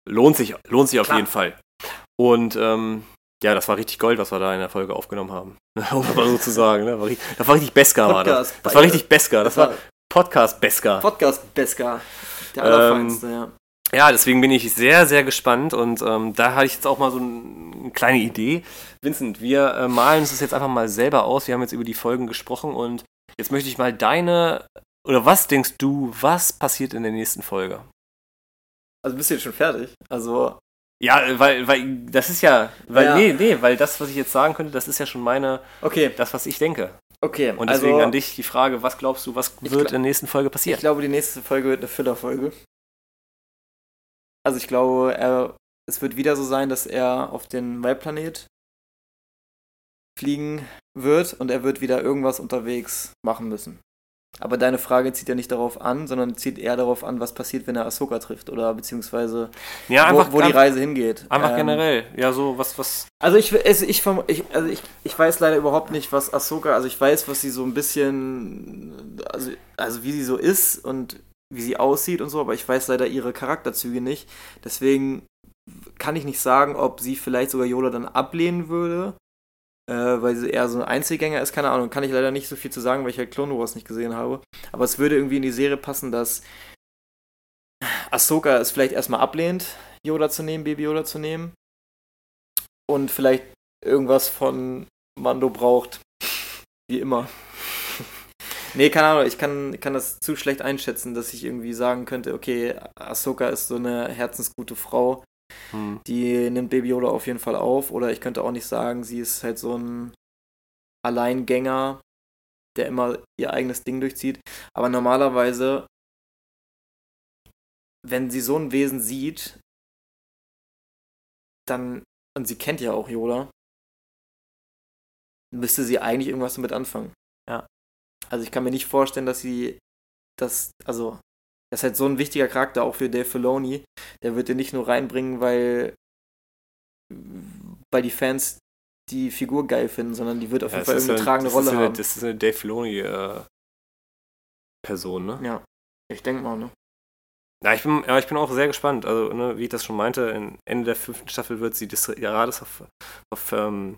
Lohnt sich, lohnt sich auf Klar. jeden Fall. Und ähm, ja, das war richtig Gold, was wir da in der Folge aufgenommen haben. um mal so zu sagen. Ne? Das war richtig Beska, war das. Das war richtig Beska. Das war Podcast Beska. Podcast Beska. Der Ähm, allerfeinste, ja. Ja, deswegen bin ich sehr, sehr gespannt und ähm, da hatte ich jetzt auch mal so ein, eine kleine Idee. Vincent, wir äh, malen uns das jetzt einfach mal selber aus. Wir haben jetzt über die Folgen gesprochen und jetzt möchte ich mal deine, oder was denkst du, was passiert in der nächsten Folge? Also bist du jetzt schon fertig? Also, Ja, weil, weil das ist ja, weil, Ja. nee, nee, weil das, was ich jetzt sagen könnte, das ist ja schon meine, okay, das, was ich denke. okay. Und deswegen also, an dich die Frage, was glaubst du, was Ich wird in der nächsten Folge Ich passieren? glaube, die nächste Folge wird eine Füllerfolge. Also ich glaube, er, es wird wieder so sein, dass er auf den Waldplanet fliegen wird und er wird wieder irgendwas unterwegs machen müssen. Aber deine Frage zieht ja nicht darauf an, sondern zieht eher darauf an, was passiert, wenn er Ahsoka trifft oder beziehungsweise ja, einfach, wo, wo die Reise hingeht. einfach Ähm, generell. Ja, so, was, was, Also ich, es, ich, ich, also ich, ich weiß leider überhaupt nicht, was Ahsoka, also ich weiß, was sie so ein bisschen, also, also wie sie so ist und wie sie aussieht und so, aber ich weiß leider ihre Charakterzüge nicht. Deswegen kann ich nicht sagen, ob sie vielleicht sogar Yoda dann ablehnen würde, äh, weil sie eher so ein Einzelgänger ist, keine Ahnung. Kann ich leider nicht so viel zu sagen, weil ich halt Clone Wars nicht gesehen habe. Aber es würde irgendwie in die Serie passen, dass Ahsoka es vielleicht erstmal ablehnt, Yoda zu nehmen, Baby Yoda zu nehmen und vielleicht irgendwas von Mando braucht. Wie immer. Nee, keine Ahnung, ich kann, kann das zu schlecht einschätzen, dass ich irgendwie sagen könnte, okay, Ahsoka ist so eine herzensgute Frau, hm. die nimmt Baby Yoda auf jeden Fall auf. Oder ich könnte auch nicht sagen, sie ist halt so ein Alleingänger, der immer ihr eigenes Ding durchzieht. Aber normalerweise, wenn sie so ein Wesen sieht, dann, und sie kennt ja auch Yoda, müsste sie eigentlich irgendwas damit anfangen. Ja. Also ich kann mir nicht vorstellen, dass sie das, also, das ist halt so ein wichtiger Charakter auch für Dave Filoni. Der wird den nicht nur reinbringen, weil, weil die Fans die Figur geil finden, sondern die wird auf ja, jeden Fall irgendeine eine, tragende Rolle eine, haben. Das ist eine Dave Filoni äh, Person, ne? Ja, ich denke mal, ne? Ja, ich bin, ja, ich bin auch sehr gespannt. Also, ne, wie ich das schon meinte, Ende der fünften Staffel wird sie gerade auf, auf ähm,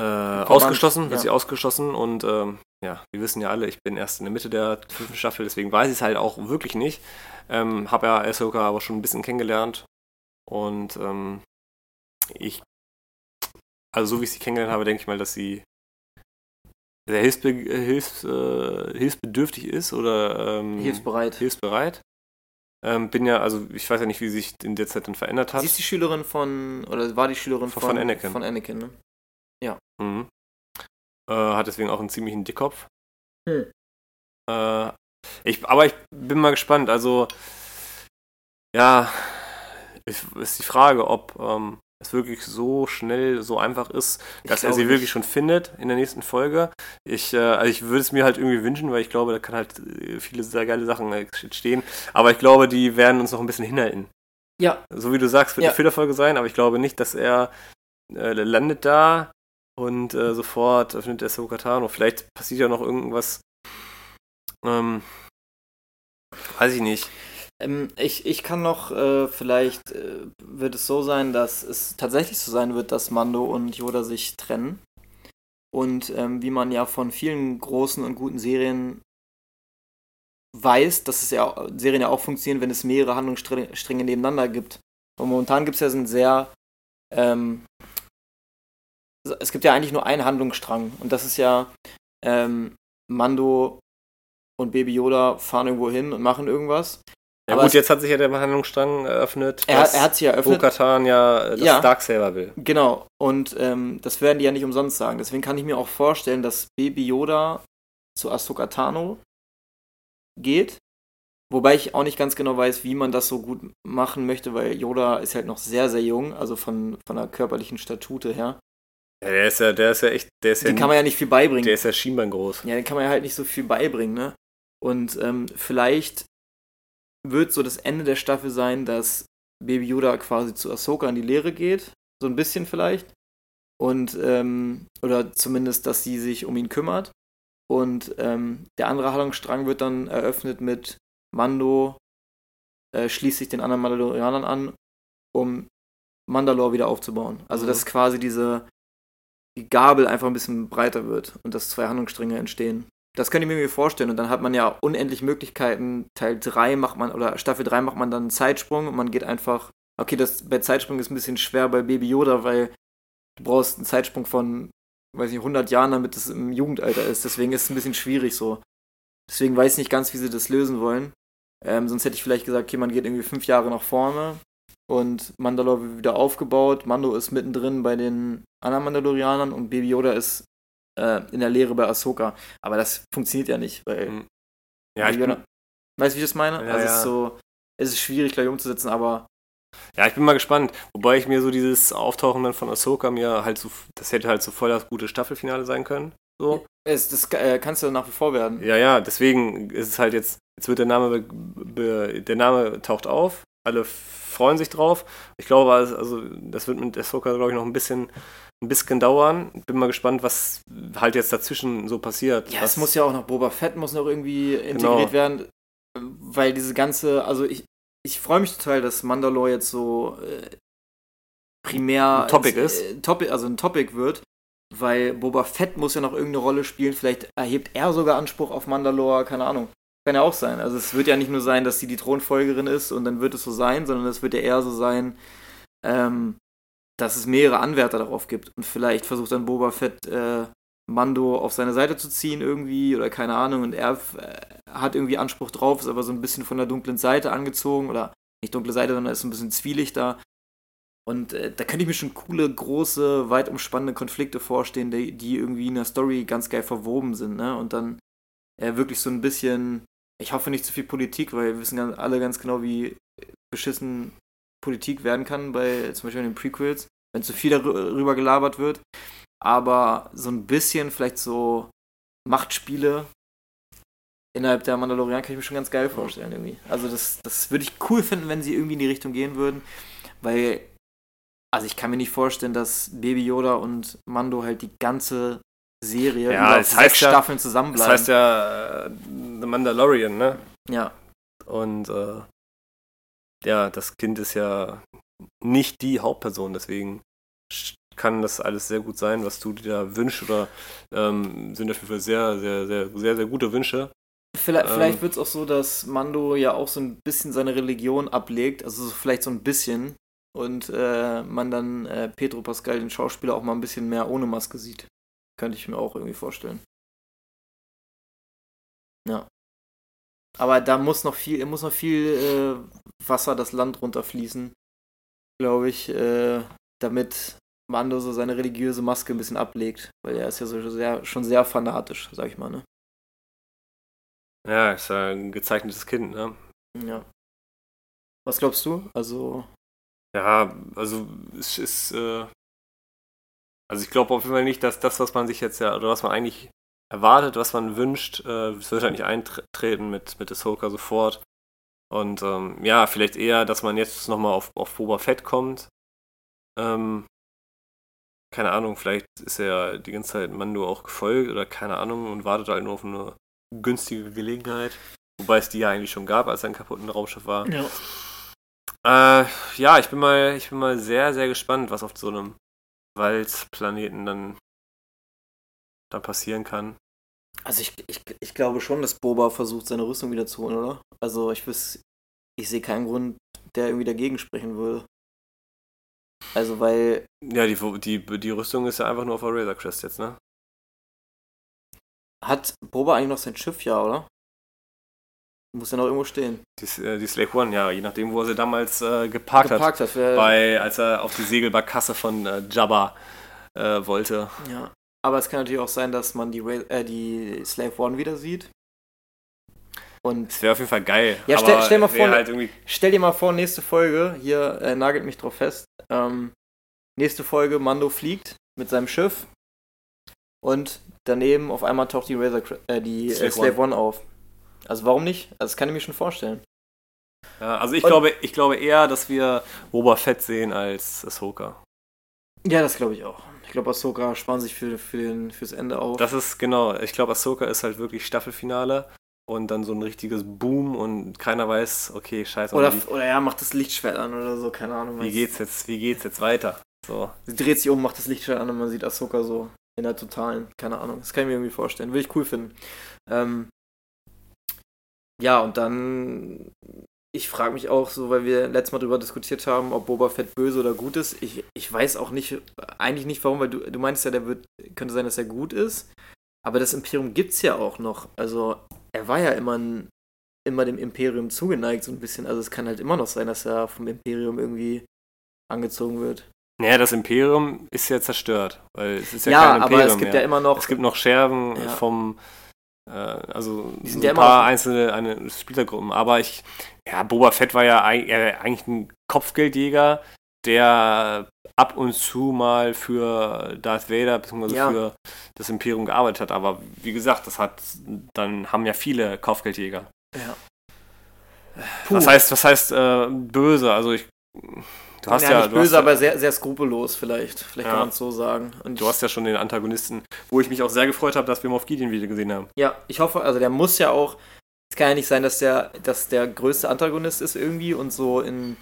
äh, ausgeschlossen, wird ja. sie ausgeschlossen und ähm, ja, wir wissen ja alle, ich bin erst in der Mitte der fünften Staffel, deswegen weiß ich es halt auch wirklich nicht. Ähm, habe ja Ahsoka aber schon ein bisschen kennengelernt und ähm, ich, also so wie ich sie kennengelernt habe, denke ich mal, dass sie sehr hilfsbe hilfs äh, hilfsbedürftig ist oder ähm, hilfsbereit. hilfsbereit. Ähm, bin ja, also ich weiß ja nicht, wie sie sich in der Zeit dann verändert hat. Sie ist die Schülerin von, oder war die Schülerin von, von Anakin. Von Anakin, ne? Ja. Mhm. Äh, hat deswegen auch einen ziemlichen Dickkopf. Hm. Äh, ich, aber ich bin mal gespannt. Also, ja, ist die Frage, ob ähm, es wirklich so schnell, so einfach ist, dass er sie nicht. wirklich schon findet in der nächsten Folge. Ich, äh, also ich würde es mir halt irgendwie wünschen, weil ich glaube, da kann halt äh, viele sehr geile Sachen entstehen. Aber ich glaube, die werden uns noch ein bisschen hinhalten. Ja. So wie du sagst, wird ja. eine Fehlerfolge sein, aber ich glaube nicht, dass er äh, landet da und äh, sofort öffnet er Sokatano. Vielleicht passiert ja noch irgendwas. Ähm, weiß ich nicht. Ähm, ich, ich kann noch, äh, vielleicht äh, wird es so sein, dass es tatsächlich so sein wird, dass Mando und Yoda sich trennen. Und ähm, wie man ja von vielen großen und guten Serien weiß, dass es ja Serien ja auch funktionieren, wenn es mehrere Handlungsstränge nebeneinander gibt. Und momentan gibt es ja so einen sehr ähm, es gibt ja eigentlich nur einen Handlungsstrang und das ist ja ähm, Mando und Baby Yoda fahren irgendwo hin und machen irgendwas. Ja Aber gut, jetzt hat sich ja der Handlungsstrang eröffnet. Er, er hat sich eröffnet. Bo-Katan ja das ja, Darksaber will. Genau, und ähm, das werden die ja nicht umsonst sagen. Deswegen kann ich mir auch vorstellen, dass Baby Yoda zu Ahsoka Tano geht. Wobei ich auch nicht ganz genau weiß, wie man das so gut machen möchte, weil Yoda ist halt noch sehr, sehr jung, also von, von der körperlichen Statute her. Ja, der ist ja, der ist ja echt, der ist Den ja. kann man ja nicht viel beibringen. Der ist ja Schienbein groß. Ja, den kann man ja halt nicht so viel beibringen, ne? Und ähm, vielleicht wird so das Ende der Staffel sein, dass Baby Yoda quasi zu Ahsoka in die Lehre geht. So ein bisschen vielleicht. Und, ähm, oder zumindest, dass sie sich um ihn kümmert. Und ähm, der andere Handlungsstrang wird dann eröffnet mit Mando äh, schließt sich den anderen Mandalorianern an, um Mandalore wieder aufzubauen. Also, mhm. dass quasi diese die Gabel einfach ein bisschen breiter wird und dass zwei Handlungsstränge entstehen. Das könnte ich mir vorstellen. Und dann hat man ja unendlich Möglichkeiten. Teil 3 macht man, oder Staffel 3 macht man dann einen Zeitsprung und man geht einfach. Okay, das bei Zeitsprung ist ein bisschen schwer bei Baby Yoda, weil du brauchst einen Zeitsprung von, weiß ich, 100 Jahren, damit es im Jugendalter ist. Deswegen ist es ein bisschen schwierig so. Deswegen weiß ich nicht ganz, wie sie das lösen wollen. Ähm, sonst hätte ich vielleicht gesagt, okay, man geht irgendwie fünf Jahre nach vorne und Mandalore wird wieder aufgebaut. Mando ist mittendrin bei den anderen Mandalorianern und Baby Yoda ist äh, in der Lehre bei Ahsoka. Aber das funktioniert ja nicht, weil. Mhm. Ja, ich Yoda, Weißt du, wie ich das meine? Ja, also ja. es ist so, es ist schwierig gleich umzusetzen, aber. Ja, ich bin mal gespannt. Wobei ich mir so dieses Auftauchen dann von Ahsoka mir halt so, das hätte halt so voll das gute Staffelfinale sein können. So. Es, das äh, kannst du nach wie vor werden. Ja, ja, deswegen ist es halt jetzt, jetzt wird der Name, der Name taucht auf, alle freuen sich drauf. Ich glaube, also das wird mit Ahsoka, glaube ich, noch ein bisschen, ein bisschen dauern. Bin mal gespannt, was halt jetzt dazwischen so passiert. Ja, es muss ja auch noch Boba Fett muss noch irgendwie integriert genau. werden, weil diese ganze, also ich, ich freue mich total, dass Mandalore jetzt so äh, primär ein Topic ins, ist. Äh, Topic, also ein Topic wird, weil Boba Fett muss ja noch irgendeine Rolle spielen. Vielleicht erhebt er sogar Anspruch auf Mandalore, keine Ahnung. Kann ja auch sein. Also es wird ja nicht nur sein, dass sie die Thronfolgerin ist und dann wird es so sein, sondern es wird ja eher so sein, ähm, dass es mehrere Anwärter darauf gibt. Und vielleicht versucht dann Boba Fett äh, Mando auf seine Seite zu ziehen irgendwie oder keine Ahnung und er äh, hat irgendwie Anspruch drauf, ist aber so ein bisschen von der dunklen Seite angezogen oder nicht dunkle Seite, sondern ist so ein bisschen zwielichter. Und äh, da könnte ich mir schon coole, große, weit umspannende Konflikte vorstellen, die, die irgendwie in der Story ganz geil verwoben sind, ne? Und dann äh, wirklich so ein bisschen, ich hoffe nicht zu viel Politik, weil wir wissen alle ganz genau, wie beschissen Politik werden kann, bei zum Beispiel in den Prequels, wenn zu viel darüber gelabert wird. Aber so ein bisschen vielleicht so Machtspiele innerhalb der Mandalorian kann ich mir schon ganz geil vorstellen irgendwie. Also das, das würde ich cool finden, wenn sie irgendwie in die Richtung gehen würden, weil also ich kann mir nicht vorstellen, dass Baby Yoda und Mando halt die ganze Serie ja, über sechs ja, Staffeln zusammenbleiben. Das heißt ja äh, The Mandalorian, ne? Ja. Und äh, ja, das Kind ist ja nicht die Hauptperson, deswegen kann das alles sehr gut sein, was du dir da wünschst oder ähm, sind auf jeden Fall sehr, sehr, sehr, sehr, sehr gute Wünsche. Vielleicht, ähm, vielleicht wird es auch so, dass Mando ja auch so ein bisschen seine Religion ablegt, also vielleicht so ein bisschen, und äh, man dann äh, Pedro Pascal, den Schauspieler, auch mal ein bisschen mehr ohne Maske sieht. Könnte ich mir auch irgendwie vorstellen. Ja. Aber da muss noch viel, muss noch viel äh, Wasser das Land runterfließen, glaube ich, äh, damit Mando so seine religiöse Maske ein bisschen ablegt, weil er ist ja so sehr, schon sehr fanatisch, sag ich mal, ne? Ja, ist ja ein gezeichnetes Kind, ne? Ja. Was glaubst du? Also. Ja, also es ist, äh, also ich glaube auf jeden Fall nicht, dass das, was man sich jetzt ja, oder was man eigentlich erwartet, was man wünscht, äh, es wird halt nicht eintreten mit, mit Ahsoka sofort. Und ähm, ja, vielleicht eher, dass man jetzt nochmal auf, auf Boba Fett kommt. Ähm, keine Ahnung, vielleicht ist er die ganze Zeit Mando auch gefolgt oder keine Ahnung und wartet halt nur auf eine günstige Gelegenheit. Wobei es die ja eigentlich schon gab, als er ein kaputten Raumschiff war. Ja. Äh, ja, ich bin mal, ich bin mal sehr, sehr gespannt, was auf so einem Waldplaneten dann, dann passieren kann. Also ich, ich, ich glaube schon, dass Boba versucht, seine Rüstung wieder zu holen, oder? Also ich wüs, ich sehe keinen Grund, der irgendwie dagegen sprechen würde. Also weil. Ja, die, die, die Rüstung ist ja einfach nur auf der Razor Crest jetzt, ne? Hat Boba eigentlich noch sein Schiff, ja, oder? Muss ja noch irgendwo stehen. Die, äh, die Slave One, ja, je nachdem, wo er sie damals äh, geparkt, geparkt, hat. hat bei, als er auf die Segelbarkasse von äh, Jabba äh, wollte. Ja. Aber es kann natürlich auch sein, dass man die, äh, die Slave One wieder sieht. Und das wäre auf jeden Fall geil. Ja, stell, stell, mal vor, halt stell dir mal vor, nächste Folge, hier nagelt mich drauf fest. Ähm, nächste Folge, Mando fliegt mit seinem Schiff und daneben auf einmal taucht die Razor, die Slave, Slave. One auf. Also warum nicht? Also das kann ich mir schon vorstellen. Ja, also ich glaube, ich glaube eher, dass wir Boba Fett sehen als Ahsoka. Ja, das glaube ich auch. Ich glaube, Ahsoka sparen sich für, für den, fürs Ende auf. Das ist genau. Ich glaube, Ahsoka ist halt wirklich Staffelfinale und dann so ein richtiges Boom und keiner weiß, okay, scheiße. Oder, oder ja, macht das Lichtschwert an oder so, keine Ahnung. Wie geht's jetzt, wie geht's jetzt weiter? So. Sie dreht sich um, macht das Lichtschwert an und man sieht Ahsoka so in der totalen, keine Ahnung. Das kann ich mir irgendwie vorstellen. Würde ich cool finden. Ähm, ja, und dann, ich frage mich auch so, weil wir letztes Mal darüber diskutiert haben, ob Boba Fett böse oder gut ist. Ich, ich weiß auch nicht, eigentlich nicht warum, weil du, du meinst ja, der wird, könnte sein, dass er gut ist. Aber das Imperium gibt es ja auch noch. Also, er war ja immer, ein, immer dem Imperium zugeneigt, so ein bisschen. Also, es kann halt immer noch sein, dass er vom Imperium irgendwie angezogen wird. Naja, das Imperium ist ja zerstört, weil es ist ja, ja kein Imperium aber es gibt mehr. ja immer noch... Es gibt noch Scherben ja. vom also die sind ja ein paar einzelne eine Spielergruppen. Aber ich, ja, Boba Fett war ja eigentlich ein Kopfgeldjäger, der ab und zu mal für Darth Vader bzw. Ja. für das Imperium gearbeitet hat. Aber wie gesagt, das hat, dann haben ja viele Kopfgeldjäger. Ja. Was heißt, was heißt äh, böse? Also ich Du hast ja, ja nicht böse, aber sehr, sehr skrupellos vielleicht. Vielleicht ja. kann man es so sagen. Und du hast ja schon den Antagonisten, wo ich mich auch sehr gefreut habe, dass wir Moff Gideon wieder gesehen haben. Ja, ich hoffe, also der muss ja auch, es kann ja nicht sein, dass der, dass der größte Antagonist ist irgendwie und so in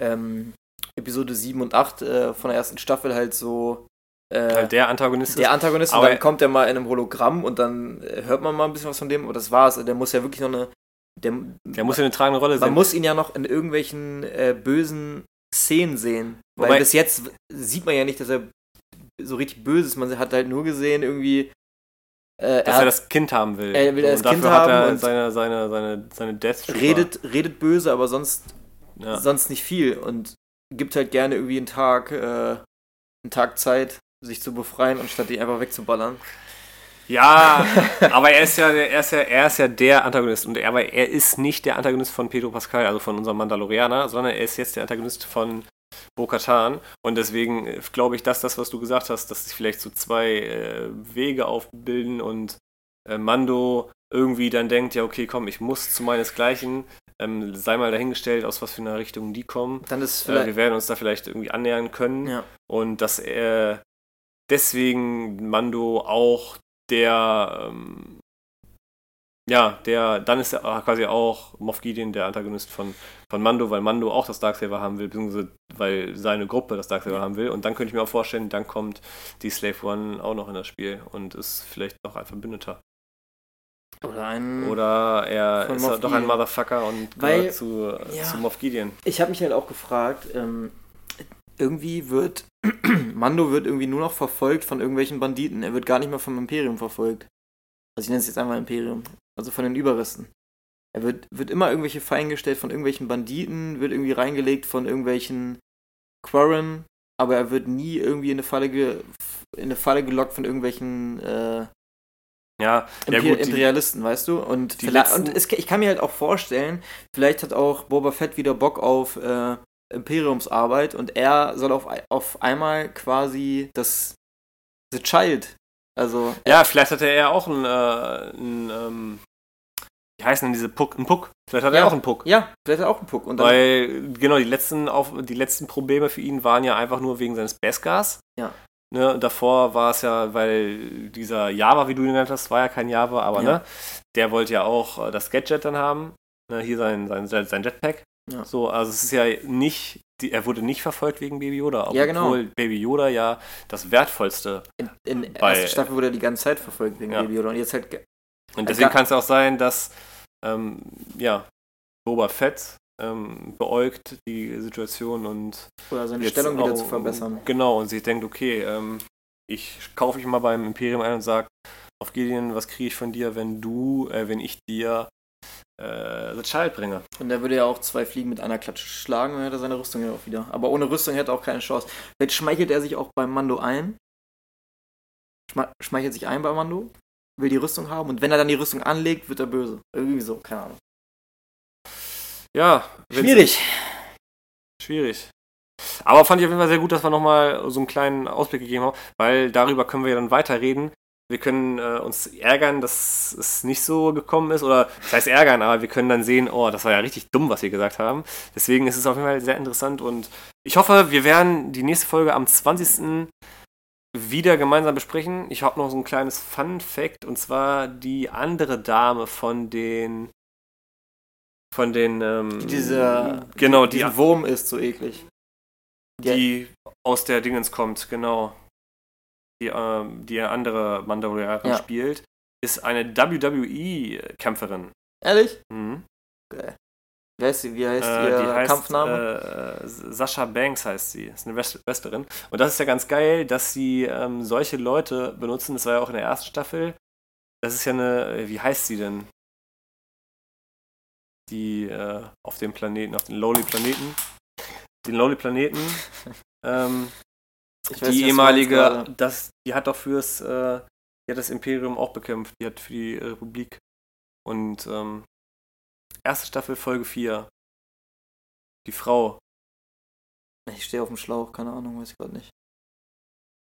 ähm, Episode 7 und 8 äh, von der ersten Staffel halt so äh, der Antagonist Der Antagonist und dann kommt er mal in einem Hologramm und dann äh, hört man mal ein bisschen was von dem, aber das war's. Der muss ja wirklich noch eine. Der, der muss ja eine tragende Rolle sein. Man muss ihn ja noch in irgendwelchen äh, bösen Szenen sehen. Weil Wobei, bis jetzt sieht man ja nicht, dass er so richtig böse ist. Man hat halt nur gesehen, irgendwie. Äh, Dass er, das Kind haben will. er will das und Kind dafür hat haben er und seine, seine, seine, seine Death redet, redet böse, aber sonst, Ja. sonst nicht viel. Und gibt halt gerne irgendwie einen Tag, äh, einen Tag Zeit, sich zu befreien, anstatt die einfach wegzuballern. Ja, aber er ist ja, der- er ist ja, er ist ja der Antagonist und er, aber er ist nicht der Antagonist von Pedro Pascal, also von unserem Mandalorianer, sondern er ist jetzt der Antagonist von Bo-Katan und deswegen äh, glaube ich, dass das, was du gesagt hast, dass sich vielleicht so zwei äh, Wege aufbilden und äh, Mando irgendwie dann denkt, ja okay, komm, ich muss zu meinesgleichen, ähm, sei mal dahingestellt, aus was für einer Richtung die kommen. Dann ist Äh, wir werden uns da vielleicht irgendwie annähern können ja. und dass er deswegen Mando auch der, ähm, ja, der, dann ist er quasi auch Moff Gideon der Antagonist von, von Mando, weil Mando auch das Darksaber haben will, beziehungsweise weil seine Gruppe das Darksaber haben will. Und dann könnte ich mir auch vorstellen, dann kommt die Slave One auch noch in das Spiel und ist vielleicht noch ein Verbündeter. Oder ein. Oder er ist doch ein. Motherfucker und Weil- gehört zu, ja. zu Moff Gideon. Ich habe mich halt auch gefragt, ähm, irgendwie wird Mando wird irgendwie nur noch verfolgt von irgendwelchen Banditen. Er wird gar nicht mehr vom Imperium verfolgt. Also ich nenne es jetzt einmal Imperium. Also von den Überresten. Er wird, wird immer irgendwelche Fallen gestellt von irgendwelchen Banditen, wird irgendwie reingelegt von irgendwelchen Quarren, aber er wird nie irgendwie in eine Falle, ge in eine Falle gelockt von irgendwelchen äh, Ja, ja Imper gut, die, Imperialisten, weißt du? Und, und es, ich kann mir halt auch vorstellen, vielleicht hat auch Boba Fett wieder Bock auf äh, Imperiumsarbeit und er soll auf, auf einmal quasi das The Child, also Ja, vielleicht hatte er auch einen, äh, einen ähm, wie heißen denn diese Puck? Einen Puck? Vielleicht hat Ja. er auch einen Puck. ja, vielleicht hat er auch einen Puck. Und Weil, genau, die letzten, auf, die letzten Probleme für ihn waren ja einfach nur wegen seines Beskars. Ja. Ne, davor war es ja, weil dieser Java, wie du ihn genannt hast, war ja kein Java, aber Ja. ne, der wollte ja auch äh, das Gadget dann haben. Ne, hier sein, sein, sein Jetpack. Ja. So, also es ist ja nicht, die, er wurde nicht verfolgt wegen Baby Yoda, Ja, genau. obwohl Baby Yoda ja das wertvollste in, in der bei- ersten Staffel wurde er die ganze Zeit verfolgt wegen Ja. Baby Yoda und jetzt halt Und deswegen kann es auch sein, dass ähm, ja, Boba Fett ähm, beäugt die Situation und oder seine Stellung wieder auch- zu verbessern. Genau, und sie denkt, okay, ähm, ich kaufe mich mal beim Imperium ein und sage, auf Gideon, was kriege ich von dir, wenn du, äh, wenn ich dir äh, The Child bringe? Und er würde ja auch zwei Fliegen mit einer Klatsche schlagen und dann hätte er seine Rüstung ja auch wieder. Aber ohne Rüstung hätte er auch keine Chance. Vielleicht schmeichelt er sich auch beim Mando ein. Schme schmeichelt sich ein bei Mando, will die Rüstung haben und wenn er dann die Rüstung anlegt, wird er böse. Irgendwie so, keine Ahnung. Ja, Schwierig. Schwierig. Aber fand ich auf jeden Fall sehr gut, dass wir nochmal so einen kleinen Ausblick gegeben haben, weil darüber können wir ja dann weiterreden. Wir können äh, uns ärgern, dass es nicht so gekommen ist, oder das heißt ärgern, aber wir können dann sehen, oh, das war ja richtig dumm, was wir gesagt haben. Deswegen ist es auf jeden Fall sehr interessant und ich hoffe, wir werden die nächste Folge am 20. wieder gemeinsam besprechen. Ich habe noch so ein kleines Fun-Fact und zwar die andere Dame von den von den ähm, Dieser genau die Dieser Wurm ist so eklig. die aus der Dingens kommt, genau. Die, ähm, die eine andere Mandalorianerin Ja. spielt, ist eine WWE-Kämpferin. Ehrlich? Mhm. Wie heißt, sie? Wie heißt Äh, ihr die heißt Kampfname? äh, Sascha Banks heißt sie. Ist eine Wrestlerin. Und das ist ja ganz geil, dass sie ähm, solche Leute benutzen. Das war ja auch in der ersten Staffel. Das ist ja eine, wie heißt sie denn? Die äh, auf dem Planeten, auf den Lowly-Planeten. Den Lowly-Planeten. ähm, Ich die ehemalige, das, die hat doch fürs, äh, die hat das Imperium auch bekämpft, die hat für die Republik. Und ähm, erste Staffel, Folge 4. Die Frau, Ich stehe auf dem Schlauch, keine Ahnung, weiß ich gerade nicht.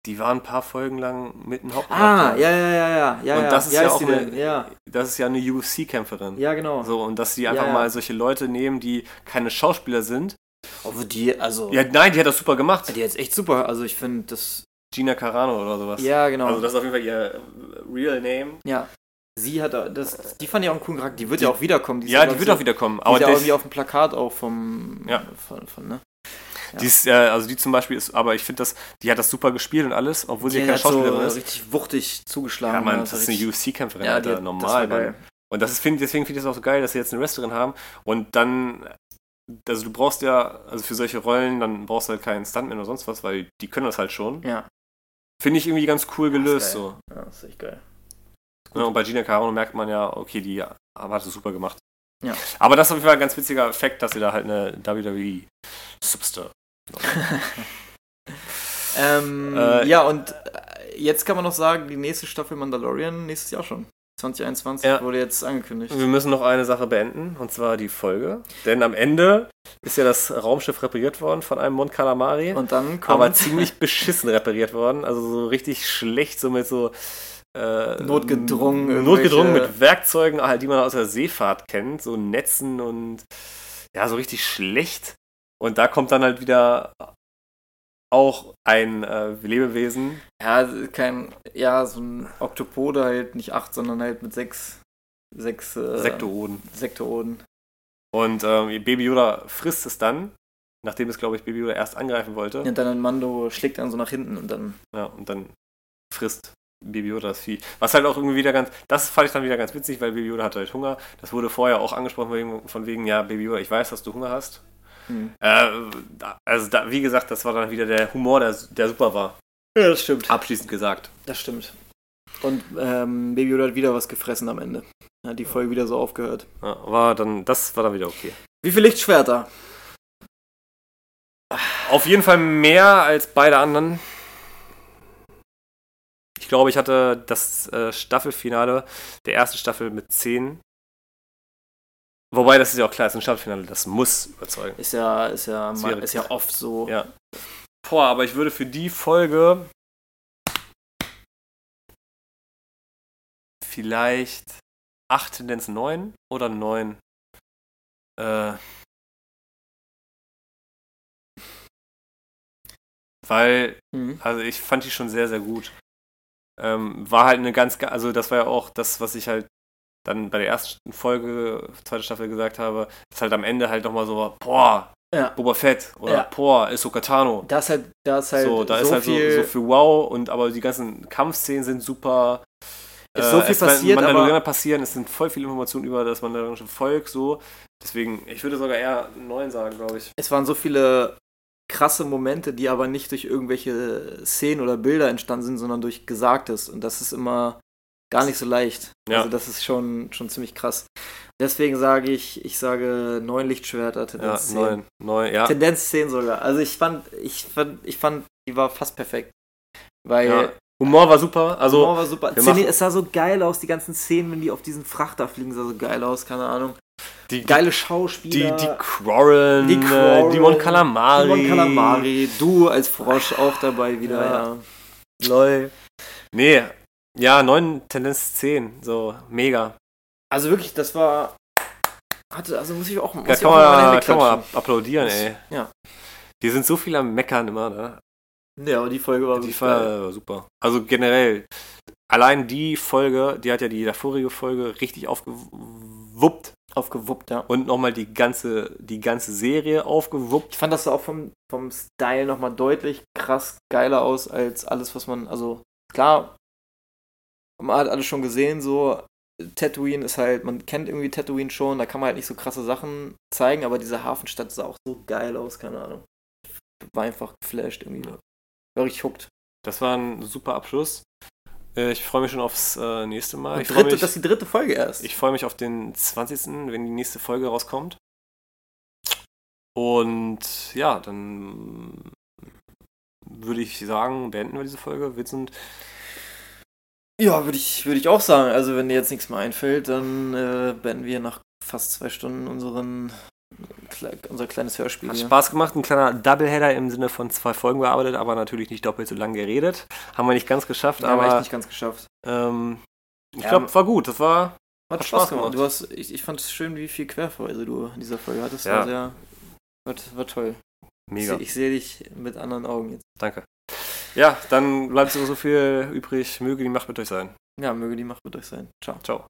die war ein paar Folgen lang mit dem Ah, Hauptcharakter. ja, ja, ja, ja. ja Und ja. das ist Wie ja auch eine-? Ja, Das ist ja eine UFC-Kämpferin. ja, genau. So, und dass sie einfach Ja, ja. mal solche Leute nehmen, die keine Schauspieler sind. Aber die, also. Ja, nein, die hat das super gemacht. die jetzt echt super. Also ich finde das. Gina Carano oder sowas. Ja, genau. Also das ist auf jeden Fall ihr Real Name. ja. Sie hat da- das. Die fand ich auch einen coolen Charakter. Die wird ja auch wiederkommen. ist Ja, die wird ich, auch wiederkommen. Die Aber ist ja das- irgendwie auf dem Plakat auch vom. Ja. Von, von, ne? Ja. Die ist, äh, also die zum Beispiel ist, aber ich finde das, die hat das super gespielt und alles, obwohl sie Die keine hat so Schauspielerin ist. richtig wuchtig zugeschlagen. Ja, man, Also das ist eine UFC-Kämpferin, Ja, die Alter, hat- normal, das. Und das ist, find, deswegen finde ich es auch so geil, dass sie jetzt eine Wrestlerin haben. Und dann, also du brauchst ja, also für solche Rollen, dann brauchst du halt keinen Stuntman oder sonst was, weil die können das halt schon. Ja. Finde ich irgendwie ganz cool gelöst. so. Ja, das ist echt geil. Ja, und bei Gina Carano merkt man ja, okay, die haben das super gemacht. Ja. Aber das ist auf jeden Fall ein ganz witziger Effekt, dass sie da halt eine WWE Superstar. Ähm, Äh, ja, und äh, jetzt kann man noch sagen, die nächste Staffel Mandalorian nächstes Jahr schon. 2021 Ja. wurde jetzt angekündigt. Wir müssen noch eine Sache beenden, und zwar die Folge. Denn am Ende ist ja das Raumschiff repariert worden von einem Mon Calamari. Und dann kommt aber ziemlich beschissen repariert worden. Also so richtig schlecht, so mit so. Äh, Notgedrungen Notgedrungen mit Werkzeugen, halt, die man aus der Seefahrt kennt, so Netzen und ja, so richtig schlecht. Und da kommt dann halt wieder auch ein äh, Lebewesen. ja, kein, ja, so ein Oktopode halt nicht acht, sondern halt mit sechs, sechs äh, Sektooden. Sektooden. Und ähm, Baby Yoda frisst es dann, nachdem es, glaube ich, Baby Yoda erst angreifen wollte. Und dann ein Mando schlägt dann so nach hinten und dann. Ja, und dann frisst Baby Yoda das Vieh. Was halt auch irgendwie wieder ganz, das fand ich dann wieder ganz witzig, weil Baby Yoda hatte halt Hunger. Das wurde vorher auch angesprochen, von wegen ja, Baby Yoda, ich weiß, dass du Hunger hast. Hm. Äh, also, da, wie gesagt, das war dann wieder der Humor, der, der super war. Ja, das stimmt. Abschließend gesagt. Das stimmt. Und ähm, Baby Yoda hat wieder was gefressen am Ende. Hat die Folge wieder so aufgehört. Ja, war dann, das war dann wieder okay. Wie viele Lichtschwerter? Auf jeden Fall mehr als beide anderen. Ich glaube, ich hatte das äh, Staffelfinale der ersten Staffel mit 10. Wobei, das ist ja auch klar, es ist ein Staffelfinale, das muss überzeugen. Ist ja, ist ja, mal, ist ja oft so. Ja. Boah, aber ich würde für die Folge vielleicht 8 Tendenz 9 oder 9. Äh, weil Mhm. Also ich fand die schon sehr, sehr gut. Ähm, war halt eine ganz, also das war ja auch das, was ich halt dann bei der ersten Folge, zweite Staffel gesagt habe, dass halt am Ende halt nochmal so boah, Ja. Boba Fett oder Ja. boah, Ahsoka Tano. Da ist halt, da ist halt so, da ist halt so, viel. so für wow und aber die ganzen Kampfszenen sind super. Ist so viel es passiert, Mandalorianer passieren, es sind voll viele Informationen über das mandalorische Volk, so. Deswegen, ich würde sogar eher neun sagen, glaube ich. es waren so viele krasse Momente, die aber nicht durch irgendwelche Szenen oder Bilder entstanden sind, sondern durch Gesagtes. Und das ist immer gar nicht so leicht. Ja. Also das ist schon, schon ziemlich krass. Deswegen sage ich, ich sage neun Lichtschwerter, Ja, Tendenz 10. neun, neun, ja. Tendenz 10 sogar. Also ich fand, ich fand, ich fand, die war fast perfekt. Weil ja. Humor war super, also Humor war super. Szene, es sah so geil aus, die ganzen Szenen, wenn die auf diesen Frachter fliegen, sah so geil aus, keine Ahnung. die, Geile die, Schauspieler. die Quarren, Die die, Quarren, die Mon Calamari. Simon Calamari, du als Frosch auch dabei wieder, Ja. ja. Lol. Nee, ja, 9, Tendenz 10, so mega. Also wirklich, das war. Hatte, also muss ich auch, muss Ja, kann auch man, kann man applaudieren, ey. Ja. Die sind so viel am Meckern immer, ne? Ja, aber die Folge war Die geil. war super. Also generell, allein die Folge, die hat ja die vorige Folge richtig aufgewuppt aufgewuppt, ja. und nochmal die ganze, die ganze Serie aufgewuppt. Ich fand das auch vom, vom Style nochmal deutlich krass geiler aus als alles, was man, also klar, man hat alles schon gesehen, so Tatooine ist halt, man kennt irgendwie Tatooine schon, da kann man halt nicht so krasse Sachen zeigen, aber diese Hafenstadt sah auch so geil aus, keine Ahnung. War einfach geflasht irgendwie. War richtig hooked. Das war ein super Abschluss. Äh, Ich freue mich schon aufs äh, nächste Mal. Und Ich freue dritte, mich, das ist die dritte Folge erst. ich freu mich auf den 20., wenn die nächste Folge rauskommt. Und ja, dann würde ich sagen, beenden wir diese Folge. Vincent, ja, würde ich, würde ich auch sagen. Also wenn dir jetzt nichts mehr einfällt, dann äh, beenden wir nach fast zwei Stunden unseren, unser kleines Hörspiel. Hat hier. Spaß gemacht, ein kleiner Doubleheader im Sinne von zwei Folgen bearbeitet, aber natürlich nicht doppelt so lang geredet. Haben wir nicht ganz geschafft, Ja, aber echt aber nicht ganz geschafft. ähm, ich Ja, glaube, war gut. Das war Hat, Hat Spaß Spaß gemacht. Du hast, ich, ich fand es schön, wie viel Querverweise du in dieser Folge hattest. Ja. War sehr, war, war toll. mega. Ich, ich sehe dich mit anderen Augen jetzt. Danke. Ja, dann bleibt so so viel übrig. Möge die Macht mit euch sein. Ja, möge die Macht mit euch sein. Ciao. Ciao.